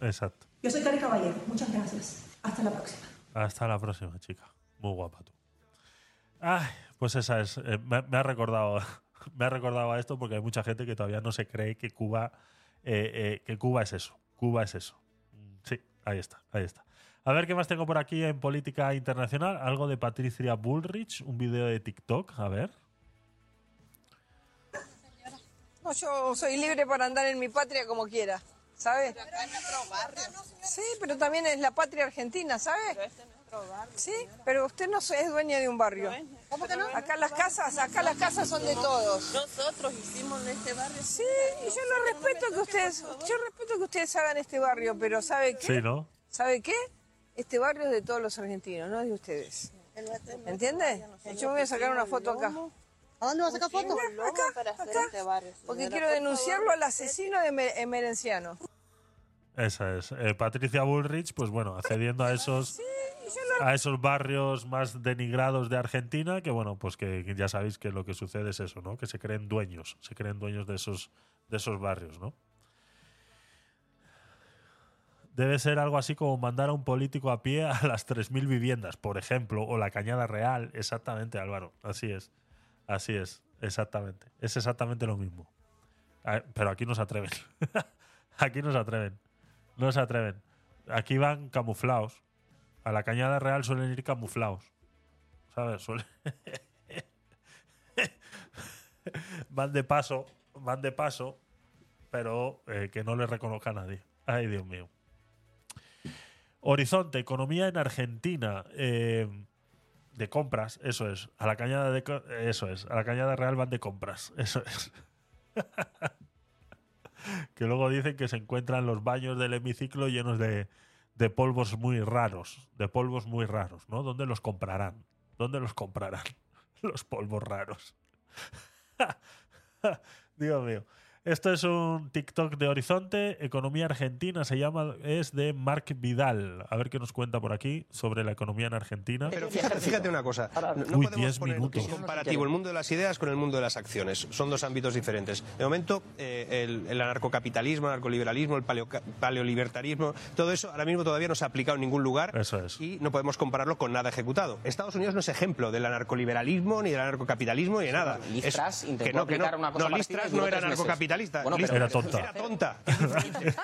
Exacto. Yo soy Cari Caballero, muchas gracias. Hasta la próxima. Hasta la próxima, chica. Muy guapa tú. Ay, pues esa es. eh, me, me ha recordado. Me ha recordado a esto porque hay mucha gente que todavía no se cree que Cuba. eh, eh, que Cuba es eso. Cuba es eso. Mm, Sí, ahí está, ahí está. A ver qué más tengo por aquí en política internacional. Algo de Patricia Bullrich, un video de TikTok. A ver. No, yo soy libre para andar en mi patria como quiera, ¿sabe? Sí, pero también es la patria argentina, ¿sabe? Sí, pero usted no es dueña de un barrio. ¿Cómo que no? Acá las casas, acá las casas son de todos. Nosotros hicimos este barrio. Sí, y yo lo respeto que ustedes, yo respeto que ustedes hagan este barrio, pero ¿sabe qué? Sí, ¿no? ¿Sabe qué? Este barrio es de todos los argentinos, no es de ustedes. ¿Entiende? Yo me voy a sacar una foto acá. ¿A dónde vas a sacar foto? Acá, acá, porque quiero denunciarlo al asesino de Mer- Emerenciano. Esa es. Eh, Patricia Bullrich, pues bueno, accediendo a esos. a esos barrios más denigrados de Argentina, que bueno, pues que, que ya sabéis que lo que sucede es eso, ¿no? Que se creen dueños, se creen dueños de esos, de esos barrios, ¿no? Debe ser algo así como mandar a un político a pie a las 3.000 viviendas, por ejemplo, o la Cañada Real. Exactamente, Álvaro. Así es. Así es. Exactamente. Es exactamente lo mismo. Ah, Pero aquí no se atreven. aquí no se atreven. No se atreven. Aquí van camuflados. A la Cañada Real suelen ir camuflados. ¿Sabes? Suelen- van de paso, van de paso, pero eh, que no les reconozca a nadie. Ay, Dios mío. Horizonte, economía en Argentina. eh, de compras, eso es. A la cañada de eso es. A la cañada real van de compras, eso es. que luego dicen que se encuentran los baños del hemiciclo llenos de, de polvos muy raros, de polvos muy raros, ¿no? ¿Dónde los comprarán? ¿Dónde los comprarán los polvos raros? Dios mío. Esto es un TikTok de Horizonte, Economía Argentina, se llama, es de Mark Vidal. A ver qué nos cuenta por aquí sobre la economía en Argentina. Pero fíjate, fíjate una cosa. No, no Uy, podemos 10 poner minutos. comparativo el mundo de las ideas con el mundo de las acciones. Son dos ámbitos diferentes. De momento, eh, el, el anarcocapitalismo, el anarcoliberalismo, el paleo- paleolibertarismo, todo eso ahora mismo todavía no se ha aplicado en ningún lugar Eso es. y no podemos compararlo con nada ejecutado. Estados Unidos no es ejemplo del anarcoliberalismo, ni del anarcocapitalismo, ni de nada. Truss intentó que no, que no. una cosa no, duró no era tres meses. anarcocapitalista. Bueno, Era tonta. Era tonta.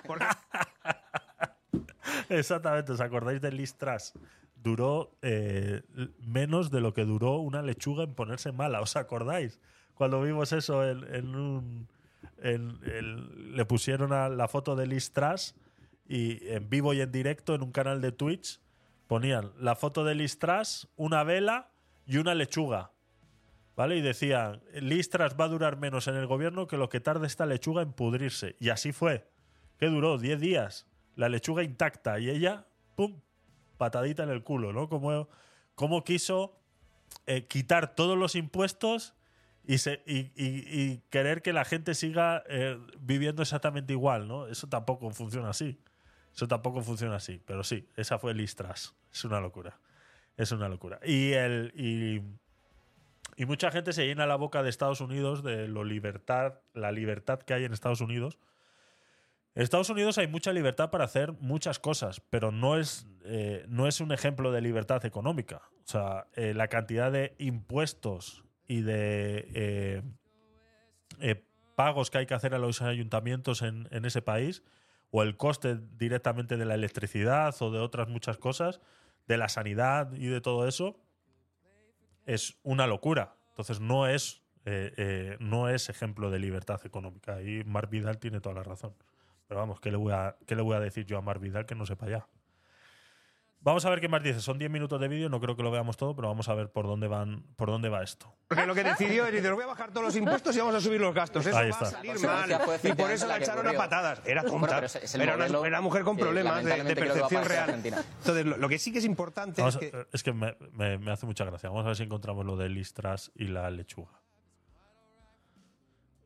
Exactamente, ¿os acordáis de Liz Truss? Duró eh, menos de lo que duró una lechuga en ponerse mala, ¿os acordáis? Cuando vimos eso en, en un... en- en- le pusieron a la foto de Liz Truss y en vivo y en directo en un canal de Twitch ponían la foto de Liz Truss, una vela y una lechuga. ¿Vale? Y decían, Liz Truss va a durar menos en el gobierno que lo que tarde esta lechuga en pudrirse. Y así fue. ¿Qué duró? 10 días. La lechuga intacta. Y ella, ¡pum! Patadita en el culo, ¿no? Como, como quiso eh, quitar todos los impuestos y, querer que la gente siga eh, viviendo exactamente igual, ¿no? Eso tampoco funciona así. Eso tampoco funciona así. Pero sí, esa fue Liz Truss. Es una locura. Es una locura. Y el. Y mucha gente se llena la boca de Estados Unidos, de lo libertad, la libertad que hay en Estados Unidos. En Estados Unidos hay mucha libertad para hacer muchas cosas, pero no es, eh, no es un ejemplo de libertad económica. O sea, eh, la cantidad de impuestos y de eh, eh, pagos que hay que hacer a los ayuntamientos en, en ese país, o el coste directamente de la electricidad o de otras muchas cosas, de la sanidad y de todo eso, es una locura. Entonces no es, eh, eh, no es ejemplo de libertad económica. Ahí Mar Vidal tiene toda la razón. Pero vamos, ¿qué le voy a, qué le voy a decir yo a Mar Vidal que no sepa ya? Vamos a ver qué más dice. Son 10 minutos de vídeo, no creo que lo veamos todo, pero vamos a ver por dónde van, por dónde va esto. Porque lo que decidió es decir, voy a bajar todos los impuestos y vamos a subir los gastos. Eso Ahí va a está. salir mal. Y por eso la echaron a patadas. Era tonta. era, una, era mujer con problemas de, percepción real. Entonces, lo, lo que sí que es importante Vamos es a- que es que me, me- me hace mucha gracia. Vamos a ver si encontramos lo de listras y la lechuga.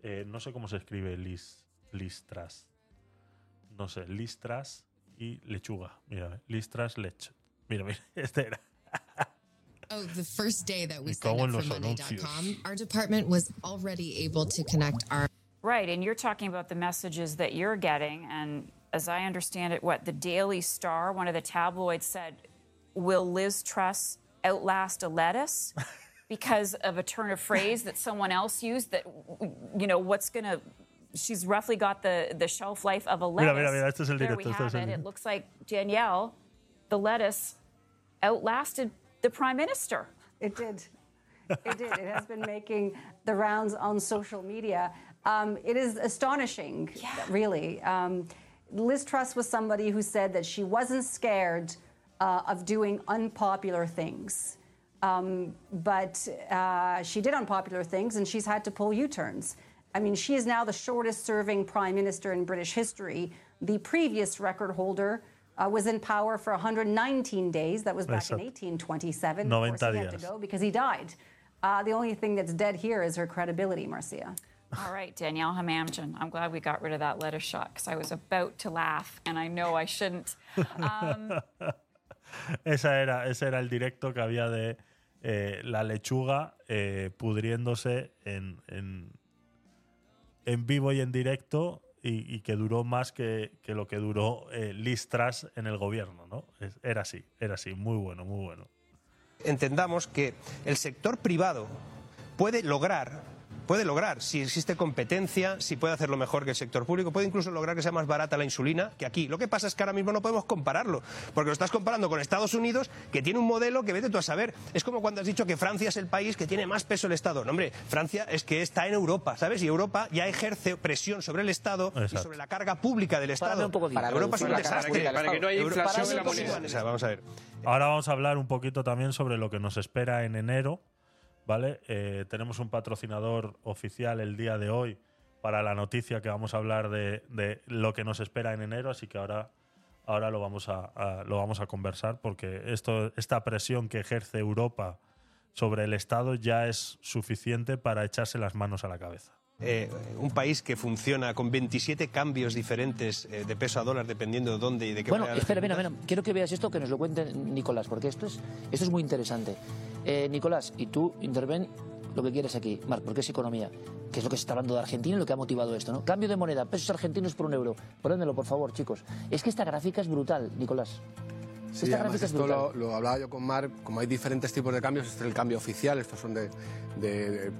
Eh, no sé cómo se escribe lis, listras. No sé, listras y lechuga. Mira, listras lech. Mira, mira, este era. Oh, the first day that we Me signed cago up for los Monday.com, our department was already able to connect our Right, and you're talking about the messages that you're getting, and as I understand it, what the Daily Star, one of the tabloids, said, "Will Liz Truss outlast a lettuce?" because of a turn of phrase that someone else used. That you know, what's gonna? She's roughly got the the shelf life of a lettuce. Mira, mira, mira, este es el there we have el it. It looks like Danielle, the lettuce, outlasted the prime minister. It did. It did. It has been making the rounds on social media. Um, it is astonishing, really. Um, Liz Truss was somebody who said that she wasn't scared uh, of doing unpopular things. Um, but uh, she did unpopular things and she's had to pull U turns. I mean, she is now the shortest serving prime minister in British history. The previous record holder uh, was in power for 119 days. That was back in 1827. 90 of course, he had to días. go because he died. Uh, the only thing that's dead here is her credibility, Marcia. All right, Danielle Hamamjan. I'm glad we got rid of that lettuce shot because I was about to laugh, and I know I shouldn't. Um, Esa era, ese era el directo que había de eh, la lechuga eh, pudriéndose en, en, en vivo y en directo y, que duró más que, lo que duró eh, Liz Truss en el gobierno, ¿no? Era así, era así, muy bueno, muy bueno. entendamos que el sector privado puede lograr, puede lograr, si existe competencia, si puede hacerlo mejor que el sector público, puede incluso lograr que sea más barata la insulina que aquí. Lo que pasa es que ahora mismo no podemos compararlo, porque lo estás comparando con Estados Unidos, que tiene un modelo que vete tú a saber. Es como cuando has dicho que Francia es el país que tiene más peso el Estado. No, hombre, Francia es que está en Europa, ¿sabes? Y Europa ya ejerce presión sobre el Estado y sobre la carga pública del Estado. Párame un poquito. Para Europa es un desastre. Para que no haya inflación en la moneda. sí, o sea, Vamos a ver. Ahora vamos a hablar un poquito también sobre lo que nos espera en enero, ¿vale? Eh, tenemos un patrocinador oficial el día de hoy para la noticia que vamos a hablar de, lo que nos espera en enero, así que ahora, ahora lo, vamos a, a- lo vamos a conversar porque esto, esta presión que ejerce Europa sobre el Estado ya es suficiente para echarse las manos a la cabeza. Eh, un país que funciona con 27 cambios diferentes eh, de peso a dólar dependiendo de dónde y de qué Bueno, espera, mira, mira, quiero que veas esto, que nos lo cuente Nicolás, porque esto es, esto es muy interesante. Eh, Nicolás, y tú interven lo que quieres aquí, Marc, porque es economía, que es lo que se está hablando de Argentina y lo que ha motivado esto, ¿no? Cambio de moneda, pesos argentinos por un euro. Ponéndelo, por favor, chicos. Es que esta gráfica es brutal, Nicolás. Sí, esta además gráfica es esto brutal. lo, lo hablaba yo con Mar, como hay diferentes tipos de cambios, este es el cambio oficial, estos son de, de- de-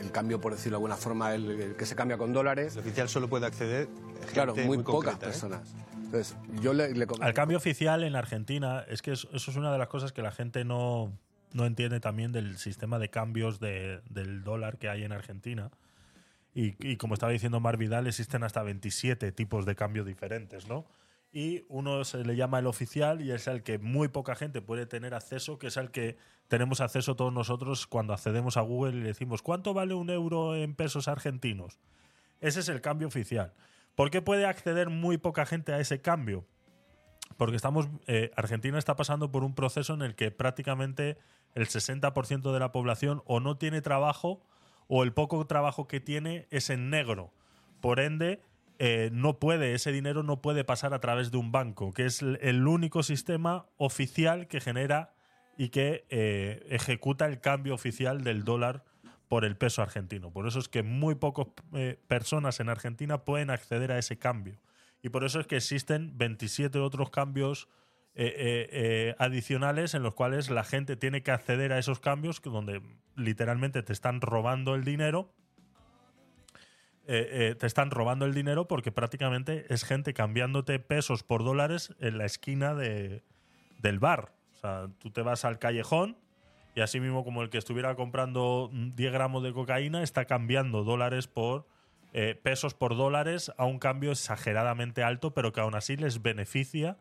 el cambio, por decirlo de alguna forma, el, el que se cambia con dólares. El oficial solo puede acceder gente Claro, muy, muy pocas concreta, ¿eh? personas. Entonces, yo le, le Al cambio oficial en Argentina, es que eso, eso es una de las cosas que la gente no, no entiende también del sistema de cambios de- del dólar que hay en Argentina. Y, y como estaba diciendo Mar Vidal, existen hasta 27 tipos de cambio diferentes, ¿no? Y uno se le llama el oficial y es el que muy poca gente puede tener acceso, que es al que tenemos acceso todos nosotros cuando accedemos a Google y le decimos, ¿cuánto vale un euro en pesos argentinos? Ese es el cambio oficial. ¿Por qué puede acceder muy poca gente a ese cambio? Porque estamos, eh, Argentina está pasando por un proceso en el que prácticamente el 60% de la población o no tiene trabajo o el poco trabajo que tiene es en negro. Por ende, eh, no puede, ese dinero no puede pasar a través de un banco, que es el- único sistema oficial que genera y que eh, ejecuta el cambio oficial del dólar por el peso argentino. Por eso es que muy pocas eh, personas en Argentina pueden acceder a ese cambio. Y por eso es que existen 27 otros cambios eh, adicionales en los cuales la gente tiene que acceder a esos cambios, donde literalmente te están robando el dinero. Eh, te están robando el dinero porque prácticamente es gente cambiándote pesos por dólares en la esquina de, del bar. Tú te vas al callejón Y así mismo como el que estuviera comprando mm, 10 gramos de cocaína está cambiando dólares por eh, pesos por dólares a un cambio exageradamente alto, pero que aún así les beneficia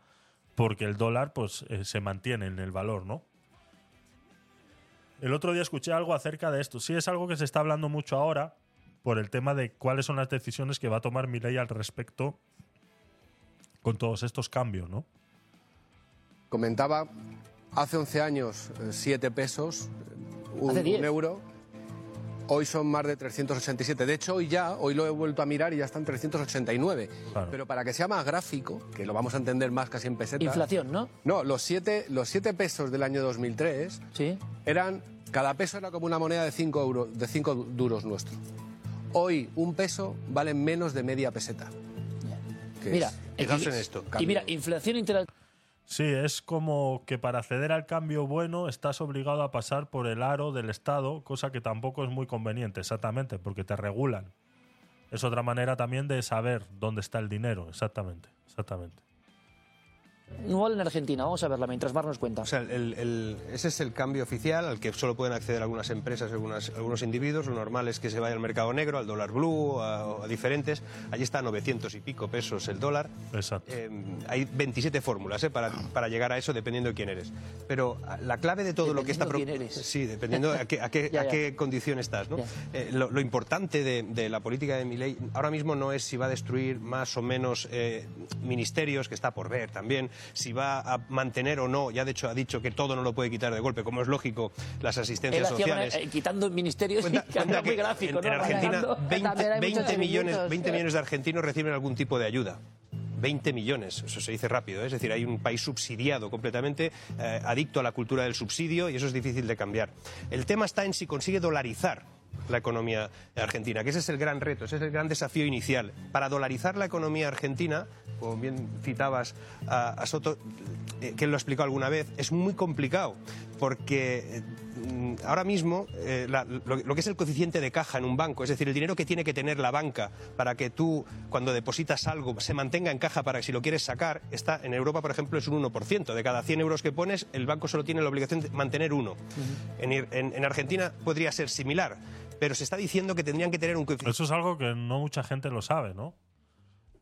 porque el dólar pues eh, se mantiene en el valor, ¿no? El otro día escuché algo acerca de esto. Sí es algo que se está hablando mucho ahora por el tema de cuáles son las decisiones que va a tomar Milei al respecto con todos estos cambios, ¿no? Comentaba, hace 11 años, 7 pesos, un, Hace 10. un euro. Hoy son más de 387. De hecho, hoy ya, hoy lo he vuelto a mirar y ya están 389. Claro. Pero para que sea más gráfico, que lo vamos a entender más casi en pesetas. Inflación, ¿no? No, los 7 los siete pesos del año 2003 eran. Cada peso era como una moneda de 5 euros, de cinco duros nuestro. Hoy un peso vale menos de media peseta. Mira, es- fijaos en esto. y mira, inflación interanual. Sí, es como que para acceder al cambio bueno estás obligado a pasar por el aro del Estado, cosa que tampoco es muy conveniente, exactamente, porque te regulan. Es otra manera también de saber dónde está el dinero, exactamente, exactamente. Igual en Argentina, vamos a verla mientras Mar nos cuenta. O sea, el- el- ese es el cambio oficial al que solo pueden acceder algunas empresas, algunas- algunos individuos. Lo normal es que se vaya al mercado negro, al dólar blue, a, a diferentes. Allí está a 900 y pico pesos el dólar. Exacto. Eh, hay 27 fórmulas eh, para, para llegar a eso dependiendo de quién eres. Pero ah, la clave de todo lo que está... Quién eres. Sí, dependiendo a qué, a qué- Ya, a ya. qué condición estás. Eh, lo, lo importante de, de la política de Milei ahora mismo no es si va a destruir más o menos eh, ministerios, que está por ver también, si va a mantener o no, ya de hecho ha dicho que todo no lo puede quitar de golpe, como es lógico, las asistencias sociales. eh, quitando ministerios Cuenta- cuenta muy gráfico, en, ¿no? en Argentina Manejando. 20, También hay 20 muchos millones, chiringuitos. 20 millones de argentinos reciben algún tipo de ayuda. 20 millones, eso se dice rápido, ¿eh? es decir, hay un país subsidiado completamente, eh, adicto a la cultura del subsidio y eso es difícil de cambiar. El tema está en si consigue dolarizar la economía argentina, que ese es el gran reto, ese es el gran desafío inicial. Para dolarizar la economía argentina, como bien citabas a, a Soto, eh, que él lo ha explicado alguna vez, es muy complicado, porque eh, mm, ahora mismo eh, la- lo, lo que es el coeficiente de caja en un banco, es decir, el dinero que tiene que tener la banca para que tú, cuando depositas algo, se mantenga en caja para que si lo quieres sacar, está en Europa, por ejemplo, es un 1%. De cada 100 euros que pones, el banco solo tiene la obligación de mantener uno. en, Ir- en- en Argentina podría ser similar, pero se está diciendo que tendrían que tener un coeficiente. Eso es algo que no mucha gente lo sabe, ¿no?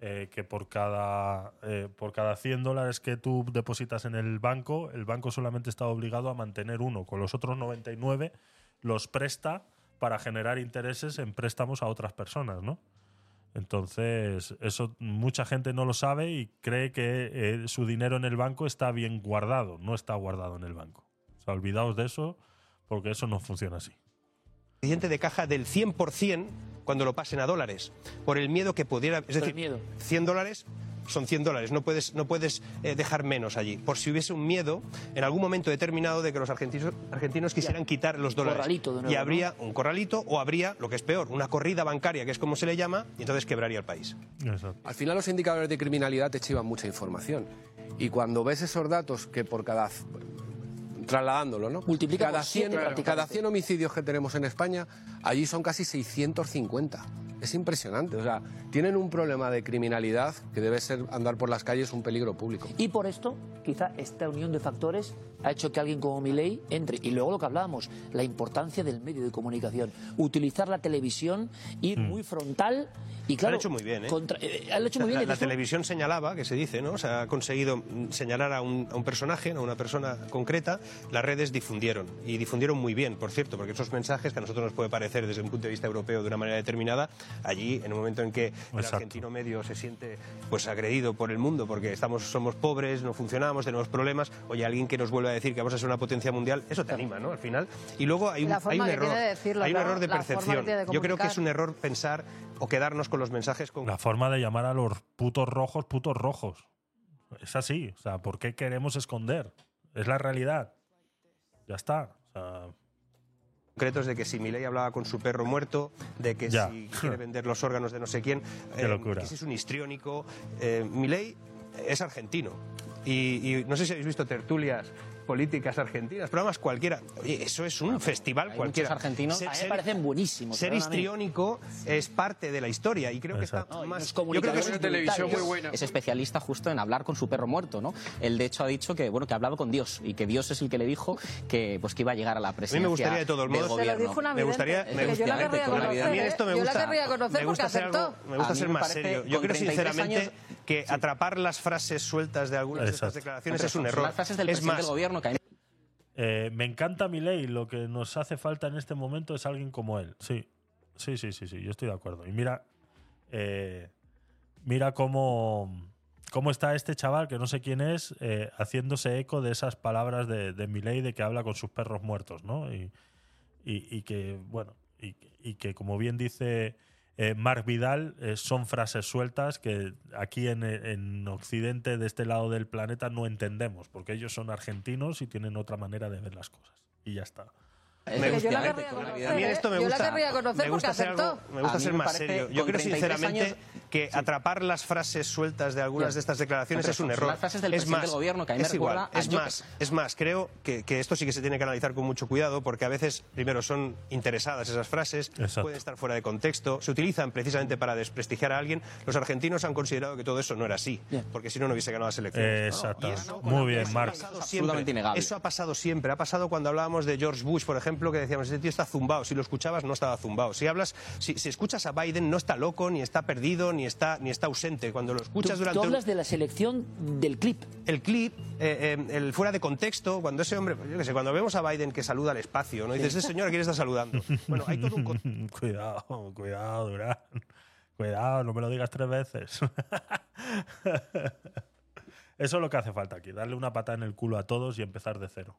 Eh, que por cada, eh, por cada 100 dólares que tú depositas en el banco, el banco solamente está obligado a mantener uno. Con los otros 99 los presta para generar intereses en préstamos a otras personas, ¿no? Entonces, eso mucha gente no lo sabe y cree que eh, su dinero en el banco está bien guardado. No está guardado en el banco. O sea, olvidaos de eso porque eso no funciona así. Coeficiente de caja del 100% cuando lo pasen a dólares, por el miedo que pudiera... Es decir, 100 dólares son 100 dólares, no puedes, no puedes eh, dejar menos allí. Por si hubiese un miedo en algún momento determinado de que los argentinos, argentinos quisieran quitar los dólares. corralito de nuevo, y ¿no? habría un corralito o habría, lo que es peor, una corrida bancaria, que es como se le llama, y entonces quebraría el país. Al final los indicadores de criminalidad te chivan mucha información. Y cuando ves esos datos que por cada... Trasladándolo, ¿no? Multiplica cada por siete 100, prácticamente. cada 100 homicidios que tenemos en España, allí son casi 650. Es impresionante. O sea, tienen un problema de criminalidad que debe ser andar por las calles un peligro público. Y por esto, quizá esta unión de factores ha hecho que alguien como Milei entre. Y luego lo que hablábamos, la importancia del medio de comunicación. Utilizar la televisión, ir muy frontal y claro... lo ha hecho muy bien, ¿eh? contra- eh, ha hecho muy bien. La, televisión señalaba, que se dice, ¿no? O sea, ha conseguido mm, señalar a un, a un personaje, a una persona concreta. Las redes difundieron. Y difundieron muy bien, por cierto, porque esos mensajes que a nosotros nos puede parecer desde un punto de vista europeo de una manera determinada, allí, en un momento en que el argentino medio se siente pues agredido por el mundo porque estamos, somos pobres, no funcionamos, tenemos problemas, oye, alguien que nos vuelve a decir que vamos a ser una potencia mundial, eso te anima, ¿no? Al final. Y luego hay un, La forma hay un error. tiene de decirlo, hay un error de percepción. de Yo creo que es un error pensar o quedarnos con los mensajes con La forma de llamar a los putos rojos putos rojos. Es así. O sea, ¿por qué queremos esconder? Es la realidad. Ya está. O sea, concretos de que si Milei hablaba con su perro muerto, de que Ya. si quiere vender los órganos de no sé quién, Qué locura. que si es un histriónico. Eh, Milei es argentino. Y, y no sé si habéis visto tertulias políticas argentinas, programas cualquiera. Oye, eso es un festival hay cualquiera. muchos argentinos, a mí me parecen buenísimos, Ser histriónico es parte de la historia y creo que está No, más. yo creo que es brutales. Es especialista justo en hablar con su perro muerto, ¿no? Él de hecho ha dicho que bueno que ha hablado con Dios y que Dios es el que le dijo que pues que iba a llegar a la A mí presidencia. me gustaría de todos modos. gobierno. me gustaría, me Que yo la gustaría- conocer, ¿eh? esto me Yo la gusta. querría conocer me gusta porque ser algo, me gusta ser más parece, serio. Yo creo 33 sinceramente años- que atrapar las frases sueltas de algunas de estas declaraciones es un error. las frases del es presidente más, del gobierno que a mí- Eh, me encanta mi ley. Lo que nos hace falta en este momento es alguien como él. Sí, sí, sí, sí, sí. Yo estoy de acuerdo. Y mira, eh, mira cómo, cómo está este chaval que no sé quién es eh, haciéndose eco de esas palabras de, de Milei de que habla con sus perros muertos, ¿no? Y, y- y que bueno, y, y que como bien dice eh, Marc Vidal, eh, son frases sueltas que aquí en, en Occidente, de este lado del planeta, no entendemos, porque ellos son argentinos y tienen otra manera de ver las cosas. Y ya está. Me Que yo la gusta. querría conocer, A mí esto me Yo la gusta. querría conocer me gusta porque ser algo- me gusta ser más serio. Yo creo 33 sinceramente años- que atrapar las frases sueltas de algunas de estas declaraciones es un error. las frases del es presidente más, del gobierno, que a mí me es igual. Es más, es más, creo que, que esto sí que se tiene que analizar con mucho cuidado porque a veces, primero, son interesadas esas frases, Exacto. pueden estar fuera de contexto, se utilizan precisamente para desprestigiar a alguien. Los argentinos han considerado que todo eso no era así, porque si no, no hubiese ganado las elecciones. Exacto. Y eso- Muy bien, Marc. absolutamente innegable. Eso ha pasado siempre. Ha pasado cuando hablábamos de George Bush, por ejemplo, que decíamos, ese tío está zumbado. Si lo escuchabas, no estaba zumbado. Si hablas, si, si escuchas a Biden, no está loco, ni está perdido, ni está, ni está ausente. Cuando lo escuchas durante tú un- hablas de la selección del clip. el clip, eh, eh, el fuera de contexto, cuando ese hombre, yo qué sé, cuando vemos a Biden que saluda al espacio, ¿no? Dices, ese señor a quién está saludando. Bueno, hay todo un cuidado, cuidado, Durán. Cuidado, no me lo digas tres veces. Eso es lo que hace falta aquí, darle una patada en el culo a todos y empezar de cero.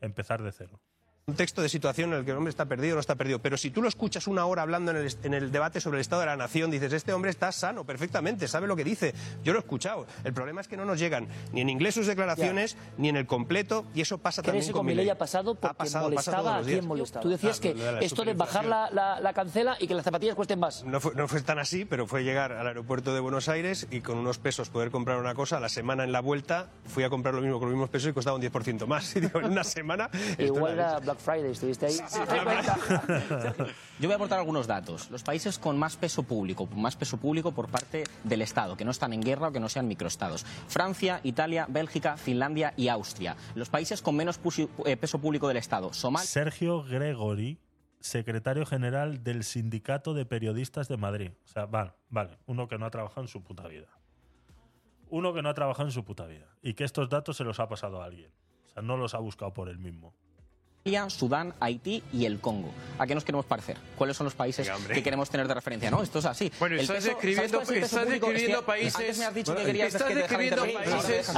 Empezar de cero. Contexto de situación en el que el hombre está perdido o no está perdido. Pero si tú lo escuchas una hora hablando en el, en el debate sobre el estado de la nación, dices, este hombre está sano perfectamente, sabe lo que dice. Yo lo he escuchado. El problema es que no nos llegan ni en inglés sus declaraciones, ni en el completo, y eso pasa ¿Crees también con con mi Milei ha pasado porque pasado, pasa molestaba todos a quien molestaba? Tú decías Ah, que de esto de bajar la, la- la cancela y que las zapatillas cuesten más. No fue, no fue tan así, pero fue llegar al aeropuerto de Buenos Aires y con unos pesos poder comprar una cosa. La semana en la vuelta fui a comprar lo mismo con los mismos pesos y costaba un 10% más. Y digo, en una semana. Igual Black Friday, estuviste ahí. Yo voy a aportar algunos datos. Los países con más peso público, más peso público por parte del Estado, que no están en guerra o que no sean microestados. Francia, Italia, Bélgica, Finlandia y Austria. Los países con menos eh, peso público del Estado. Somalia. Sergio Gregory, secretario general del Sindicato de Periodistas de Madrid. O sea, vale, vale, uno que no ha trabajado en su puta vida. Uno que no ha trabajado en su puta vida. Y que estos datos se los ha pasado a alguien. O sea, no los ha buscado por él mismo. Sudán, Haití y el Congo. ¿A qué nos queremos parecer? ¿Cuáles son los países Venga, que queremos tener de referencia? No, esto es así. Bueno, El estás peso- describiendo, ¿sabes cuál es el estás describiendo países. Antes me has dicho que Bueno, querías estás que dejar de describiendo países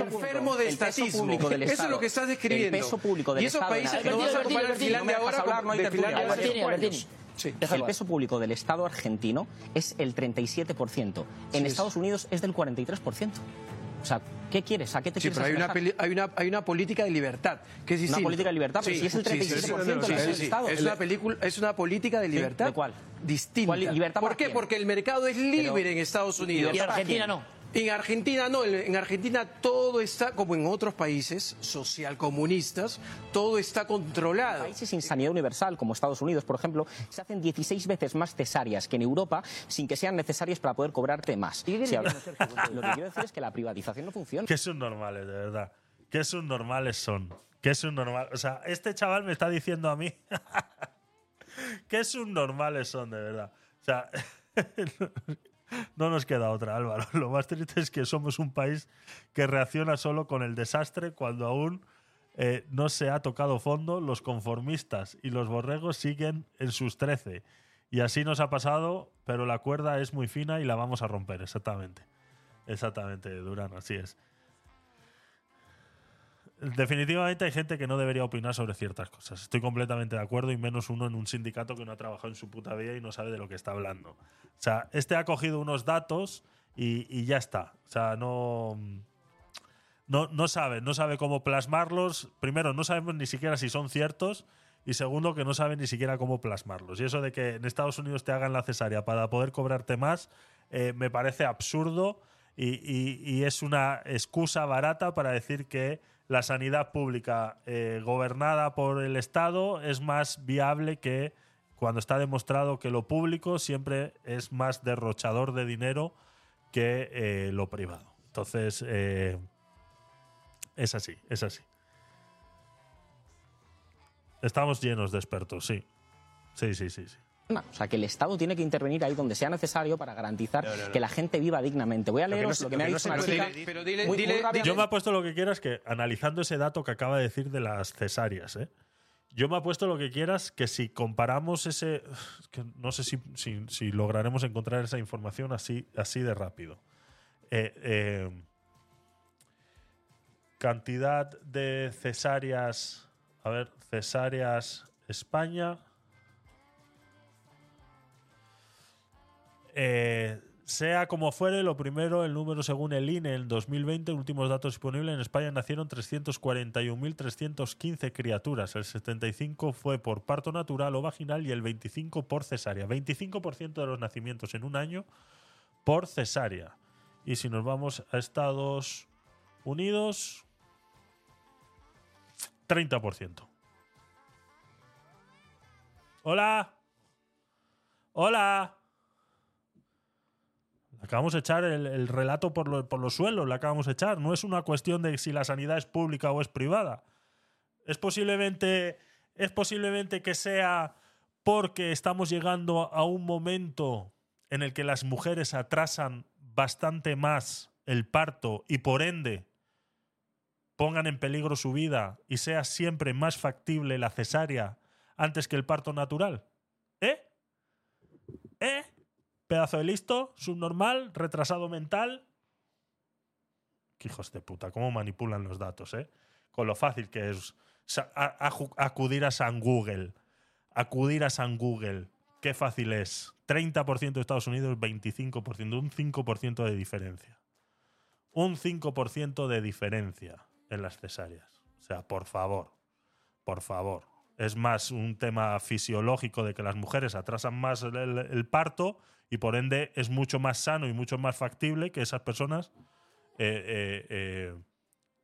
enfermo de el estatismo. Eso es lo que estás describiendo. El peso público del Y esos países, no vas a comparar Albertín, Finlandia ahora con-. Finlandia. Sí. El peso público del Estado argentino es el 37%. En Sí, Estados Unidos es del 43%. O sea, ¿qué quieres? ¿A qué te Sí, quieres pero hay una, hay, una, hay una política de libertad, que es Una política de libertad, pero si es el 37% sí, del sí, sí. Estado. Es una, película, es una política de Sí, libertad ¿de cuál? distinta. ¿Cuál libertad ¿Por qué? quién? Porque el mercado es libre Pero- en Estados Unidos. ¿Y en Argentina no? En Argentina no, en en Argentina todo está, como en otros países socialcomunistas, todo está controlado. países sin sanidad universal, como Estados Unidos, por ejemplo, se hacen 16 veces más cesáreas que en Europa sin que sean necesarias para poder cobrarte más. Si habla- Lo que quiero decir es que la privatización no funciona. Qué subnormales, de verdad. Qué subnormales son. Qué subnormal. O sea, este chaval me está diciendo a mí. Qué subnormales son, de verdad. O sea. No nos queda otra, Álvaro. Lo más triste es que somos un país que reacciona solo con el desastre cuando aún eh, no se ha tocado fondo. Los conformistas y los borregos siguen en sus trece. Y así nos ha pasado, pero la cuerda es muy fina y la vamos a romper, exactamente. Exactamente, Durán, así es. Definitivamente hay gente que no debería opinar sobre ciertas cosas. Estoy completamente de acuerdo y menos uno en un sindicato que no ha trabajado en su puta vida y no sabe de lo que está hablando. O sea, este ha cogido unos datos y, ya está. O sea, no, no, no sabe, no sabe cómo plasmarlos. Primero, no sabemos ni siquiera si son ciertos y segundo, que no sabe ni siquiera cómo plasmarlos. Y eso de que en Estados Unidos te hagan la cesárea para poder cobrarte más, eh, me parece absurdo y es una excusa barata para decir que la sanidad pública eh, gobernada por el Estado es más viable que cuando está demostrado que lo público siempre es más derrochador de dinero que eh, lo privado. Entonces, eh, es así, es así. Estamos llenos de expertos, sí. Sí, sí, sí, sí. O sea, que el Estado tiene que intervenir ahí donde sea necesario para garantizar No, no, no. que la gente viva dignamente. Voy a Lo que no leeros lo que, lo me ha dicho una chica. Pero dile, muy- muy dile, rápidamente. Yo me he puesto lo que quieras, que analizando ese dato que acaba de decir de las cesáreas, ¿eh? yo me he puesto lo que quieras, que si comparamos ese. es que no sé si, si- si lograremos encontrar esa información así, así de rápido. Eh, eh, cantidad de cesáreas. A ver, cesáreas España. Eh, sea como fuere, lo primero, el número según el INE en 2020, últimos datos disponibles, en España nacieron 341.315 criaturas. El 75 fue por parto natural o vaginal y el 25 por cesárea. 25% de los nacimientos en un año por cesárea. Y si nos vamos a Estados Unidos, 30%. Hola. Hola. Acabamos de echar el, el relato por, lo- los suelos, acabamos de echar. No es una cuestión de si la sanidad es pública o es privada. Es posiblemente, es posiblemente que sea porque estamos llegando a un momento en el que las mujeres atrasan bastante más el parto y por ende pongan en peligro su vida y sea siempre más factible la cesárea antes que el parto natural. ¿Eh? ¿Eh? Pedazo de listo, subnormal, retrasado mental. Qué hijos de puta, cómo manipulan los datos, ¿eh? Con lo fácil que es acudir a San Google. Acudir a San Google. Qué fácil es. 30% de Estados Unidos, 25%. Un 5% de diferencia. Un 5% de diferencia en las cesáreas. O sea, por favor. Por favor. Es más un tema fisiológico de que las mujeres atrasan más el parto y por ende es mucho más sano y mucho más factible que esas personas eh, eh, eh,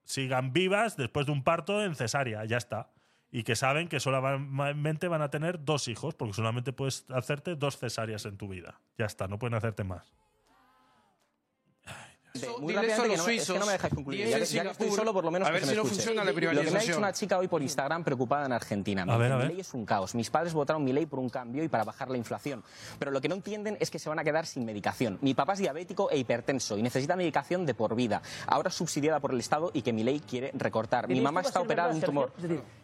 sigan vivas después de un parto en cesárea, ya está. Y que saben que solamente van a tener dos hijos, porque solamente puedes hacerte dos cesáreas en tu vida. Ya está, no pueden hacerte más. Muy rápidamente, que no, es que no me dejáis concluir. Ya, ya que estoy solo, por lo menos a que ver se si me no escuche. funciona la Lo que me ha dicho privatización. una chica hoy por Instagram preocupada en Argentina. Me A dice, ver, a "Mi ver. ley es un caos. Mis padres votaron mi ley por un cambio y para bajar la inflación. Pero lo que no entienden es que se van a quedar sin medicación. Mi papá es diabético e hipertenso y necesita medicación de por vida. Ahora subsidiada por el Estado y que mi ley quiere recortar. Mi ¿Y mamá está operada de un tumor.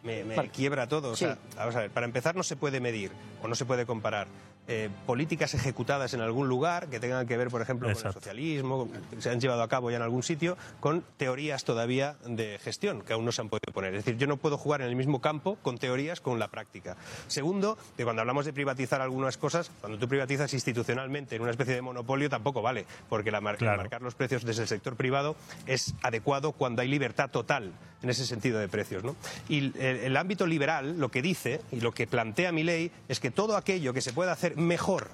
Me, me Vale. quiebra todo. O Sí. sea, vamos a ver, para empezar no se puede medir o no se puede comparar eh, políticas ejecutadas en algún lugar que tengan que ver, por ejemplo, con el socialismo, han llevado a cabo ya en algún sitio, con teorías todavía de gestión que aún no se han podido poner. Es decir, yo no puedo jugar en el mismo campo con teorías con la práctica. Segundo, que cuando hablamos de privatizar algunas cosas, cuando tú privatizas institucionalmente en una especie de monopolio tampoco vale, porque la mar- Claro. marcar los precios desde el sector privado es adecuado cuando hay libertad total en ese sentido de precios. ¿no? Y el, el ámbito liberal lo que dice y lo que plantea mi ley es que todo aquello que se pueda hacer mejor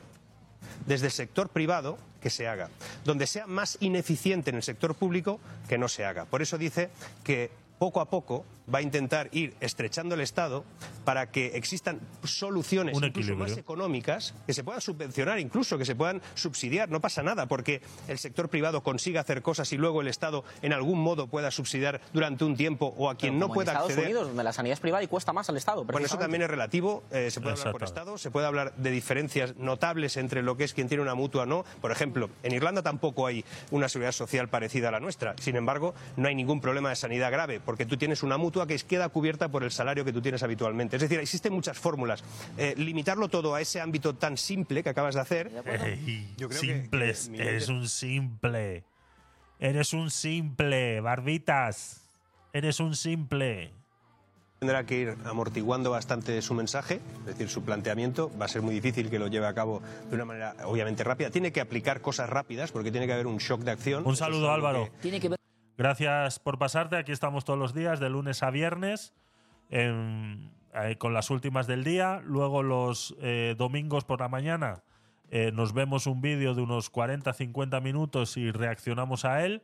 desde el sector privado que se haga. Donde sea más ineficiente en el sector público, que no se haga. Por eso dice que poco a poco va a intentar ir estrechando el Estado para que existan soluciones Un incluso más económicas que se puedan subvencionar, incluso que se puedan subsidiar. No pasa nada porque el sector privado consiga hacer cosas y luego el Estado en algún modo pueda subsidiar durante un tiempo o a quien Pero no como en pueda Estados acceder. Unidos, donde la sanidad es privada y cuesta más al Estado. Bueno, eso también es relativo. eh, se puede hablar por. Estado, se puede hablar de diferencias notables entre lo que es quien tiene una mutua o no. Por ejemplo, en Irlanda tampoco hay una seguridad social parecida a la nuestra. Sin embargo, no hay ningún problema de sanidad grave, porque tú tienes una mutua que queda cubierta por el salario que tú tienes habitualmente. Es decir, existen muchas fórmulas. Eh, limitarlo todo a ese ámbito tan simple que acabas de hacer. Ey, Yo creo simples, que eres un simple. Eres un simple, barbitas. Eres un simple. Tendrá que ir amortiguando bastante su mensaje, es decir, su planteamiento. Va a ser muy difícil que lo lleve a cabo de una manera obviamente rápida. Tiene que aplicar cosas rápidas porque tiene que haber un shock de acción. Un saludo, Álvaro. que- Gracias por pasarte. Aquí estamos todos los días, de lunes a viernes, eh, con las últimas del día. Luego los eh, domingos por la mañana eh, nos vemos un vídeo de unos 40-50 minutos y reaccionamos a él.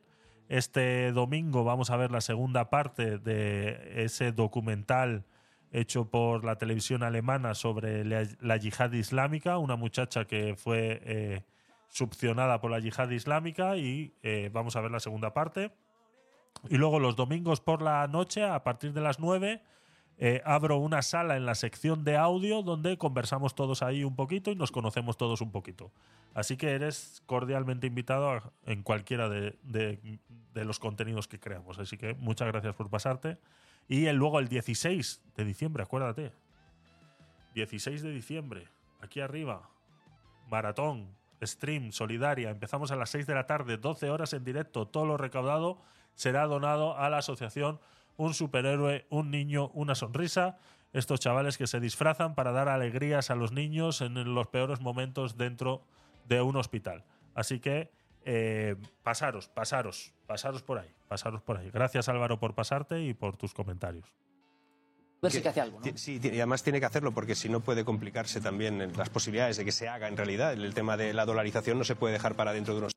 Este domingo vamos a ver la segunda parte de ese documental hecho por la televisión alemana sobre la, yihad islámica, una muchacha que fue succionada por la yihad islámica y vamos a ver la segunda parte. Y luego los domingos por la noche, a partir de las 9, eh, abro una sala en la sección de audio donde conversamos todos ahí un poquito y nos conocemos todos un poquito. Así que eres cordialmente invitado en cualquiera de, de- de los contenidos que creamos. Así que muchas gracias por pasarte. Y el- luego el 16 de diciembre, acuérdate. 16 de diciembre, aquí arriba. Maratón, stream, solidaria. Empezamos a las 6 de la tarde, 12 horas en directo. Todo lo recaudado será donado a la asociación Un superhéroe, un niño, una sonrisa. Estos chavales que se disfrazan para dar alegrías a los niños en los peores momentos dentro de un hospital. Así que eh, pasaros, pasaros, pasaros por ahí, pasaros por ahí. Gracias Álvaro por pasarte y por tus comentarios. ver si que hace algo. ¿no? Sí, y además tiene que hacerlo porque si no puede complicarse también las posibilidades de que se haga en realidad. El tema de la dolarización no se puede dejar para dentro de unos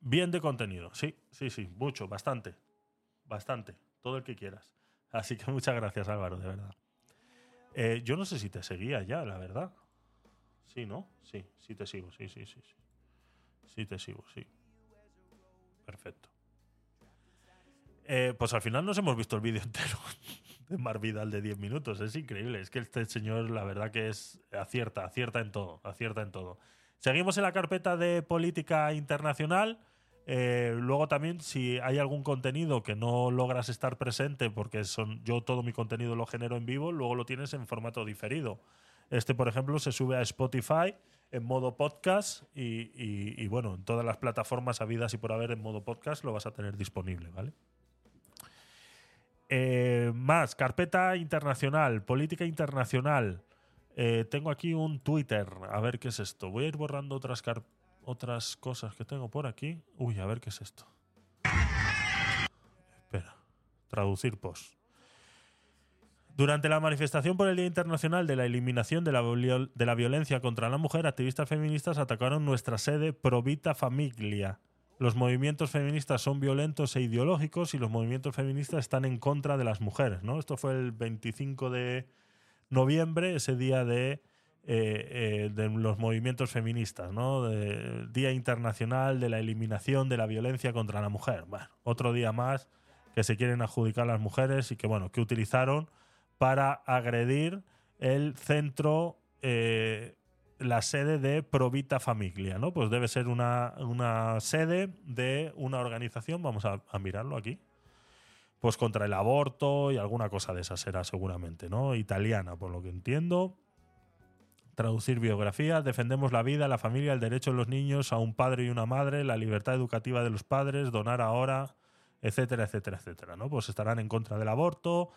Bien de contenido, sí, sí, sí, mucho, bastante, bastante, todo el que quieras. Así que muchas gracias Álvaro, de verdad. Eh, yo no sé si te seguía ya, la verdad. Sí, ¿no? Sí, sí te sigo, sí, sí, sí. Sí, sí te sigo, sí. Perfecto. Eh, pues al final nos hemos visto el vídeo entero de Mar Vidal de 10 minutos. Es increíble. Es que este señor, la verdad que es acierta, acierta en todo, acierta en todo. Seguimos en la carpeta de política internacional. Eh, luego también, si hay algún contenido que no logras estar presente, porque son, yo todo mi contenido lo genero en vivo, luego lo tienes en formato diferido. Este, por ejemplo, se sube a Spotify en modo podcast y, bueno, en todas las plataformas habidas y por haber en modo podcast lo vas a tener disponible, ¿vale? Eh, más, carpeta internacional, política internacional. Eh, tengo aquí un Twitter. A ver qué es esto. Voy a ir borrando otras, otras cosas que tengo por aquí. Uy, a ver qué es esto. Espera. Traducir post. Durante la manifestación por el Día Internacional de la Eliminación de la, de la Violencia contra la Mujer, activistas feministas atacaron nuestra sede Provita Famiglia. Los movimientos feministas son violentos e ideológicos y los movimientos feministas están en contra de las mujeres. ¿no? Esto fue el 25 de noviembre, ese día de, eh, eh, de los movimientos feministas, ¿no? Día Internacional de la Eliminación de la Violencia contra la Mujer. Bueno, otro día más que se quieren adjudicar las mujeres y que, bueno, que utilizaron para agredir el centro, eh, la sede de Provita Famiglia, ¿no? Pues debe ser una, una sede de una organización, vamos a mirarlo aquí, pues contra el aborto y alguna cosa de esa será seguramente, ¿no? Italiana, por lo que entiendo. Traducir biografía, defendemos la vida, la familia, el derecho de los niños a un padre y una madre, la libertad educativa de los padres, donar ahora, etcétera, etcétera, etcétera, ¿no? Pues estarán en contra del aborto,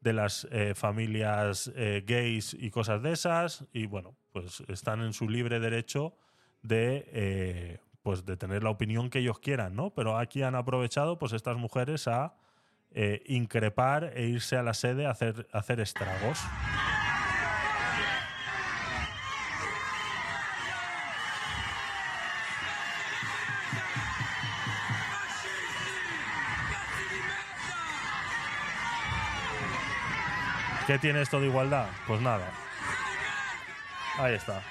de las eh, familias eh, gays y cosas de esas, y bueno, pues están en su libre derecho de, eh, pues de tener la opinión que ellos quieran, ¿no? Pero aquí han aprovechado, pues estas mujeres a eh, increpar e irse a la sede hacer, a hacer estragos. ¿Qué tiene esto de igualdad? Pues nada. Ahí está.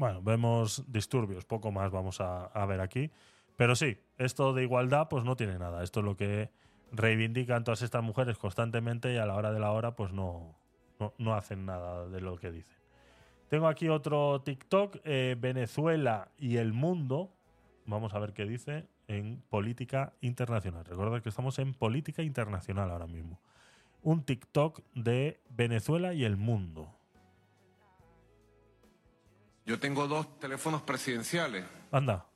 Bueno, vemos disturbios, poco más vamos a, ver aquí. Pero sí, esto de igualdad pues no tiene nada. Esto es lo que reivindican todas estas mujeres constantemente y a la hora de la hora pues no, no, no hacen nada de lo que dicen. Tengo aquí otro TikTok, eh, Venezuela y el mundo. Vamos a ver qué dice en política internacional. Recuerda que estamos en política internacional ahora mismo. Un TikTok de Venezuela y el mundo. Yo tengo dos teléfonos presidenciales. Anda,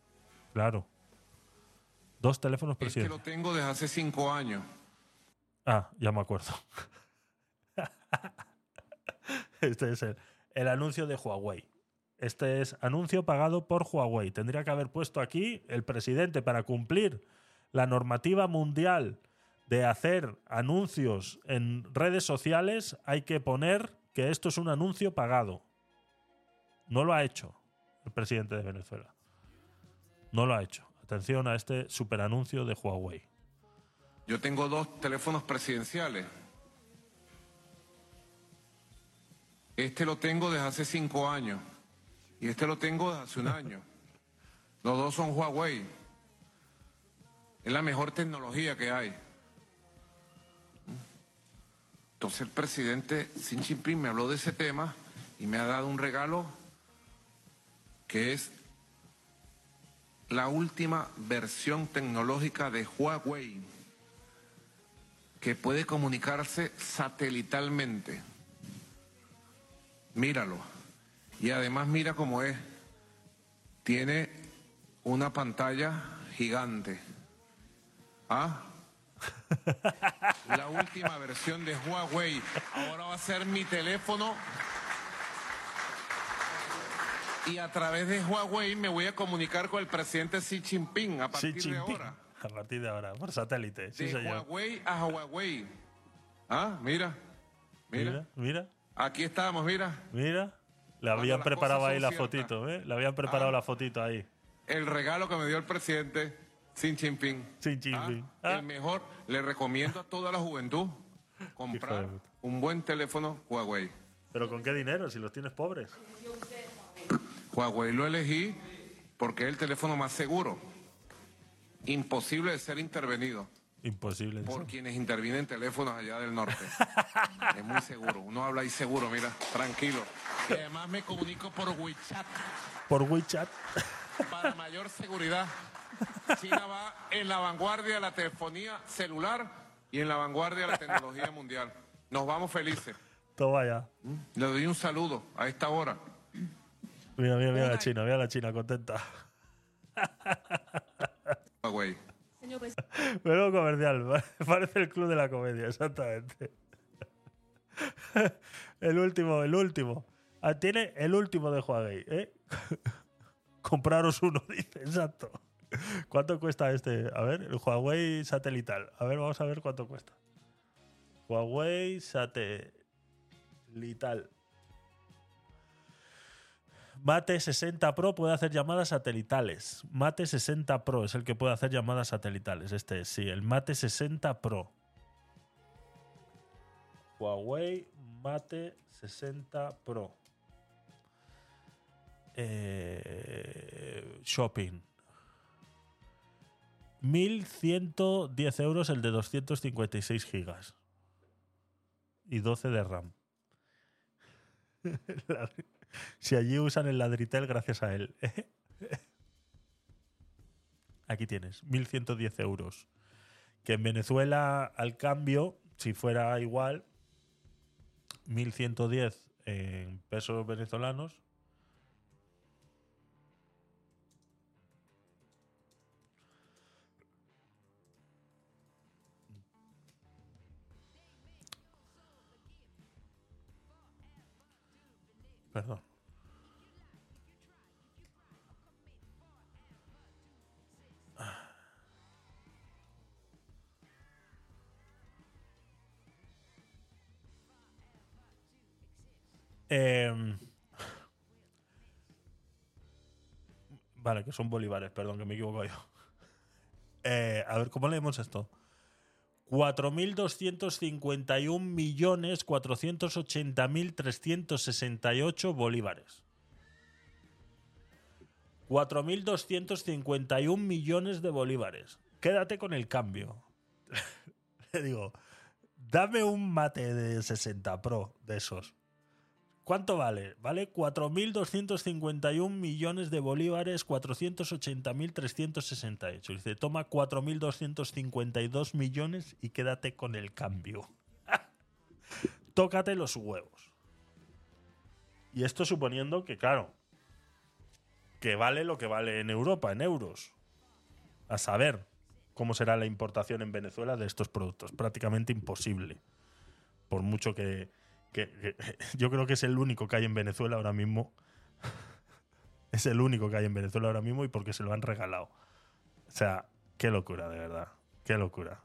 claro. Dos teléfonos Es que lo tengo desde hace cinco años. Ah, ya me acuerdo. este es el, el anuncio de Huawei. Este es anuncio pagado por Huawei. Tendría que haber puesto aquí el presidente para cumplir la normativa mundial de hacer anuncios en redes sociales. Hay que poner que esto es un anuncio pagado. No lo ha hecho el presidente de Venezuela. No lo ha hecho. Atención a este superanuncio de Huawei. Yo tengo dos teléfonos presidenciales. Este lo tengo desde hace cinco años y este lo tengo desde hace un año. Los dos son Huawei. Es la mejor tecnología que hay. Entonces el presidente Xi Jinping me habló de ese tema y me ha dado un regalo que es la última versión tecnológica de Huawei que puede comunicarse satelitalmente. Míralo. Y además mira cómo es. Tiene una pantalla gigante. ¿Ah? La última versión de Huawei. Ahora va a ser mi teléfono. Y a través de Huawei me voy a comunicar con el presidente Xi Jinping a partir Xi de Jinping. ahora. A partir de ahora, por satélite. Sí, de señor. Huawei a Huawei. Ah, mira. Mira. Mira, mira, Aquí estamos, mira. mira. Le habían las preparado ahí la ciertas. fotito, ¿eh? Le habían preparado Ah. la fotito ahí. El regalo que me dio el presidente Xi Jinping. Xi Jinping. Ah, Ah. El mejor. Le recomiendo a toda la juventud comprar un buen teléfono Huawei. ¿Pero con qué dinero? Si los tienes pobres. Huawei lo elegí porque es el teléfono más seguro. Imposible de ser intervenido Imposible. eso. por quienes intervienen teléfonos allá del norte. es muy seguro. Uno habla ahí seguro, mira, tranquilo. Y además me comunico por WeChat Por WeChat. para mayor seguridad. China va en la vanguardia de la telefonía celular y en la vanguardia de la tecnología mundial. Nos vamos felices. Toma ya. Le doy un saludo a esta hora. Mira, mira, mira la China, mira la China, contenta. Huawei. Pero comercial, parece el club de la comedia, exactamente. El último, el último. Ah, Tiene el último de Huawei, ¿eh? Compraros uno, dice, exacto. ¿Cuánto cuesta este? A ver, el Huawei satelital. A ver, vamos a ver cuánto cuesta. Huawei satelital. Mate 60 Pro puede hacer llamadas satelitales. Mate 60 Pro es el que puede hacer llamadas satelitales. Este es, sí, el Mate 60 Pro. Huawei Mate 60 Pro. Eh, shopping. 1.110 euros el de 256 gigas. Y 12 de RAM. Si allí usan el ladritel gracias a él. Aquí tienes, 1.110 euros. Que en Venezuela, al cambio, si fuera igual, 1.110 en pesos venezolanos. Perdón. Em, vale, que son bolívares, perdón, que me equivoco yo. Eh, a ver, ¿cómo leemos esto? 4.251.480.368 bolívares. 4.251 millones de bolívares. Quédate con el cambio. Le digo, dame un mate de 60 Pro de esos. ¿Cuánto vale? Vale 4.251 millones de bolívares, 480.368. Dice, toma 4.252 millones y quédate con el cambio. Tócate los huevos. Y esto suponiendo que, claro, que vale lo que vale en Europa, en euros. A saber cómo será la importación en Venezuela de estos productos. Prácticamente imposible. Por mucho que, que- yo creo que es el único que hay en Venezuela ahora mismo Es el único que hay en Venezuela ahora mismo y porque se lo han regalado. O sea, qué locura, de verdad. Qué locura.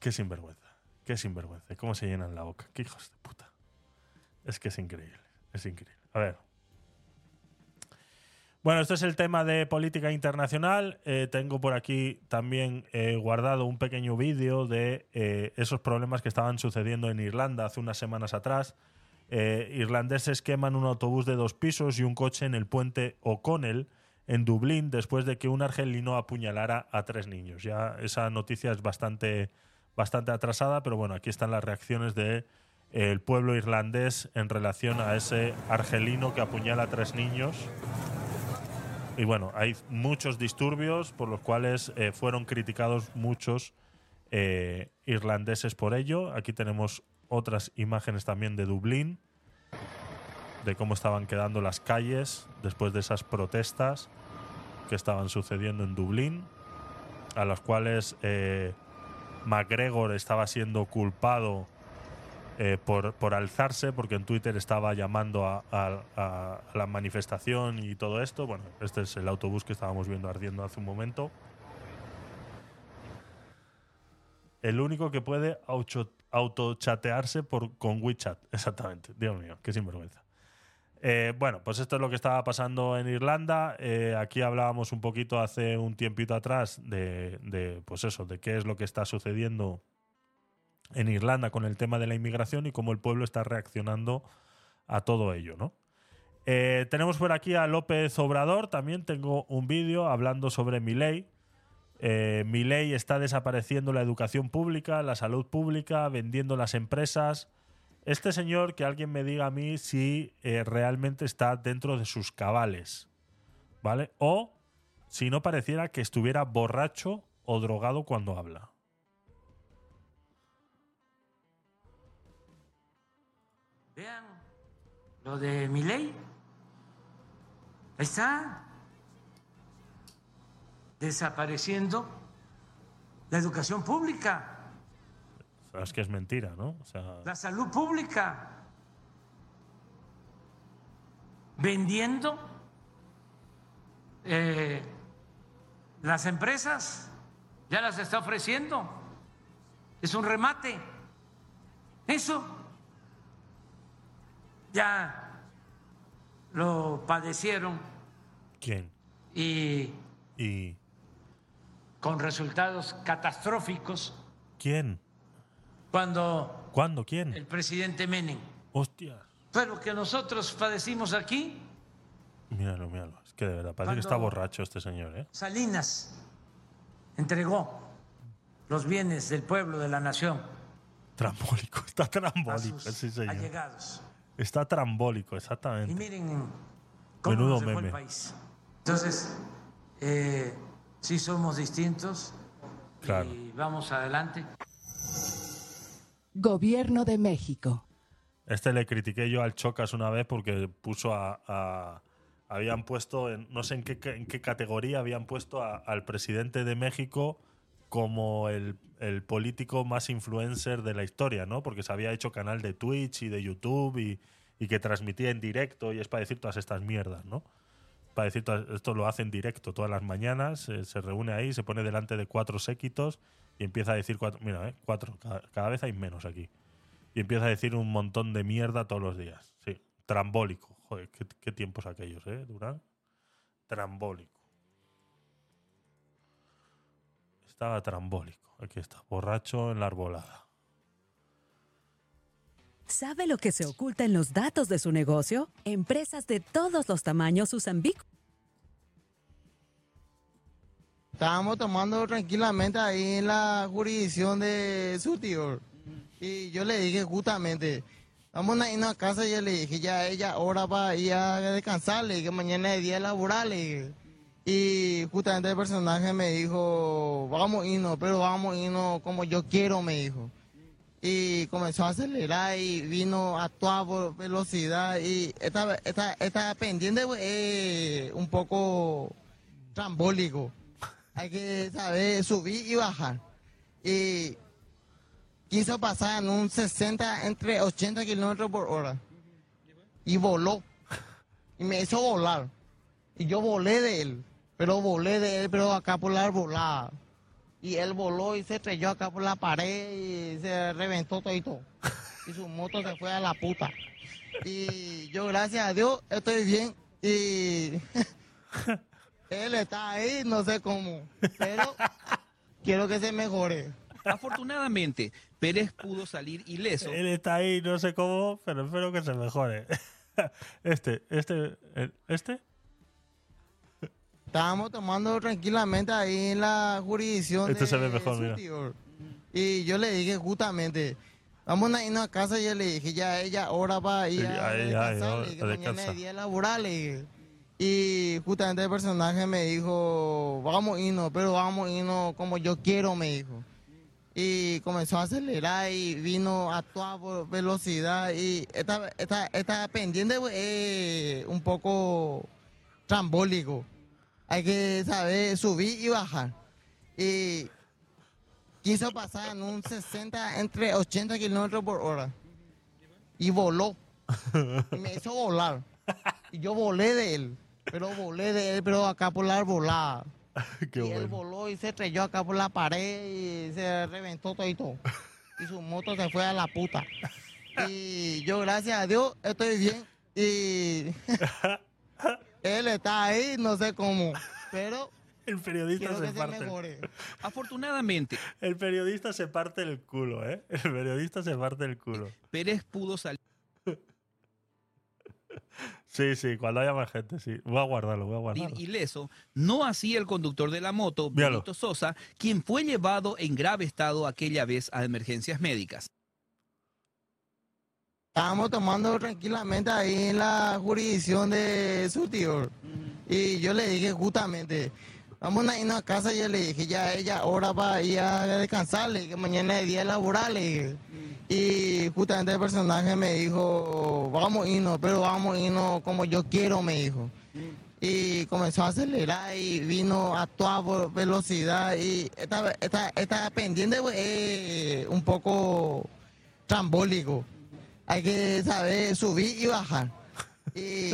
Qué sinvergüenza. Qué sinvergüenza. ¿Cómo se llenan la boca? Qué hijos de puta. Es que es increíble. Es increíble. A ver. Bueno, esto es el tema de política internacional. Eh, tengo por aquí también eh, guardado un pequeño vídeo de eh, esos problemas que estaban sucediendo en Irlanda hace unas semanas atrás. Irlandeses queman un autobús de dos pisos y un coche en el puente O'Connell en Dublín después de que un argelino apuñalara a tres niños. Ya esa noticia es bastante, bastante atrasada, pero bueno, aquí están las reacciones de eh, el pueblo irlandés en relación a ese argelino que apuñala a tres niños. Y bueno, hay muchos disturbios por los cuales eh, fueron criticados muchos eh, irlandeses por ello. Aquí tenemos otras imágenes también de Dublín, de cómo estaban quedando las calles después de esas protestas que estaban sucediendo en Dublín, a las cuales eh, McGregor estaba siendo culpado eh, por, alzarse, porque en Twitter estaba llamando a, la manifestación y todo esto. Bueno, este es el autobús que estábamos viendo ardiendo hace un momento. El único que puede autochatearse con WeChat, exactamente. Dios mío, qué sinvergüenza. Eh, bueno, pues esto es lo que estaba pasando en Irlanda. Eh, aquí hablábamos un poquito hace un tiempito atrás de, pues eso, de qué es lo que está sucediendo en Irlanda con el tema de la inmigración y cómo el pueblo está reaccionando a todo ello, ¿no? Eh, tenemos por aquí a López Obrador, también tengo un vídeo hablando sobre mi ley. Eh, mi ley está desapareciendo la educación pública, la salud pública, vendiendo las empresas. Este señor, que alguien me diga a mí si eh, realmente está dentro de sus cabales, ¿vale? O si no pareciera que estuviera borracho o drogado cuando habla. Vean lo de mi ley. Ahí está. Desapareciendo la educación pública, Sabes que es mentira, ¿no? O sea, la salud pública. Vendiendo eh, las empresas. Ya las está ofreciendo. Es un remate. Eso ya lo padecieron ¿quién? y ¿Y con resultados catastróficos quién? cuando ¿Cuándo? ¿Quién? el presidente Menem. Hostia. Fue lo que nosotros padecimos aquí, Míralo, míralo. Es que de verdad, parece que está borracho este señor, ¿eh? Salinas entregó los bienes del pueblo, de la nación, Trambólico, está a trambólico, sus sí, señor. allegados. Está trambólico, Y exactamente. miren cómo Menudo nos dejó el meme. país. Entonces, eh, sí somos distintos Claro. y vamos adelante. Gobierno de México. Este le critiqué yo al Chocas una vez porque puso a. a- habían puesto, en, no sé en qué, en qué categoría, habían puesto a- al presidente de México como el, el político más influencer de la historia, ¿no? Porque se había hecho canal de Twitch y de YouTube y, y que transmitía en directo y es para decir todas estas mierdas, ¿no? Para decir, esto lo hace en directo todas las mañanas, eh, se reúne ahí, se pone delante de cuatro séquitos y empieza a decir cuatro, mira, ¿eh? cuatro, cada, cada vez hay menos aquí y empieza a decir un montón de mierda todos los días. Sí, trambólico. Joder, qué, qué tiempos aquellos, ¿eh, Durán? Trambólico. Estaba trambólico. Aquí está, borracho en la arbolada. ¿Sabe lo que se oculta en los datos de su negocio? Empresas de todos los tamaños usan Big Estábamos tomando tranquilamente ahí en la jurisdicción de su tío. Y yo le dije justamente, vamos a irnos a casa y yo le dije, ya ella hora para ir a descansar, le dije, mañana es día laboral. le dije. Y justamente el personaje me dijo, vamos a irnos, pero vamos a irnos como yo quiero, me dijo. Y comenzó a acelerar y vino a toda velocidad y esta, esta, esta pendiente pues, es un poco trambólico. Hay que saber subir y bajar. Y quiso pasar en un 60, entre 80 kilómetros por hora. Y voló. Y me hizo volar. Y yo volé de él, pero volé de él, pero acá por la arbolada. Y él voló y se estrelló acá por la pared y se reventó todito. Y su moto se fue a la puta. Y yo, gracias a Dios, estoy bien. Y él está ahí, no sé cómo. Pero quiero que se mejore. Afortunadamente, Pérez pudo salir ileso. Él está ahí, no sé cómo, pero espero que se mejore. Este, este, el- este. Estábamos tomando tranquilamente ahí en la jurisdicción Este de se ve mejor, mira. Surtidor. Y yo le dije justamente, vamos a irnos a casa. Y yo le dije, ya ella ahora va ir a ahí, descansar. ahora, le dije, a mañana descansar. es día laboral. le dije. Y justamente el personaje me dijo, vamos a irnos, pero vamos a irnos como yo quiero, me dijo. Y comenzó a acelerar y vino a toda velocidad. Y esta, esta, esta pendiente es un poco trambólico. Hay que saber subir y bajar. Y quiso pasar en un 60, entre 80 kilómetros por hora. Y voló. Y me hizo volar. Y yo volé de él. Pero volé de él, pero acá por la arbolada. Qué y él voló y se estrelló acá por la pared y se reventó todo. Y su moto se fue a la puta. Y yo, gracias a Dios, estoy bien. Y él está ahí, no sé cómo. Pero El periodista quiero se se parte. mejore. Afortunadamente, El periodista se parte el culo, ¿eh? El periodista se parte el culo. Pérez pudo salir Sí, sí, cuando haya más gente, sí. Voy a guardarlo, voy a guardarlo. ileso, no así el conductor de la moto. Benito Sosa, quien fue llevado en grave estado aquella vez a emergencias médicas. Estábamos tomando tranquilamente ahí en la jurisdicción de Surtidor. Y yo le dije justamente, vamos a irnos a casa. Y yo le dije, ya ella ahora va a ir a descansar, le dije, mañana es día laboral. Y justamente el personaje me dijo, vamos a irnos, pero vamos a irnos como yo quiero, me dijo. Y comenzó a acelerar y vino a toda velocidad. Y esta, esta, esta pendiente es un poco trambólico hay que saber subir y bajar. Y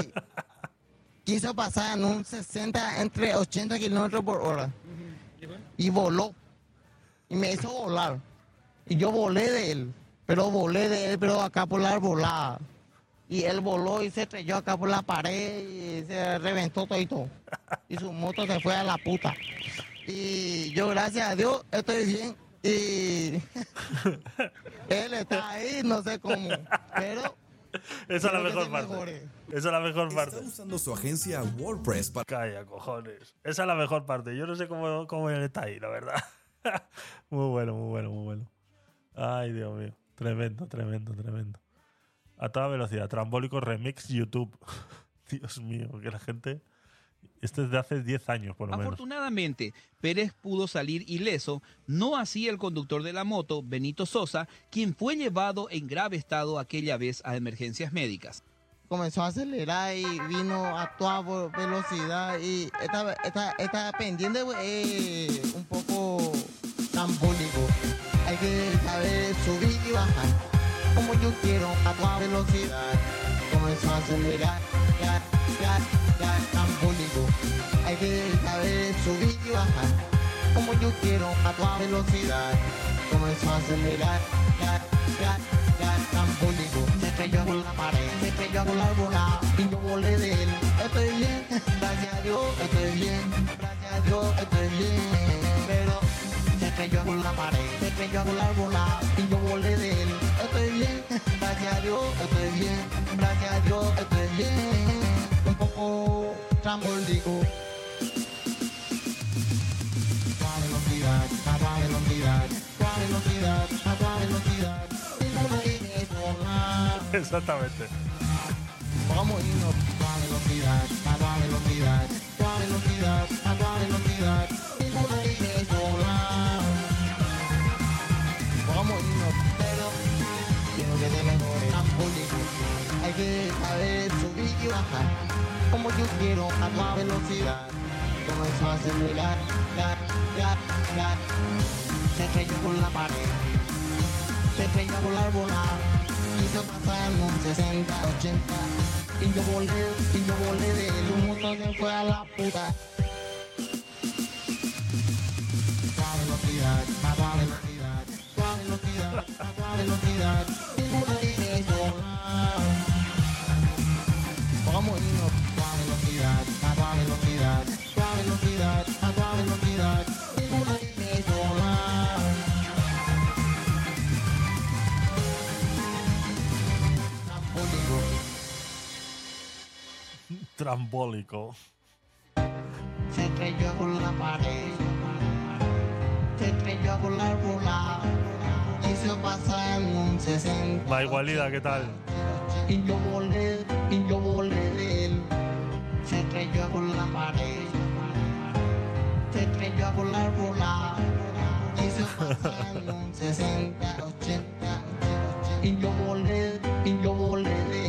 quiso pasar en un 60, entre 80 kilómetros por hora. Y voló. Y me hizo volar. Y yo volé de él. Pero volé de él, pero acá por la arbolada. Y él voló y se estrelló acá por la pared y se reventó todo. Y su moto se fue a la puta. Y yo, gracias a Dios, estoy bien. Y él está ahí, no sé cómo. Pero Esa es la mejor parte. mejore. Esa es la mejor parte. Está usando su agencia WordPress para... Calla, cojones. Esa es la mejor parte. Yo no sé cómo, cómo él está ahí, la verdad. muy bueno, muy bueno, muy bueno. Ay, Dios mío. Tremendo, tremendo, tremendo. A toda velocidad. Trambólico Remix YouTube. Dios mío, que la gente... Este es de hace 10 años, por lo menos. Afortunadamente, Pérez pudo salir ileso, no así el conductor de la moto, Benito Sosa, quien fue llevado en grave estado aquella vez a emergencias médicas. comenzó a acelerar y vino a toda velocidad. Y esta, esta, esta pendiente es un poco trambólico. Hay que saber subir y bajar. Como yo quiero, a toda velocidad. Comenzó a acelerar, ya, ya, ya, trambólico. Hay que saber subir y bajar. Como yo quiero, a toda velocidad. Comenzó a acelerar, ya, ya, ya, trambólico. Se estrelló con la pared, se estrelló con la arbolada. Y yo volé de él. Estoy bien, gracias a Dios, estoy bien. Gracias a Dios, estoy bien. Pero se estrelló con la pared, se estrelló con la arbolada. Y yo volé de él. Estoy bien, gracias a Dios, estoy bien. Gracias a Dios, estoy bien. Un poco trambólico. Exactamente. Vamos a irnos a velocidad, a velocidad, a velocidad, a velocidad. Vamos a irnos, pero quiero que te mejore. Trambólico. Hay que saber subir y bajar. Como yo quiero a toda velocidad. Comenzó a acelerar, ya, ya, ya. Se estrelló con la pared. Se estrelló con la arbolada. Quiso pasar en un 60, 80. y yo volé, y yo volé del humo, todo se fue a la puta. Más velocidad, más velocidad, más velocidad, más velocidad, ninguna Trambólico. Se estrelló con la pared, se estrelló con la bola, hizo pasar en un 60. Va igualida, ¿qué tal? Y yo volé, y yo volé de él, se estrelló con la pared, se estrelló con la bola, hizo pasar en un 60, 80, y yo volé, y yo volé de él.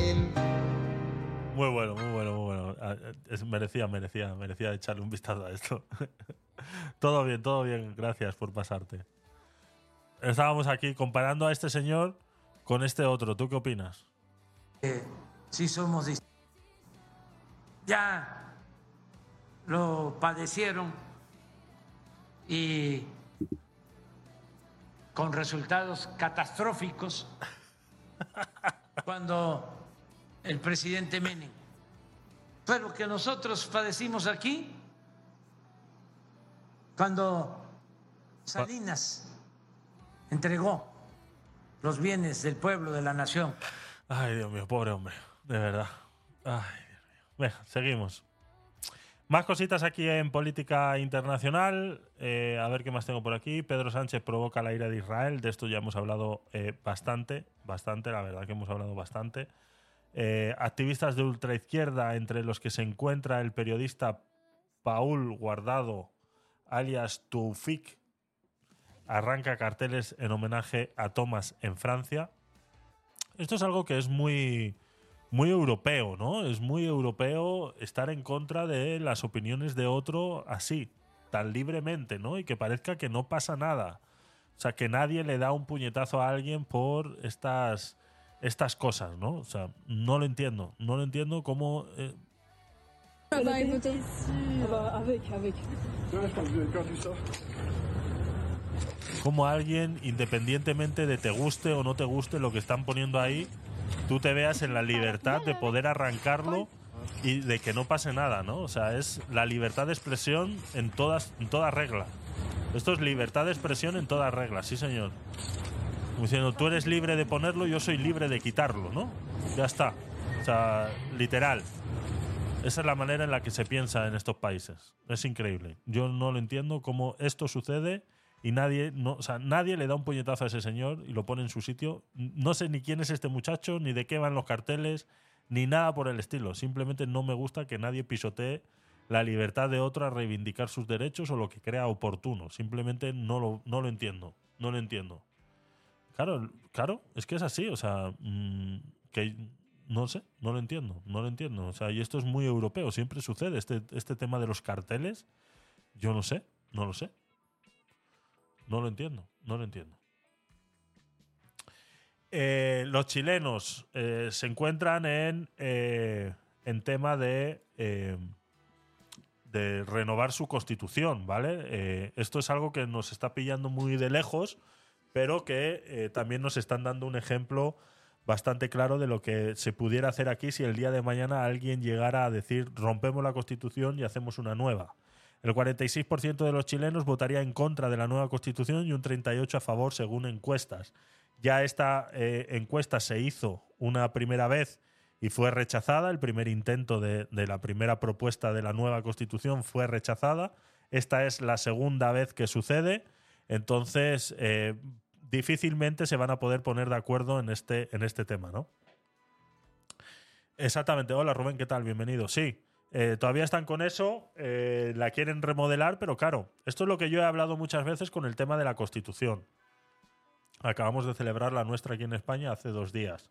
Muy bueno, muy bueno, muy bueno. Ah, es- merecía, merecía, merecía echarle un vistazo a esto. todo bien, todo bien. Gracias por pasarte. Estábamos aquí comparando a este señor con este otro. ¿Tú qué opinas? sí somos distintos. Ya lo padecieron y con resultados catastróficos cuando el presidente Menem fue lo que nosotros padecimos aquí cuando Salinas entregó los bienes del pueblo, de la nación. Ay, Dios mío, pobre hombre. De verdad. Ay, Dios mío. Seguimos. Más cositas aquí en política internacional. Eh, a ver qué más tengo por aquí. Pedro Sánchez provoca la ira de Israel. De esto ya hemos hablado eh, bastante, bastante, la verdad que hemos hablado bastante. Eh, activistas de ultraizquierda, entre los que se encuentra el periodista Paul Guardado, alias Toufik, arranca carteles en homenaje a Thomas en Francia. Esto es algo que es muy, muy europeo, ¿no? Es muy europeo estar en contra de las opiniones de otro así, tan libremente, ¿no? Y que parezca que no pasa nada. O sea, que nadie le da un puñetazo a alguien por estas, estas cosas, ¿no? O sea, no lo entiendo. No lo entiendo cómo... eh, como alguien, independientemente de te guste o no te guste lo que están poniendo ahí, tú te veas en la libertad de poder arrancarlo y de que no pase nada, ¿no? O sea, es la libertad de expresión en todas, en toda regla. Esto es libertad de expresión en todas reglas, sí señor. Como diciendo, tú eres libre de ponerlo, yo soy libre de quitarlo, ¿no? Ya está. O sea, literal. Esa es la manera en la que se piensa en estos países. Es increíble. Yo no lo entiendo cómo esto sucede y nadie, no, o sea, nadie le da un puñetazo a ese señor y lo pone en su sitio. No sé ni quién es este muchacho, ni de qué van los carteles, ni nada por el estilo. Simplemente no me gusta que nadie pisotee la libertad de otro a reivindicar sus derechos o lo que crea oportuno. Simplemente no lo, no lo entiendo. No lo entiendo. Claro, claro, es que es así. O sea, mm, que no sé, no lo entiendo, no lo entiendo. O sea, y esto es muy europeo, siempre sucede. Este, este tema de los carteles, yo no sé, no lo sé. No lo entiendo, no lo entiendo. Eh, los chilenos eh, se encuentran en, eh, en tema de, de renovar su constitución, ¿vale? Esto es algo que nos está pillando muy de lejos, pero que eh, también nos están dando un ejemplo bastante claro de lo que se pudiera hacer aquí si el día de mañana alguien llegara a decir rompemos la constitución y hacemos una nueva. El 46% de los chilenos votaría en contra de la nueva constitución y un 38% a favor según encuestas. Ya esta eh, encuesta se hizo una primera vez y fue rechazada. El primer intento de, la primera propuesta de la nueva constitución fue rechazada. Esta es la segunda vez que sucede. Entonces, eh, difícilmente se van a poder poner de acuerdo en este, en este tema, ¿no? Exactamente. Hola Rubén, ¿qué tal? Bienvenido. Sí, eh, todavía están con eso, eh, la quieren remodelar, pero claro, esto es lo que yo he hablado muchas veces con el tema de la Constitución. Acabamos de celebrar la nuestra aquí en España hace dos días.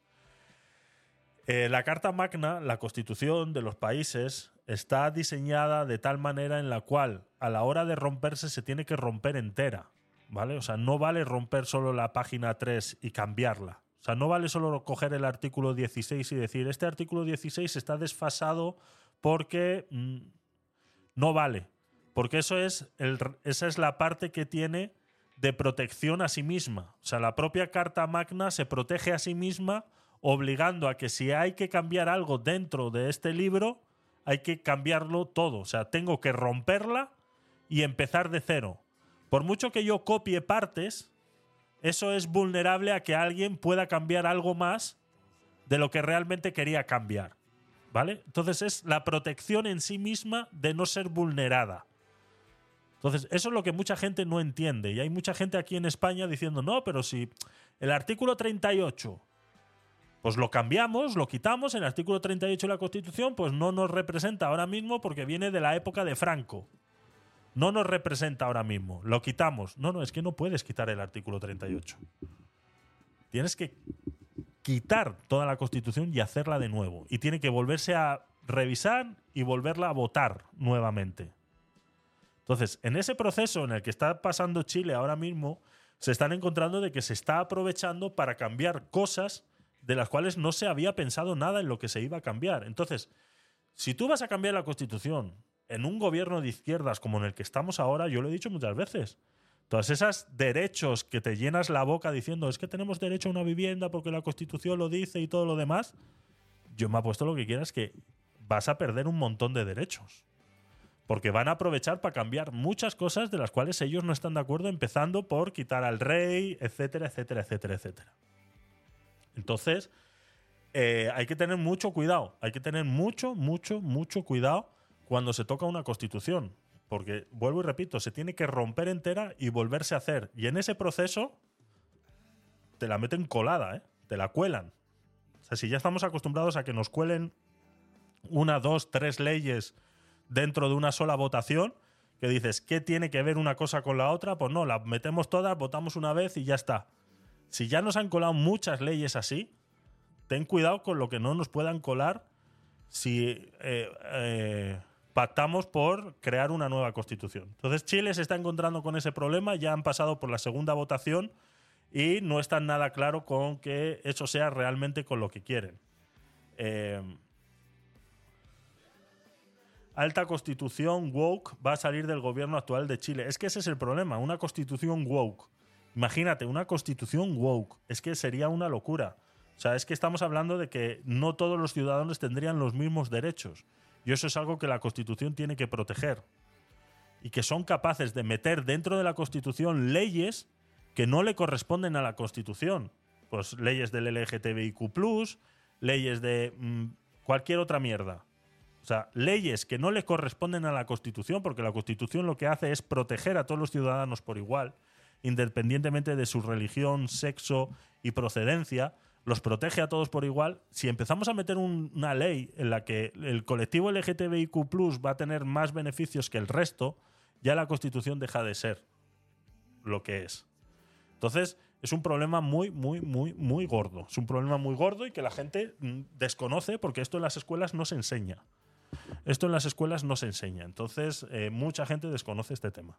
Eh, la Carta Magna, la Constitución de los países, está diseñada de tal manera en la cual a la hora de romperse se tiene que romper entera. ¿Vale? O sea, no vale romper solo la página 3 y cambiarla, sea, no vale solo coger el artículo 16 y decir, este artículo 16 está desfasado porque mm, no vale. Porque eso es el- esa es la parte que tiene de protección a sí misma. O sea, la propia Carta Magna se protege a sí misma obligando a que si hay que cambiar algo dentro de este libro, hay que cambiarlo todo. O sea, tengo que romperla y empezar de cero. Por mucho que yo copie partes, eso es vulnerable a que alguien pueda cambiar algo más de lo que realmente quería cambiar. ¿Vale? Entonces es la protección en sí misma de no ser vulnerada. Entonces, eso es lo que mucha gente no entiende. Y hay mucha gente aquí en España diciendo, no, pero si el artículo 38, pues lo cambiamos, lo quitamos, el artículo 38 de la Constitución, pues no nos representa ahora mismo porque viene de la época de Franco. No nos representa ahora mismo. Lo quitamos. No, no, es que no puedes quitar el artículo 38. Tienes que quitar toda la Constitución y hacerla de nuevo. Y tiene que volverse a revisar y volverla a votar nuevamente. Entonces, en ese proceso en el que está pasando Chile ahora mismo, se están encontrando de que se está aprovechando para cambiar cosas de las cuales no se había pensado nada en lo que se iba a cambiar. Entonces, si tú vas a cambiar la Constitución en un gobierno de izquierdas como en el que estamos ahora, yo lo he dicho muchas veces, todos esos derechos que te llenas la boca diciendo es que tenemos derecho a una vivienda porque la Constitución lo dice y todo lo demás, yo me apuesto lo que quieras que vas a perder un montón de derechos. Porque van a aprovechar para cambiar muchas cosas de las cuales ellos no están de acuerdo, empezando por quitar al rey, etcétera, etcétera, etcétera, etcétera. Entonces, eh, hay que tener mucho cuidado. Hay que tener mucho, mucho, mucho cuidado cuando se toca una constitución. Porque, vuelvo y repito, se tiene que romper entera y volverse a hacer. Y en ese proceso, te la meten colada, ¿eh? Te la cuelan. O sea, si ya estamos acostumbrados a que nos cuelen una, dos, tres leyes dentro de una sola votación, que dices, ¿qué tiene que ver una cosa con la otra? Pues no, la metemos todas, votamos una vez y ya está. Si ya nos han colado muchas leyes así, ten cuidado con lo que no nos puedan colar si eh, eh, pactamos por crear una nueva constitución. Entonces Chile se está encontrando con ese problema, ya han pasado por la segunda votación y no está nada claro con que eso sea realmente con lo que quieren. Eh, alta constitución woke va a salir del gobierno actual de Chile. Es que ese es el problema, una constitución woke. Imagínate, una constitución woke. Es que sería una locura. O sea, es que estamos hablando de que no todos los ciudadanos tendrían los mismos derechos. Y eso es algo que la Constitución tiene que proteger. Y que son capaces de meter dentro de la Constitución leyes que no le corresponden a la Constitución. Pues leyes del LGTBIQ, leyes de mm, cualquier otra mierda. O sea, leyes que no le corresponden a la Constitución, porque la Constitución lo que hace es proteger a todos los ciudadanos por igual, independientemente de su religión, sexo y procedencia, los protege a todos por igual. Si empezamos a meter un- una ley en la que el colectivo LGTBIQ va a tener más beneficios que el resto, ya la Constitución deja de ser lo que es. Entonces, es un problema muy, muy, muy, muy gordo. Es un problema muy gordo y que la gente mm, desconoce porque esto en las escuelas no se enseña. Esto en las escuelas no se enseña. Entonces, eh, mucha gente desconoce este tema.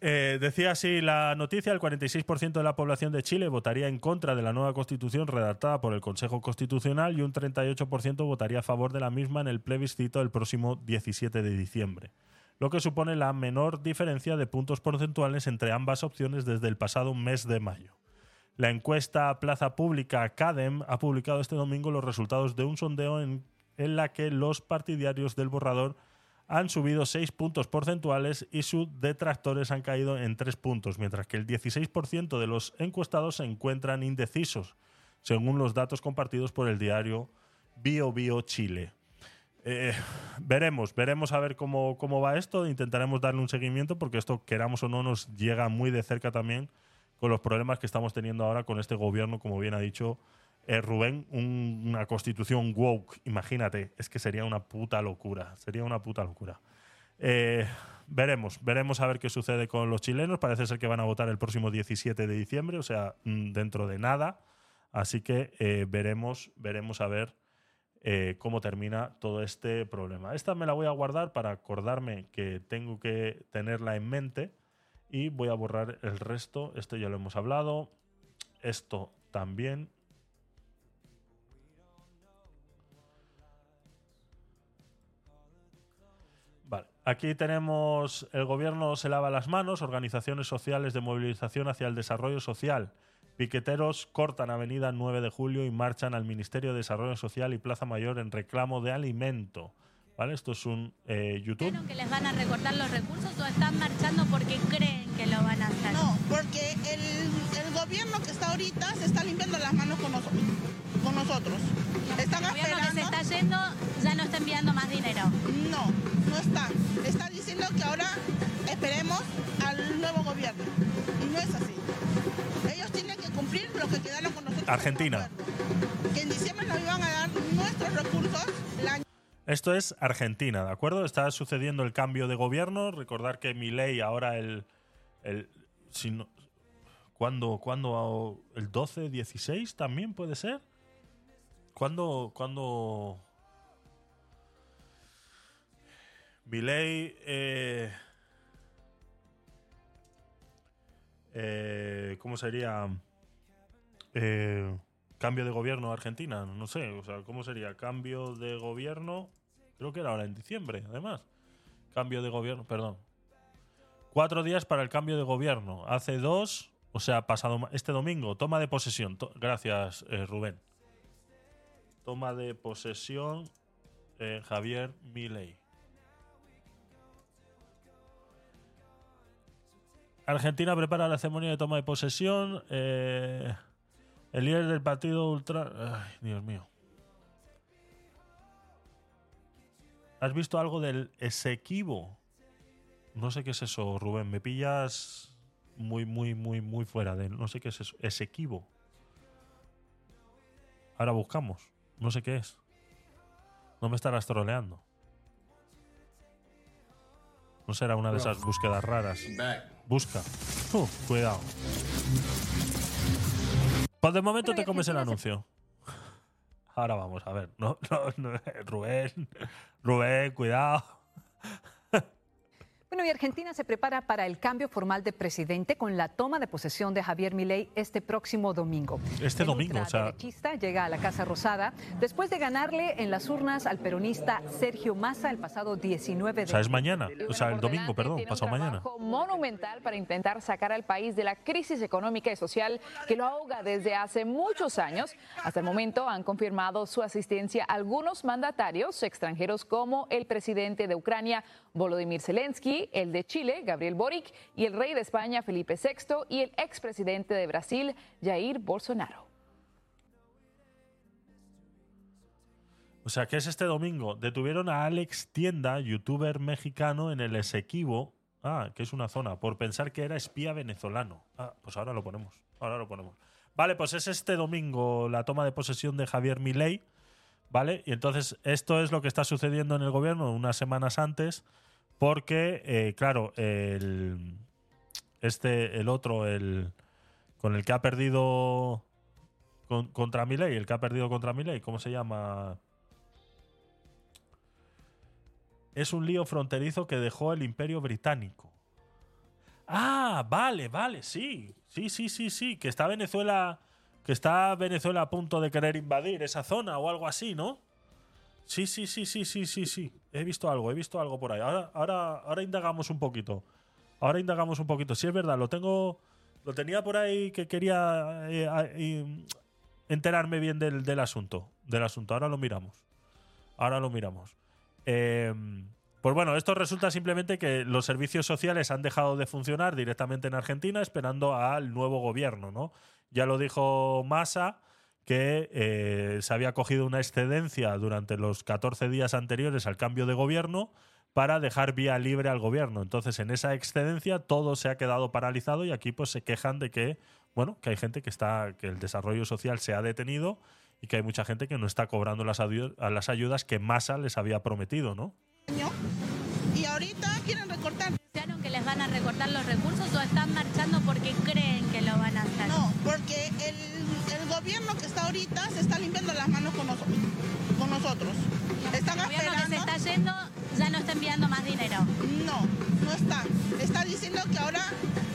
Eh, decía así la noticia, el 46% de la población de Chile votaría en contra de la nueva constitución redactada por el Consejo Constitucional y un 38% votaría a favor de la misma en el plebiscito del próximo 17 de diciembre, lo que supone la menor diferencia de puntos porcentuales entre ambas opciones desde el pasado mes de mayo. La encuesta Plaza Pública CADEM ha publicado este domingo los resultados de un sondeo en, en la que los partidarios del borrador han subido 6 puntos porcentuales y sus detractores han caído en 3 puntos, mientras que el 16% de los encuestados se encuentran indecisos, según los datos compartidos por el diario Bio Bio Chile. Eh, veremos, veremos a ver cómo, cómo va esto. Intentaremos darle un seguimiento porque esto, queramos o no, nos llega muy de cerca también con los problemas que estamos teniendo ahora con este gobierno, como bien ha dicho eh, Rubén, un- una constitución woke, imagínate, es que sería una puta locura, sería una puta locura. Eh, veremos, veremos a ver qué sucede con los chilenos. Parece ser que van a votar el próximo 17 de diciembre, o sea, mm, dentro de nada. Así que eh, veremos, veremos a ver eh, cómo termina todo este problema. Esta me la voy a guardar para acordarme que tengo que tenerla en mente y voy a borrar el resto. Esto ya lo hemos hablado. esto también. Aquí tenemos el gobierno se lava las manos, organizaciones sociales de movilización hacia el desarrollo social. Piqueteros cortan Avenida 9 de Julio y marchan al Ministerio de Desarrollo Social y Plaza Mayor en reclamo de alimento. ¿Vale? Esto es un eh, YouTube. ¿Creen que les van a recortar los recursos o están marchando porque creen que lo van a hacer? No, porque el, el gobierno que está ahorita se está limpiando las manos con nosotros. Con nosotros. Están El gobierno que se esperando. está yendo ya no está enviando más dinero. No, no está. Está diciendo que ahora esperemos al nuevo gobierno. Y no es así. Ellos tienen que cumplir lo que quedaron con nosotros. Argentina. Que en diciembre nos iban a dar nuestros recursos. el año Esto es Argentina, ¿de acuerdo? Está sucediendo el cambio de gobierno. Recordar que Milei ahora el. el si no- ¿Cuándo? ¿Cuándo? ¿El 12, 16 también puede ser? ¿Cuándo? ¿Cuándo? Milei. Eh, eh, ¿Cómo sería? Eh, cambio de gobierno Argentina, no sé, o sea, ¿cómo sería? Cambio de gobierno, creo que era ahora en diciembre, además. Cambio de gobierno, perdón. Cuatro días para el cambio de gobierno. Hace dos, o sea, pasado este domingo, toma de posesión. Gracias, eh, Rubén. Toma de posesión eh, Javier Milei. Argentina prepara la ceremonia de toma de posesión. eh, el líder del partido ultra. Ay, Dios mío. ¿Has visto algo del Esequibo? No sé qué es eso, Rubén. Me pillas muy, muy, muy, muy fuera de. No sé qué es eso. Esequibo. Ahora buscamos. No sé qué es. No me estarás troleando. No será una de esas búsquedas raras. Busca. Uh, cuidado. Pues de momento te comes el anuncio. Ahora vamos a ver. No, no, no, Rubén. Rubén, cuidado. Bueno, y Argentina se prepara para el cambio formal de presidente con la toma de posesión de Javier Milei este próximo domingo. Este domingo, o sea, ultraderechista llega a la Casa Rosada después de ganarle en las urnas al peronista Sergio Massa el pasado 19 de o sea, es mañana. O sea, el domingo, perdón, pasado mañana. monumental para intentar sacar al país de la crisis económica y social que lo ahoga desde hace muchos años. Hasta el momento han confirmado su asistencia algunos mandatarios extranjeros como el presidente de Ucrania, Volodymyr Zelensky, el de Chile, Gabriel Boric, y el rey de España, Felipe VI, y el expresidente de Brasil, Jair Bolsonaro. O sea, que es este domingo. Detuvieron a Alex Tienda, youtuber mexicano, en el Esequibo. Ah, que es una zona, por pensar que era espía venezolano. Ah, pues ahora lo ponemos. Ahora lo ponemos. Vale, pues es este domingo la toma de posesión de Javier Milei. ¿Vale? Y entonces esto es lo que está sucediendo en el gobierno unas semanas antes. Porque, eh, claro, el, este, el otro, el con el que ha perdido con- contra Milei, el que ha perdido contra Milei, ¿cómo se llama? Es un lío fronterizo que dejó el Imperio Británico. Ah, vale, vale, sí. Sí, sí, sí, sí. Que está Venezuela. Que está Venezuela a punto de querer invadir esa zona o algo así, ¿no? Sí, sí, sí, sí, sí, sí, sí. He visto algo, he visto algo por ahí. Ahora, ahora, ahora indagamos un poquito. Ahora indagamos un poquito. Sí, es verdad, lo tengo. Lo tenía por ahí que quería eh, enterarme bien del, del asunto. Del asunto. Ahora lo miramos. Ahora lo miramos. Eh, pues bueno, esto resulta simplemente que los servicios sociales han dejado de funcionar directamente en Argentina esperando al nuevo gobierno, ¿no? Ya lo dijo Massa que eh, se había cogido una excedencia durante los 14 días anteriores al cambio de gobierno para dejar vía libre al gobierno. Entonces, en esa excedencia todo se ha quedado paralizado y aquí pues se quejan de que, bueno, que hay gente que está que el desarrollo social se ha detenido y que hay mucha gente que no está cobrando las, las ayudas que Massa les había prometido, ¿no? Quieren recortar. ¿Pensaron que les van a recortar los recursos o están marchando porque creen que lo van a hacer? No, porque el, el gobierno que está ahorita se está limpiando las manos con nosotros. Con nosotros. Están El gobierno que se esperando. está yendo ya no está enviando más dinero. No, no está. Está diciendo que ahora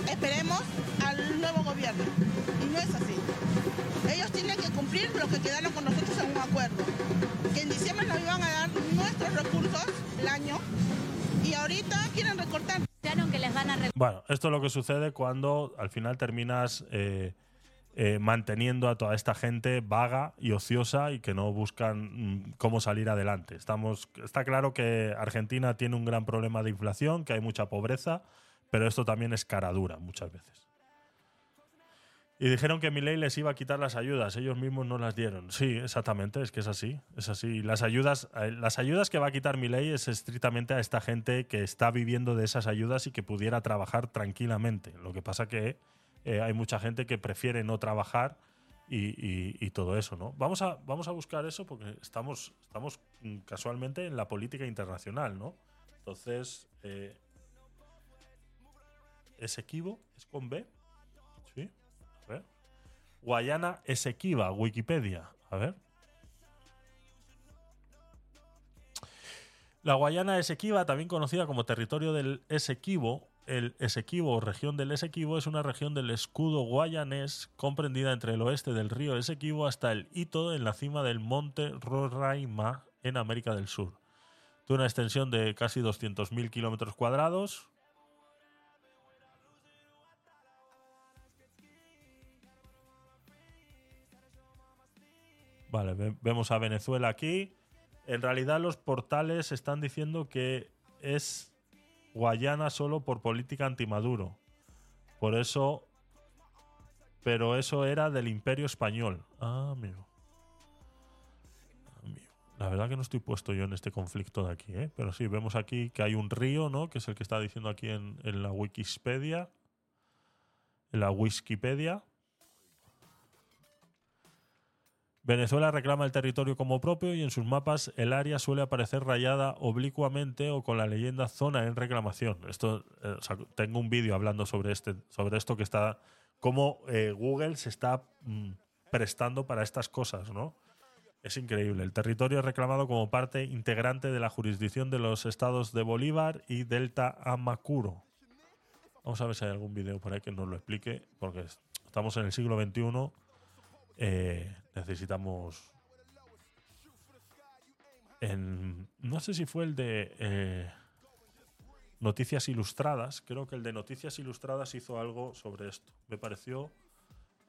esperemos al nuevo gobierno. Y no es así. lo que quedaron con nosotros en un acuerdo. Que en diciembre nos iban a dar nuestros recursos el año y ahorita quieren recortar. que les van a Bueno, esto es lo que sucede cuando al final terminas eh, eh, manteniendo a toda esta gente vaga y ociosa y que no buscan mm, cómo salir adelante. Estamos, está claro que Argentina tiene un gran problema de inflación, que hay mucha pobreza, pero esto también es cara dura muchas veces. Y dijeron que Milei les iba a quitar las ayudas, ellos mismos no las dieron. Sí, exactamente, es que es así, es así. Las ayudas, eh, las ayudas que va a quitar Milei es estrictamente a esta gente que está viviendo de esas ayudas y que pudiera trabajar tranquilamente. Lo que pasa que eh, hay mucha gente que prefiere no trabajar y, y, todo eso, ¿no? Vamos a, vamos a buscar eso porque estamos, estamos mm, casualmente en la política internacional, ¿no? Entonces, eh, ¿es equivo? ¿Es con B? Guayana Esequiba, Wikipedia. A ver. La Guayana Esequiba, también conocida como territorio del Esequibo, el Esequibo o región del Esequibo es una región del escudo guayanés comprendida entre el oeste del río Esequibo hasta el Hito en la cima del monte Roraima en América del Sur. Tiene una extensión de casi 200.000 kilómetros cuadrados. Vale, vemos a Venezuela aquí. En realidad los portales están diciendo que es Guayana solo por política antimaduro. Por eso. Pero eso era del Imperio Español. Ah, amigo. La verdad que no estoy puesto yo en este conflicto de aquí, ¿eh? Pero sí, vemos aquí que hay un río, ¿no? Que es el que está diciendo aquí en, en la Wikipedia. En la Wikipedia. Venezuela reclama el territorio como propio y en sus mapas el área suele aparecer rayada oblicuamente o con la leyenda zona en reclamación. Esto, eh, tengo un vídeo hablando sobre, este, sobre esto que está, cómo eh, Google se está mm, prestando para estas cosas, ¿no? Es increíble. El territorio es reclamado como parte integrante de la jurisdicción de los estados de Bolívar y Delta Amacuro. Vamos a ver si hay algún vídeo por ahí que nos lo explique, porque estamos en el siglo XXI eh, necesitamos. En, no sé si fue el de eh, Noticias Ilustradas. Creo que el de Noticias Ilustradas hizo algo sobre esto. Me pareció.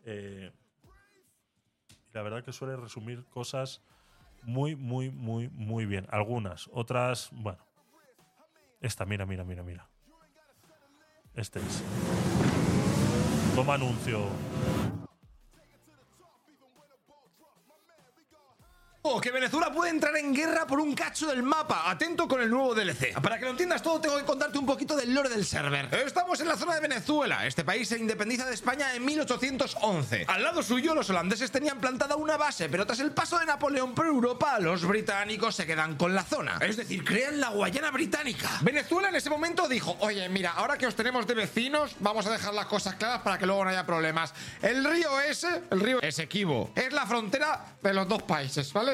Eh, la verdad que suele resumir cosas muy, muy, muy, muy bien. Algunas. Otras, bueno. Esta, mira, mira, mira, mira. Este es. Toma anuncio. Que Venezuela puede entrar en guerra por un cacho del mapa. Atento con el nuevo DLC. Para que lo entiendas todo, tengo que contarte un poquito del lore del server. Estamos en la zona de Venezuela. Este país se independiza de España en 1811. Al lado suyo, los holandeses tenían plantada una base, pero tras el paso de Napoleón por Europa, los británicos se quedan con la zona. Es decir, crean la Guayana Británica. Venezuela en ese momento dijo: Oye, mira, ahora que os tenemos de vecinos, vamos a dejar las cosas claras para que luego no haya problemas. El río ese, el río Esequibo, es la frontera de los dos países, ¿vale?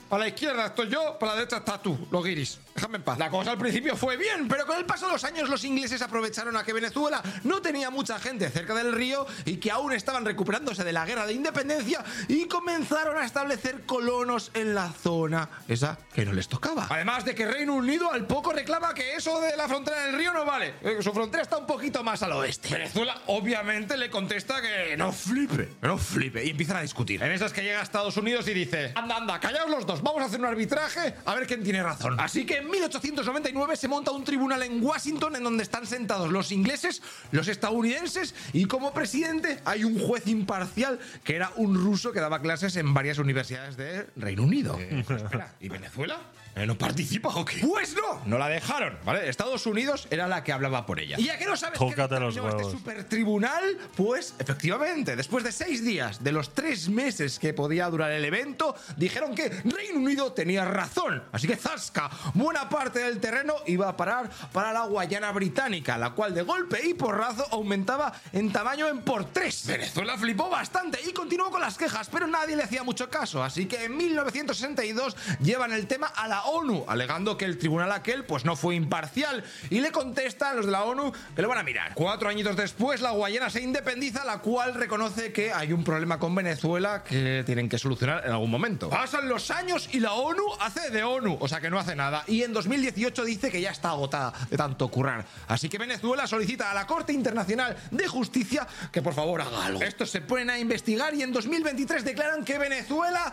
A la izquierda estoy yo, para la derecha estás tú, los guiris. Déjame en paz. La cosa al principio fue bien, pero con el paso de los años los ingleses aprovecharon a que Venezuela no tenía mucha gente cerca del río y que aún estaban recuperándose de la guerra de independencia y comenzaron a establecer colonos en la zona esa que no les tocaba. Además de que Reino Unido al poco reclama que eso de la frontera del río no vale, eh, su frontera está un poquito más al oeste. Venezuela obviamente le contesta que no flipe, no flipe y empiezan a discutir. En esas que llega a Estados Unidos y dice, anda, anda, callaos los dos, vamos a hacer un arbitraje a ver quién tiene razón. Así que en 1899 se monta un tribunal en Washington en donde están sentados los ingleses, los estadounidenses y como presidente hay un juez imparcial que era un ruso que daba clases en varias universidades de Reino Unido. Eh, espera, ¿y Venezuela? ¿Eh, ¿No participa o qué? Pues no, no la dejaron, ¿vale? Estados Unidos era la que hablaba por ella. Y ya que no sabes Tócate qué los este super tribunal, pues efectivamente, después de seis días de los tres meses que podía durar el evento, dijeron que Reino Unido tenía razón. Así que Zasca, buena parte del terreno iba a parar para la Guayana Británica, la cual de golpe y porrazo aumentaba en tamaño en por tres. Venezuela flipó bastante y continuó con las quejas, pero nadie le hacía mucho caso. Así que en 1962 llevan el tema a la ONU, alegando que el tribunal aquel pues no fue imparcial. Y le contestan los de la ONU que lo van a mirar. Cuatro añitos después, la Guayana se independiza, la cual reconoce que hay un problema con Venezuela que tienen que solucionar en algún momento. Pasan los años y la ONU hace de ONU, o sea que no hace nada. Y en 2018 dice que ya está agotada de tanto currar. Así que Venezuela solicita a la Corte Internacional de Justicia que por favor haga algo. Estos se ponen a investigar y en 2023 declaran que Venezuela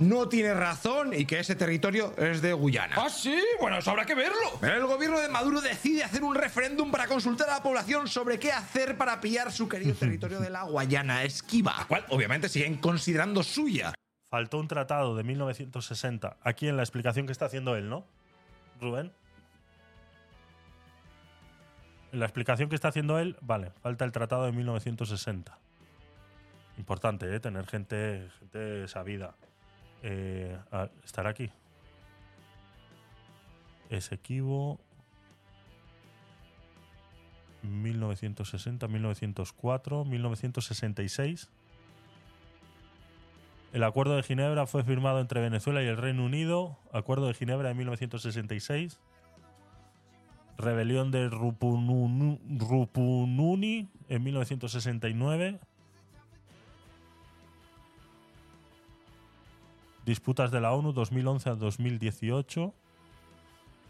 no tiene razón y que ese territorio es de Guyana. Ah, sí, bueno, eso habrá que verlo. El gobierno de Maduro decide hacer un referéndum para consultar a la población sobre qué hacer para pillar su querido territorio de la Guayana Esquiva, la cual obviamente siguen considerando suya. Faltó un tratado de 1960 aquí en la explicación que está haciendo él, ¿no? Rubén. En la explicación que está haciendo él, vale, falta el tratado de 1960. Importante, ¿eh? Tener gente, gente sabida. Eh, a- estar aquí. Esequibo. 1960, 1904, 1966. El Acuerdo de Ginebra fue firmado entre Venezuela y el Reino Unido. Acuerdo de Ginebra de 1966. Rebelión de Rupununi en 1969. Disputas de la ONU 2011 a 2018.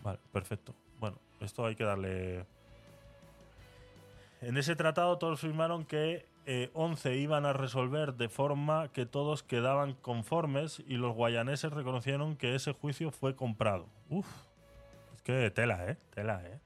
Vale, perfecto. Bueno, esto hay que darle... En ese tratado todos firmaron que eh, 11 iban a resolver de forma que todos quedaban conformes y los guayaneses reconocieron que ese juicio fue comprado. Uf, es que tela, ¿eh? Tela, ¿eh?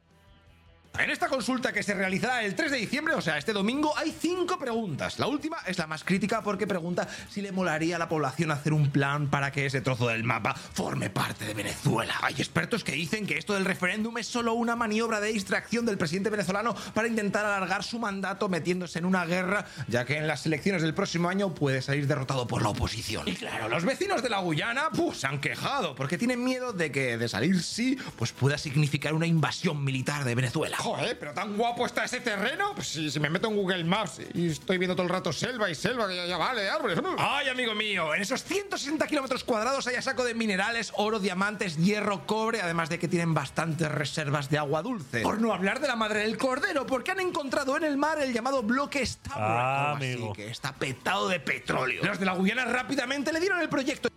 En esta consulta que se realizará el 3 de diciembre, o sea, este domingo, hay cinco preguntas. La última es la más crítica porque pregunta si le molaría a la población hacer un plan para que ese trozo del mapa forme parte de Venezuela. Hay expertos que dicen que esto del referéndum es solo una maniobra de distracción del presidente venezolano para intentar alargar su mandato metiéndose en una guerra, ya que en las elecciones del próximo año puede salir derrotado por la oposición. Y claro, los vecinos de la Guyana pues, se han quejado porque tienen miedo de que de salir sí, pues pueda significar una invasión militar de Venezuela. Joder, pero tan guapo está ese terreno. Pues si, si me meto en Google Maps y estoy viendo todo el rato selva y selva, que ya, ya vale, árboles. ¿no? Ay, amigo mío, en esos 160 kilómetros cuadrados hay a saco de minerales, oro, diamantes, hierro, cobre, además de que tienen bastantes reservas de agua dulce. Por no hablar de la madre del cordero, porque han encontrado en el mar el llamado bloque Stabroek, Ah, algo así, amigo. que está petado de petróleo. Los de la Guyana rápidamente le dieron el proyecto.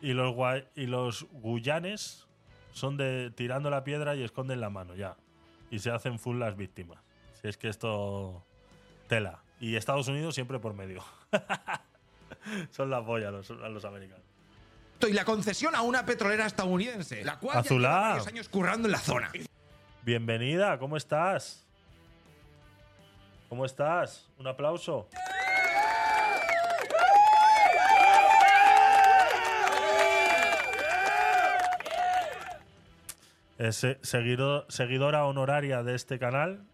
Y los, y los guyanes son de tirando la piedra y esconden la mano, ya. Y se hacen full las víctimas. Si es que esto. Tela. Y Estados Unidos siempre por medio. son la polla los, a los americanos. y la concesión a una petrolera estadounidense, la cual ya Azulá. varios años currando en la zona. Bienvenida, ¿cómo estás? ¿Cómo estás? Un aplauso. Es eh, seguido- seguidora honoraria de este canal,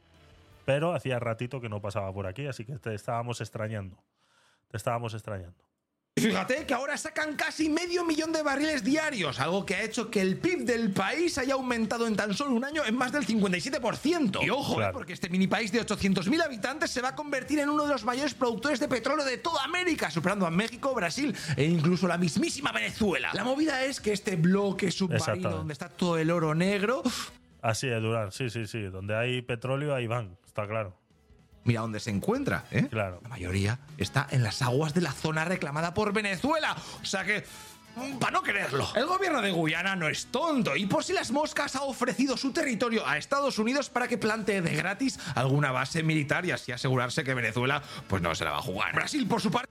pero hacía ratito que no pasaba por aquí, así que te estábamos extrañando. Te estábamos extrañando. Fíjate que ahora sacan casi medio millón de barriles diarios, algo que ha hecho que el PIB del país haya aumentado en tan solo un año en más del 57%. Y ojo, eh, porque este mini país de 800.000 habitantes se va a convertir en uno de los mayores productores de petróleo de toda América, superando a México, Brasil e incluso la mismísima Venezuela. La movida es que este bloque submarino donde está todo el oro negro, Así es, Durán, sí, sí, sí. Donde hay petróleo, ahí van, está claro. Mira dónde se encuentra, ¿eh? Claro. La mayoría está en las aguas de la zona reclamada por Venezuela. O sea que. Para no quererlo. El gobierno de Guyana no es tonto y por si las moscas ha ofrecido su territorio a Estados Unidos para que plantee de gratis alguna base militar y así asegurarse que Venezuela pues no se la va a jugar. Brasil por su parte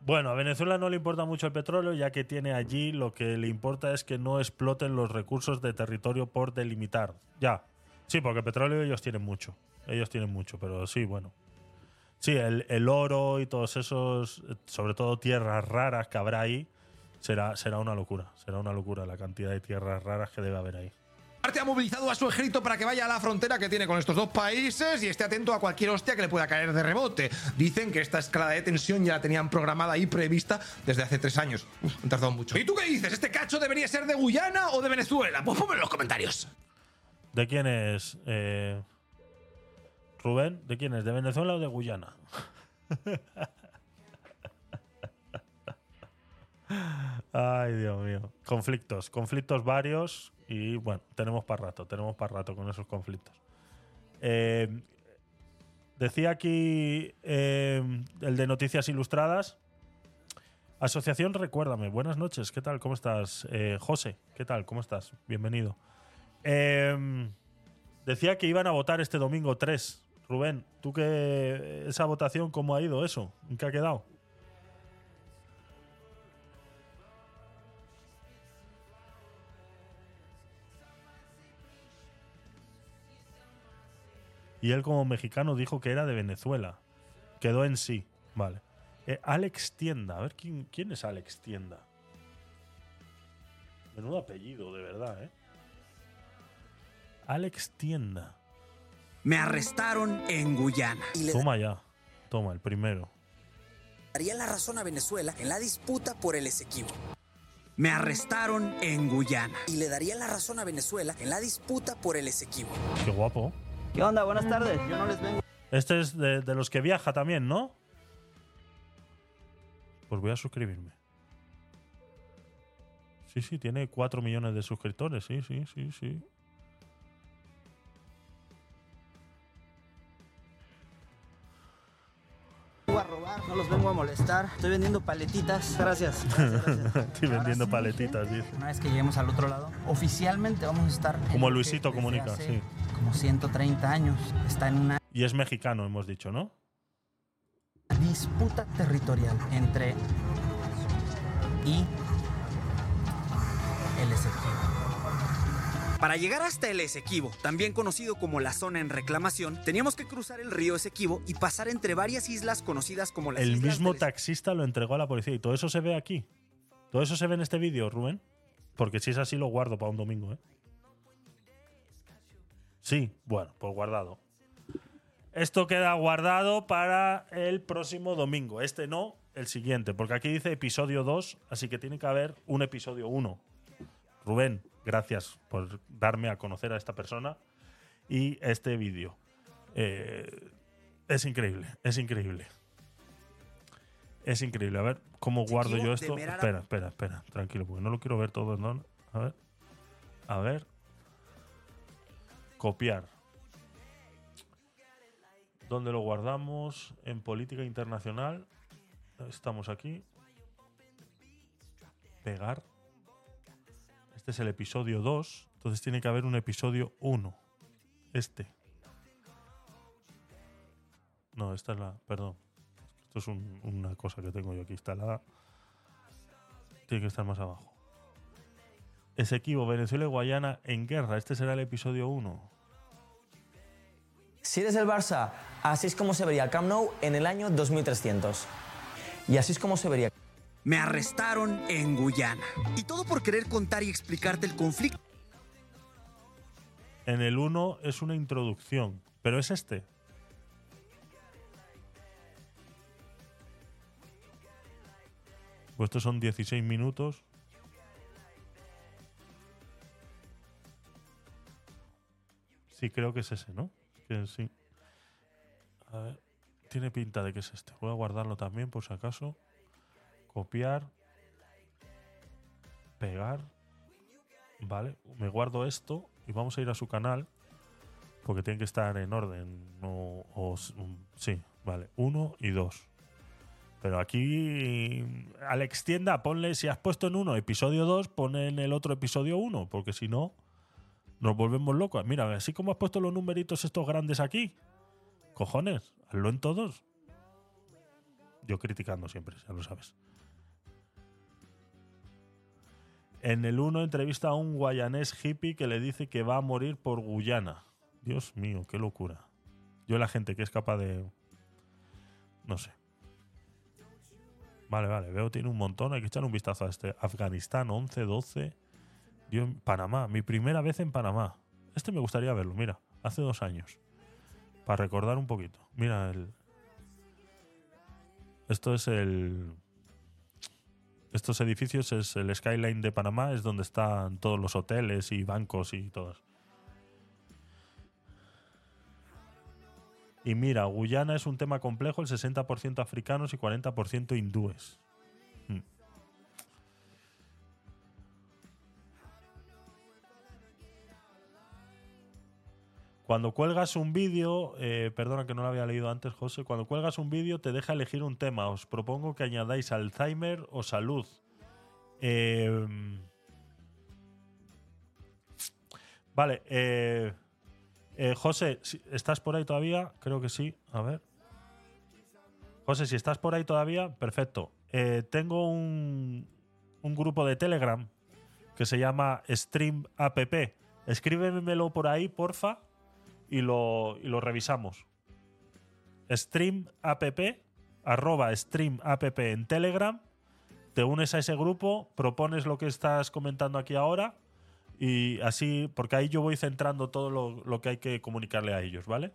Bueno, a Venezuela no le importa mucho el petróleo, ya que tiene allí lo que le importa es que no exploten los recursos de territorio por delimitar. Ya. Sí, porque petróleo ellos tienen mucho. Ellos tienen mucho, pero sí, bueno. Sí, el, el oro y todos esos, sobre todo tierras raras que habrá ahí, será, será una locura. Será una locura la cantidad de tierras raras que debe haber ahí. ha movilizado a su ejército para que vaya a la frontera que tiene con estos dos países y esté atento a cualquier hostia que le pueda caer de rebote. Dicen que esta escalada de tensión ya la tenían programada y prevista desde hace tres años. Uf, han tardado mucho. ¿Y tú qué dices? ¿Este cacho debería ser de Guyana o de Venezuela? Pues ponme en los comentarios. ¿De quién es? eh, Rubén, ¿de quién es? ¿De Venezuela o de Guyana? Ay, Dios mío. Conflictos, conflictos varios y bueno, tenemos para rato, tenemos para rato con esos conflictos. Eh, decía aquí eh, el de Noticias Ilustradas. Asociación Recuérdame. Buenas noches, ¿qué tal? ¿Cómo estás? Eh, José, ¿qué tal? ¿Cómo estás? Bienvenido. Eh, decía que iban a votar este domingo 3. Rubén, ¿tú qué esa votación cómo ha ido eso? ¿En qué ha quedado? Y él como mexicano dijo que era de Venezuela. Quedó en sí. Vale. Eh, Alex Tienda. A ver, ¿quién, ¿quién es Alex Tienda? Menudo apellido, de verdad, ¿eh? Alex Tienda. Me arrestaron en Guyana. Y le Toma ya. Toma, el primero. daría la razón a Venezuela en la disputa por el Esequibo. Me arrestaron en Guyana. Y le daría la razón a Venezuela en la disputa por el Esequibo. Qué guapo. ¿Qué onda? Buenas tardes. Yo no les vengo. Este es de, de los que viaja también, ¿no? Pues voy a suscribirme. Sí, sí, tiene 4 millones de suscriptores. Sí, sí, sí, sí. Robar, no los vengo a molestar. Estoy vendiendo paletitas. Gracias. gracias, gracias. Estoy vendiendo paletitas, dice. Una vez que lleguemos al otro lado, oficialmente vamos a estar. Como que Luisito comunica, hace sí. Como 130 años. Está en una Y es mexicano, hemos dicho, ¿no? disputa territorial entre y el Esequibo. Para llegar hasta el Esequibo, también conocido como la zona en reclamación, teníamos que cruzar el río Esequibo y pasar entre varias islas conocidas como las El islas mismo del taxista lo entregó a la policía y todo eso se ve aquí. Todo eso se ve en este vídeo, Rubén. Porque si es así, lo guardo para un domingo, ¿eh? Sí, bueno, pues guardado. Esto queda guardado para el próximo domingo. Este no, el siguiente. Porque aquí dice episodio 2, así que tiene que haber un episodio 1. Rubén, gracias por darme a conocer a esta persona y este vídeo. Eh, es increíble, es increíble. Es increíble. A ver cómo guardo yo esto. Espera, espera, espera. Tranquilo, porque no lo quiero ver todo. ¿no? A ver. A ver. Copiar. ¿Dónde lo guardamos? En política internacional. Estamos aquí. Pegar. Este es el episodio 2. Entonces tiene que haber un episodio 1. Este. No, esta es la. Perdón. Esto es un- una cosa que tengo yo aquí instalada. Tiene que estar más abajo. Esequibo, Venezuela y Guayana en guerra. Este será el episodio 1. Si eres el Barça, así es como se vería el Camp Nou en el año 2300. Y así es como se vería. Me arrestaron en Guyana. Y todo por querer contar y explicarte el conflicto. En el 1 es una introducción, pero es este. Pues estos son 16 minutos. Sí, creo que es ese, ¿no? Sí. A ver, tiene pinta de que es este. Voy a guardarlo también por si acaso. Copiar. Pegar. Vale, me guardo esto y vamos a ir a su canal porque tiene que estar en orden. No, um, sí, vale, uno y dos. Pero aquí, Alex Tienda, ponle, si has puesto en uno episodio 2, pon en el otro episodio 1, porque si no, nos volvemos locos. Mira, así como has puesto los numeritos estos grandes aquí, cojones, hazlo en todos. Yo criticando siempre, ya lo sabes. En el 1 entrevista a un guayanés hippie que le dice que va a morir por Guyana. Dios mío, qué locura. Yo la gente que es capaz de... No sé. Vale, vale, veo tiene un montón. Hay que echar un vistazo a este. Afganistán 11, 12. Yo en Panamá. Mi primera vez en Panamá. Este me gustaría verlo, mira. Hace dos años. Para recordar un poquito. Mira el... Esto es el... Estos edificios es el skyline de Panamá, es donde están todos los hoteles y bancos y todos. Y mira, Guyana es un tema complejo, el 60% africanos y 40% hindúes. Cuando cuelgas un vídeo, eh, perdona que no lo había leído antes, José, cuando cuelgas un vídeo te deja elegir un tema. Os propongo que añadáis Alzheimer o salud. Eh, vale, eh, eh, José, ¿estás por ahí todavía? Creo que sí. A ver. José, si estás por ahí todavía, perfecto. Eh, tengo un, un grupo de Telegram que se llama Stream App. Escríbemelo por ahí, porfa, y lo, y lo revisamos. Stream App, arroba Stream App en Telegram. Te unes a ese grupo, propones lo que estás comentando aquí ahora y así, porque ahí yo voy centrando todo lo, lo que hay que comunicarle a ellos, ¿vale?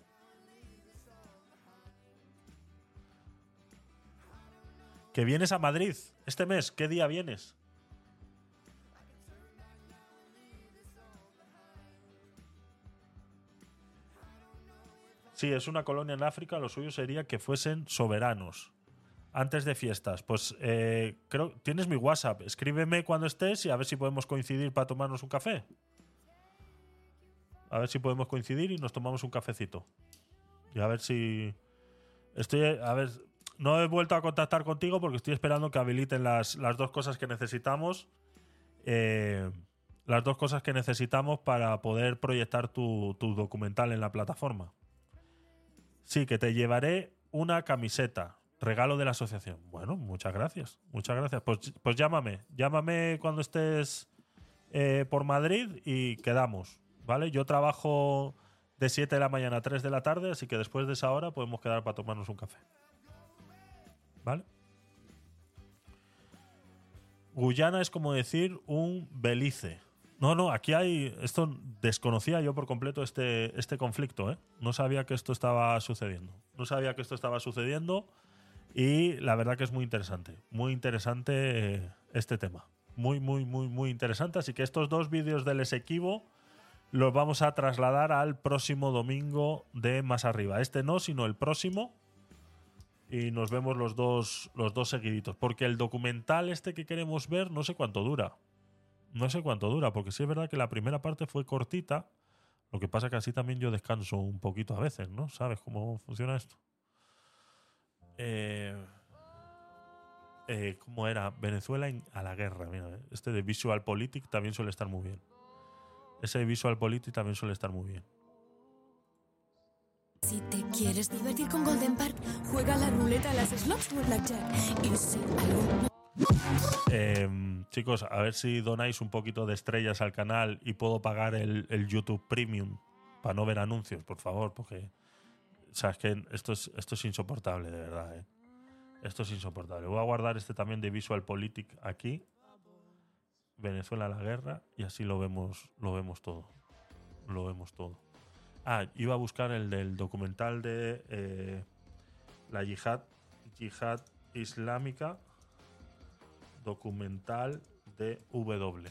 Que vienes a Madrid este mes, ¿qué día vienes? Sí, es una colonia en África, lo suyo sería que fuesen soberanos. Antes de fiestas. Pues eh, creo. Tienes mi WhatsApp. Escríbeme cuando estés y a ver si podemos coincidir para tomarnos un café. A ver si podemos coincidir y nos tomamos un cafecito. Y a ver si. Estoy. A ver. No he vuelto a contactar contigo porque estoy esperando que habiliten las, las dos cosas que necesitamos. Eh, las dos cosas que necesitamos para poder proyectar tu, tu documental en la plataforma. Sí, que te llevaré una camiseta. Regalo de la asociación. Bueno, muchas gracias. Muchas gracias. Pues, pues llámame. Llámame cuando estés eh, por Madrid y quedamos. ¿Vale? Yo trabajo de 7 de la mañana a 3 de la tarde, así que después de esa hora podemos quedar para tomarnos un café. ¿Vale? Guyana es como decir un Belice. No, no, aquí hay. Esto desconocía yo por completo este, este conflicto, ¿eh? No sabía que esto estaba sucediendo. No sabía que esto estaba sucediendo. Y la verdad que es muy interesante. Muy interesante eh, este tema. Muy, muy, muy, muy interesante. Así que estos dos vídeos del Esequibo los vamos a trasladar al próximo domingo de más arriba. Este no, sino el próximo. Y nos vemos los dos, los dos seguiditos. Porque el documental este que queremos ver, no sé cuánto dura. No sé cuánto dura, porque sí es verdad que la primera parte fue cortita. Lo que pasa que así también yo descanso un poquito a veces, ¿no? ¿Sabes cómo funciona esto? Eh, eh, ¿Cómo era? Venezuela en- a la guerra. Mira, eh. este de Visual Politic también suele estar muy bien. Ese de Visual Politic también suele estar muy bien. Si te quieres divertir con Golden Park, juega la ruleta, las slots o el blackjack. Y si algo Eh, chicos, a ver si donáis un poquito de estrellas al canal y puedo pagar el, YouTube Premium para no ver anuncios, por favor, porque o que esto es, esto es insoportable, de verdad. ¿eh? Esto es insoportable. Voy a guardar este también de Visual Politic aquí. Venezuela la guerra y así lo vemos, lo vemos todo. Lo vemos todo. Ah, iba a buscar el del documental de eh, la yihad, yihad islámica documental de W.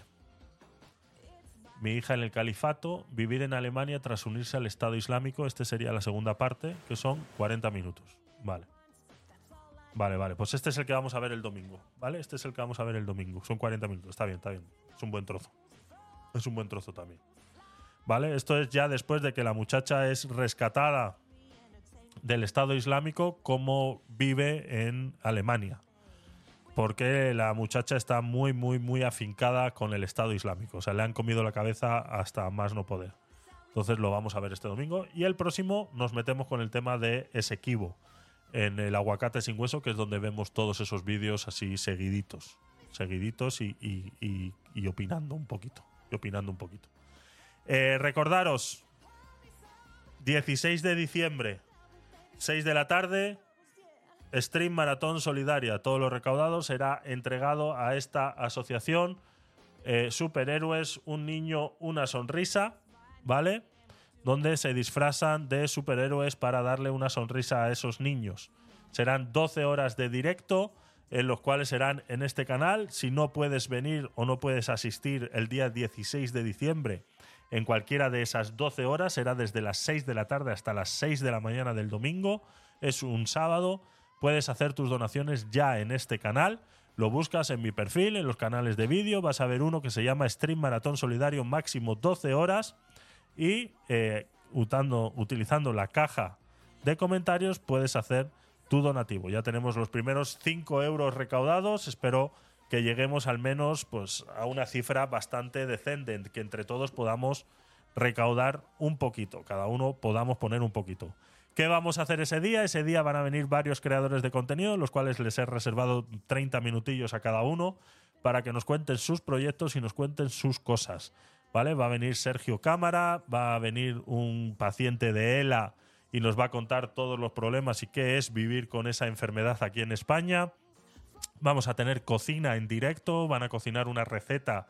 Mi hija en el califato, vivir en Alemania tras unirse al Estado Islámico, este sería la segunda parte, que son 40 minutos. Vale. Vale, vale. Pues este es el que vamos a ver el domingo. ¿Vale? Este es el que vamos a ver el domingo. Son 40 minutos. Está bien, está bien. Es un buen trozo. Es un buen trozo también. ¿Vale? Esto es ya después de que la muchacha es rescatada del Estado Islámico, como vive en Alemania porque la muchacha está muy, muy, muy afincada con el Estado Islámico. O sea, le han comido la cabeza hasta más no poder. Entonces lo vamos a ver este domingo. Y el próximo nos metemos con el tema de Esequibo, en el aguacate sin hueso, que es donde vemos todos esos vídeos así seguiditos. Seguiditos y, opinando un poquito. Y opinando un poquito. Eh, recordaros, 16 de diciembre, 6 de la tarde, Stream Maratón Solidaria. Todo lo recaudado será entregado a esta asociación eh, Superhéroes, un niño, una sonrisa, ¿vale? Donde se disfrazan de superhéroes para darle una sonrisa a esos niños. Serán 12 horas de directo en los cuales serán en este canal. Si no puedes venir o no puedes asistir el día 16 de diciembre en cualquiera de esas 12 horas, será desde las 6 de la tarde hasta las 6 de la mañana del domingo. Es un sábado. Puedes hacer tus donaciones ya en este canal. Lo buscas en mi perfil, en los canales de vídeo. Vas a ver uno que se llama Stream Maratón Solidario máximo 12 horas. Y eh, utilizando la caja de comentarios, puedes hacer tu donativo. Ya tenemos los primeros 5 euros recaudados. Espero que lleguemos al menos pues, a una cifra bastante decente, que entre todos podamos recaudar un poquito, cada uno podamos poner un poquito. ¿Qué vamos a hacer ese día? Ese día van a venir varios creadores de contenido, los cuales les he reservado 30 minutillos a cada uno para que nos cuenten sus proyectos y nos cuenten sus cosas. ¿Vale? Va a venir Sergio Cámara, va a venir un paciente de ELA y nos va a contar todos los problemas y qué es vivir con esa enfermedad aquí en España. Vamos a tener cocina en directo, van a cocinar una receta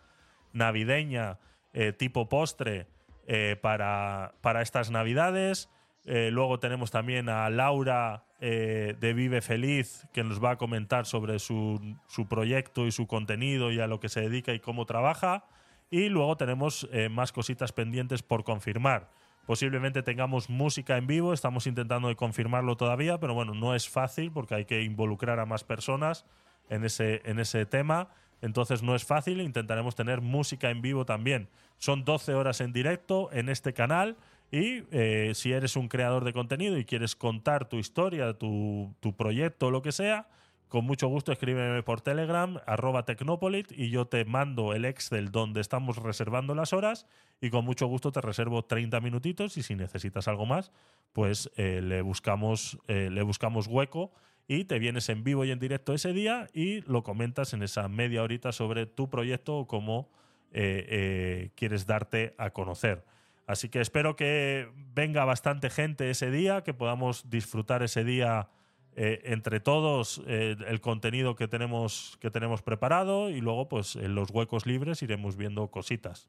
navideña eh, tipo postre eh, para, para estas navidades. Eh, luego tenemos también a Laura eh, de Vive Feliz, que nos va a comentar sobre su, su proyecto y su contenido y a lo que se dedica y cómo trabaja. Y luego tenemos eh, más cositas pendientes por confirmar. Posiblemente tengamos música en vivo, estamos intentando confirmarlo todavía, pero bueno, no es fácil porque hay que involucrar a más personas en ese, en ese tema. Entonces no es fácil, intentaremos tener música en vivo también. Son 12 horas en directo en este canal y eh, si eres un creador de contenido y quieres contar tu historia, tu, tu proyecto lo que sea, con mucho gusto escríbeme por Telegram, arroba Tecnopolit, y yo te mando el Excel donde estamos reservando las horas y con mucho gusto te reservo 30 minutitos y si necesitas algo más, pues eh, le, buscamos, eh, le buscamos hueco y te vienes en vivo y en directo ese día y lo comentas en esa media horita sobre tu proyecto o cómo quieres darte a conocer. Así que espero que venga bastante gente ese día, que podamos disfrutar ese día eh, entre todos eh, el contenido que tenemos, que tenemos preparado y luego pues en los huecos libres iremos viendo cositas.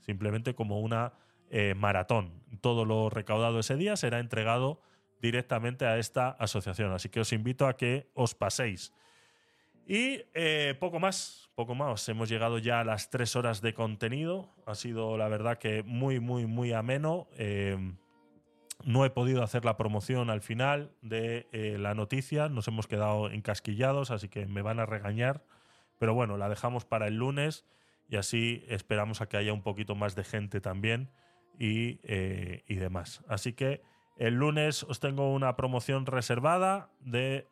Simplemente como una eh, maratón. Todo lo recaudado ese día será entregado directamente a esta asociación. Así que os invito a que os paséis. Y poco más, poco más. Hemos llegado ya a las tres horas de contenido. Ha sido, la verdad, que muy, muy, muy ameno. Eh, no he podido hacer la promoción al final de eh, la noticia. Nos hemos quedado encasquillados, así que me van a regañar. Pero bueno, la dejamos para el lunes y así esperamos a que haya un poquito más de gente también y, eh, y demás. Así que el lunes os tengo una promoción reservada de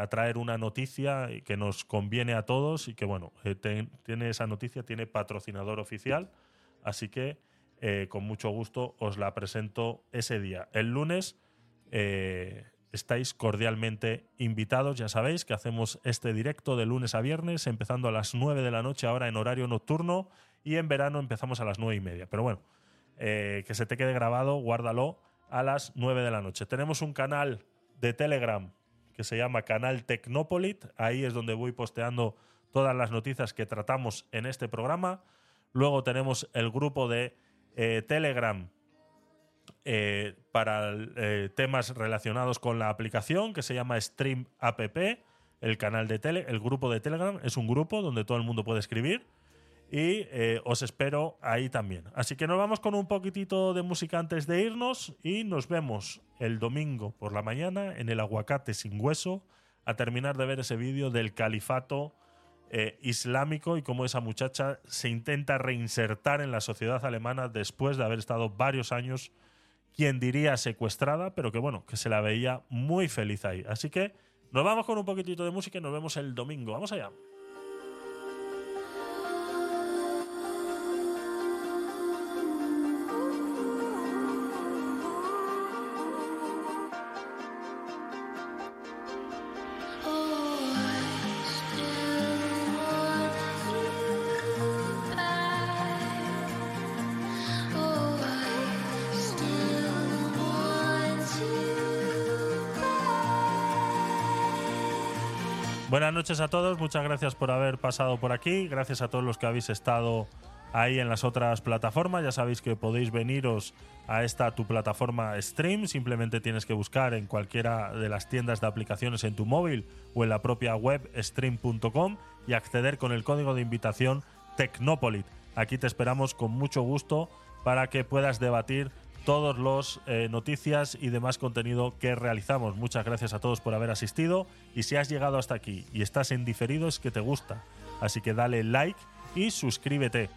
atraer una noticia que nos conviene a todos y que bueno, eh, tiene esa noticia, tiene patrocinador oficial, así que eh, con mucho gusto os la presento ese día. El lunes eh, estáis cordialmente invitados, ya sabéis que hacemos este directo de lunes a viernes, empezando a las 9 de la noche ahora en horario nocturno y en verano empezamos a las 9 y media. Pero bueno, que se te quede grabado, guárdalo a las 9 de la noche. Tenemos un canal de Telegram que se llama Canal Tecnopolit. Ahí es donde voy posteando todas las noticias que tratamos en este programa. Luego tenemos el grupo de eh, Telegram eh, para eh, temas relacionados con la aplicación que se llama Stream App. El canal de tele, el grupo de Telegram es un grupo donde todo el mundo puede escribir y eh, os espero ahí también. Así que nos vamos con un poquitito de música antes de irnos y nos vemos el domingo por la mañana en el aguacate sin hueso a terminar de ver ese vídeo del califato eh, islámico y cómo esa muchacha se intenta reinsertar en la sociedad alemana después de haber estado varios años, quien diría secuestrada, pero que bueno, que se la veía muy feliz ahí. Así que nos vamos con un poquitito de música y nos vemos el domingo. Vamos allá. Buenas noches a todos, muchas gracias por haber pasado por aquí, gracias a todos los que habéis estado ahí en las otras plataformas, ya sabéis que podéis veniros a esta tu plataforma Stream, simplemente tienes que buscar en cualquiera de las tiendas de aplicaciones en tu móvil o en la propia web stream.com y acceder con el código de invitación Tecnopolit. Aquí te esperamos con mucho gusto para que puedas debatir todos los eh, noticias y demás contenido que realizamos. Muchas gracias a todos por haber asistido y si has llegado hasta aquí y estás en diferido es que te gusta. Así que dale like y suscríbete.